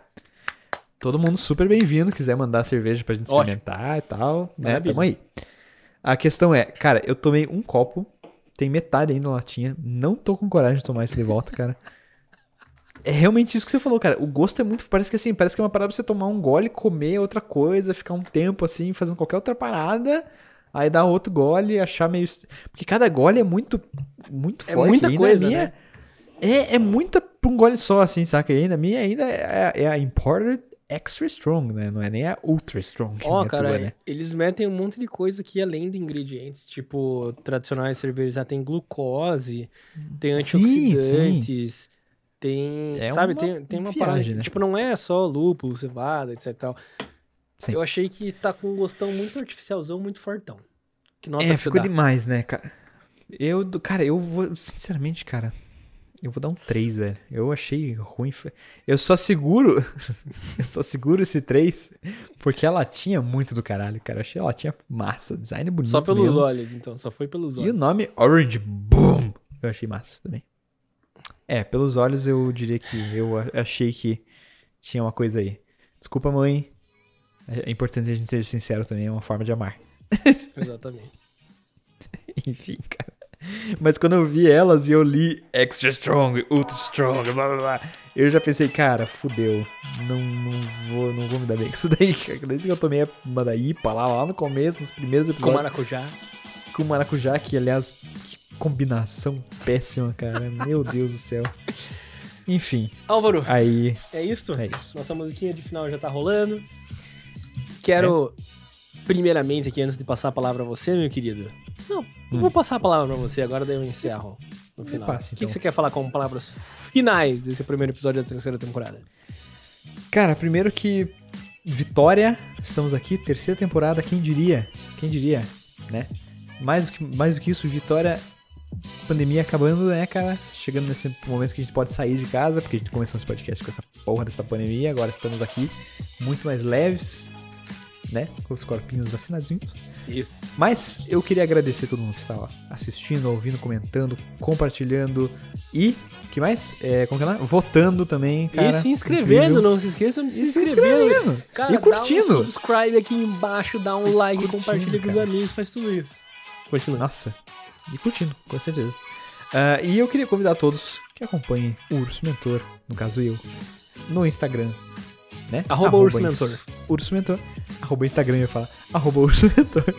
Todo mundo super bem-vindo, quiser mandar cerveja pra gente Ótimo. experimentar e tal, né? Tamo aí. A questão é, cara, eu tomei um copo, tem metade ainda na latinha, não tô com coragem de tomar isso de volta, cara. É realmente isso que você falou, cara. O gosto é muito. Parece que assim, parece que é uma parada pra você tomar um gole, comer outra coisa, ficar um tempo assim, fazendo qualquer outra parada, aí dar outro gole, achar meio. Porque cada gole é muito. Muito É forte. muita ainda coisa, minha, né? É, é muita pra um gole só, assim, saca? E ainda a minha ainda é, é a Imported Extra Strong, né? Não é nem a Ultra Strong. Ó, a cara, tua, né? eles metem um monte de coisa aqui além de ingredientes. Tipo, tradicionais cervejas, ah, tem glucose, tem antioxidantes, tem. É sabe, uma tem, tem uma viagem, parada. né? Tipo, não é só lúpulo, cevada, etc e tal. Sim. Eu achei que tá com um gostão muito artificialzão, muito fortão. Que nota É, que ficou dá? demais, né, cara? Eu, cara, eu vou, sinceramente, cara, eu vou dar um 3, velho. Eu achei ruim. Eu só seguro, eu só seguro esse 3 porque a latinha é muito do caralho, cara. Eu achei a latinha massa, design bonito Só pelos mesmo. olhos, então. Só foi pelos E o olhos. nome Orange Boom, eu achei massa também. É, pelos olhos eu diria que eu a- achei que tinha uma coisa aí. Desculpa, mãe. É é importante a gente ser sincero também, é uma forma de amar. Exatamente. Enfim, cara. Mas quando eu vi elas e eu li Extra Strong, Ultra Strong, blá blá blá, eu já pensei, cara, fudeu. Não, não, vou, não vou me dar bem com isso daí, cara. Desde que eu tomei uma da IPA lá, lá no começo, nos primeiros Com episódios. maracujá. com maracujá, que aliás, que combinação péssima, cara. Meu Deus do céu. Enfim, Álvaro, aí é isso? é isso. Nossa musiquinha de final já tá rolando. Quero, primeiramente, aqui, antes de passar a palavra a você, meu querido. Não, eu vou passar a palavra pra você, agora daí eu encerro no final. passe, o que, então. que você quer falar como palavras finais desse primeiro episódio da terceira temporada? Cara, primeiro que Vitória, estamos aqui, terceira temporada, quem diria? Quem diria, né? Mais do que, mais do que isso, Vitória, pandemia acabando, né, cara? Chegando nesse momento que a gente pode sair de casa, porque a gente começou esse podcast com essa porra dessa pandemia, agora estamos aqui muito mais leves, né? Com os corpinhos vacinadinhos. Isso. Mas eu queria agradecer todo mundo que estava assistindo, ouvindo, comentando, compartilhando e, que mais? É, como que é lá? Votando também, cara. e se inscrevendo, Incrível. não se esqueçam de se E se inscrever. inscrevendo. Cara, E curtindo. dá um subscribe aqui embaixo, dá um like, curtindo, compartilha com os amigos, faz tudo isso. Continua. Nossa, e curtindo, com certeza. Ah, e eu queria convidar todos que acompanhem o Urso Mentor, no caso eu, no Instagram, né? Arroba Urso Mentor. Urso Mentor. Arroba Instagram, eu falar. Arroba Urso Mentor.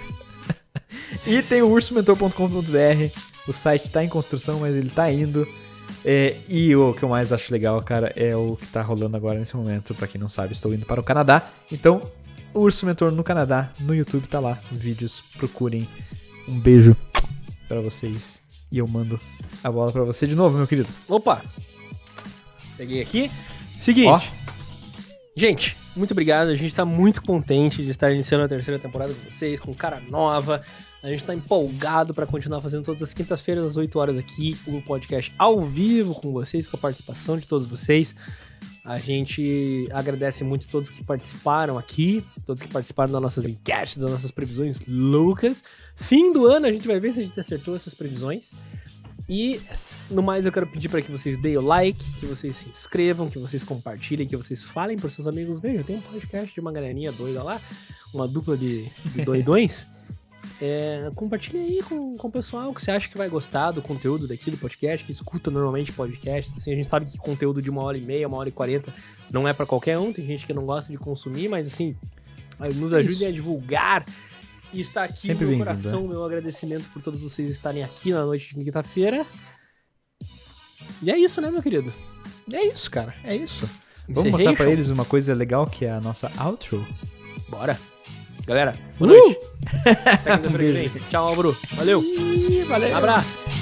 e tem o ursomentor.com.br. O site tá em construção, mas ele tá indo. É, e o que eu mais acho legal, cara, é o que tá rolando agora nesse momento. Pra quem não sabe, estou indo para o Canadá. Então, o Urso Mentor no Canadá, no YouTube tá lá. Vídeos, procurem. Um beijo pra vocês. E eu mando a bola pra você de novo, meu querido. Opa! Peguei aqui. Seguinte. Ó. Gente, muito obrigado. A gente tá muito contente de estar iniciando a terceira temporada com vocês, com cara nova. A gente tá empolgado pra continuar fazendo todas as quintas-feiras, às 8 horas aqui, um podcast ao vivo com vocês, com a participação de todos vocês. A gente agradece muito todos que participaram aqui, todos que participaram das nossas enquetes, das nossas previsões loucas. Fim do ano a gente vai ver se a gente acertou essas previsões. E no mais, eu quero pedir para que vocês deem o like, que vocês se inscrevam, que vocês compartilhem, que vocês falem para seus amigos. Veja, tem um podcast de uma galerinha doida lá, uma dupla de, de doidões. É, compartilha aí com, com o pessoal que você acha que vai gostar do conteúdo daqui do podcast, que escuta normalmente podcast. Assim, a gente sabe que conteúdo de uma hora e meia, uma hora e quarenta não é para qualquer um. Tem gente que não gosta de consumir, mas assim, nos ajudem Isso. a divulgar. E está aqui Sempre o meu coração, meu agradecimento por todos vocês estarem aqui na noite de quinta-feira. E é isso, né, meu querido? É isso, cara. É isso. Vamos Encerrei, mostrar pra show? eles uma coisa legal que é a nossa outro. Bora. Galera, boa Uh! noite. Até quinta-feira que vem. Tchau, Álvaro. Valeu. Ih, valeu. Abraço.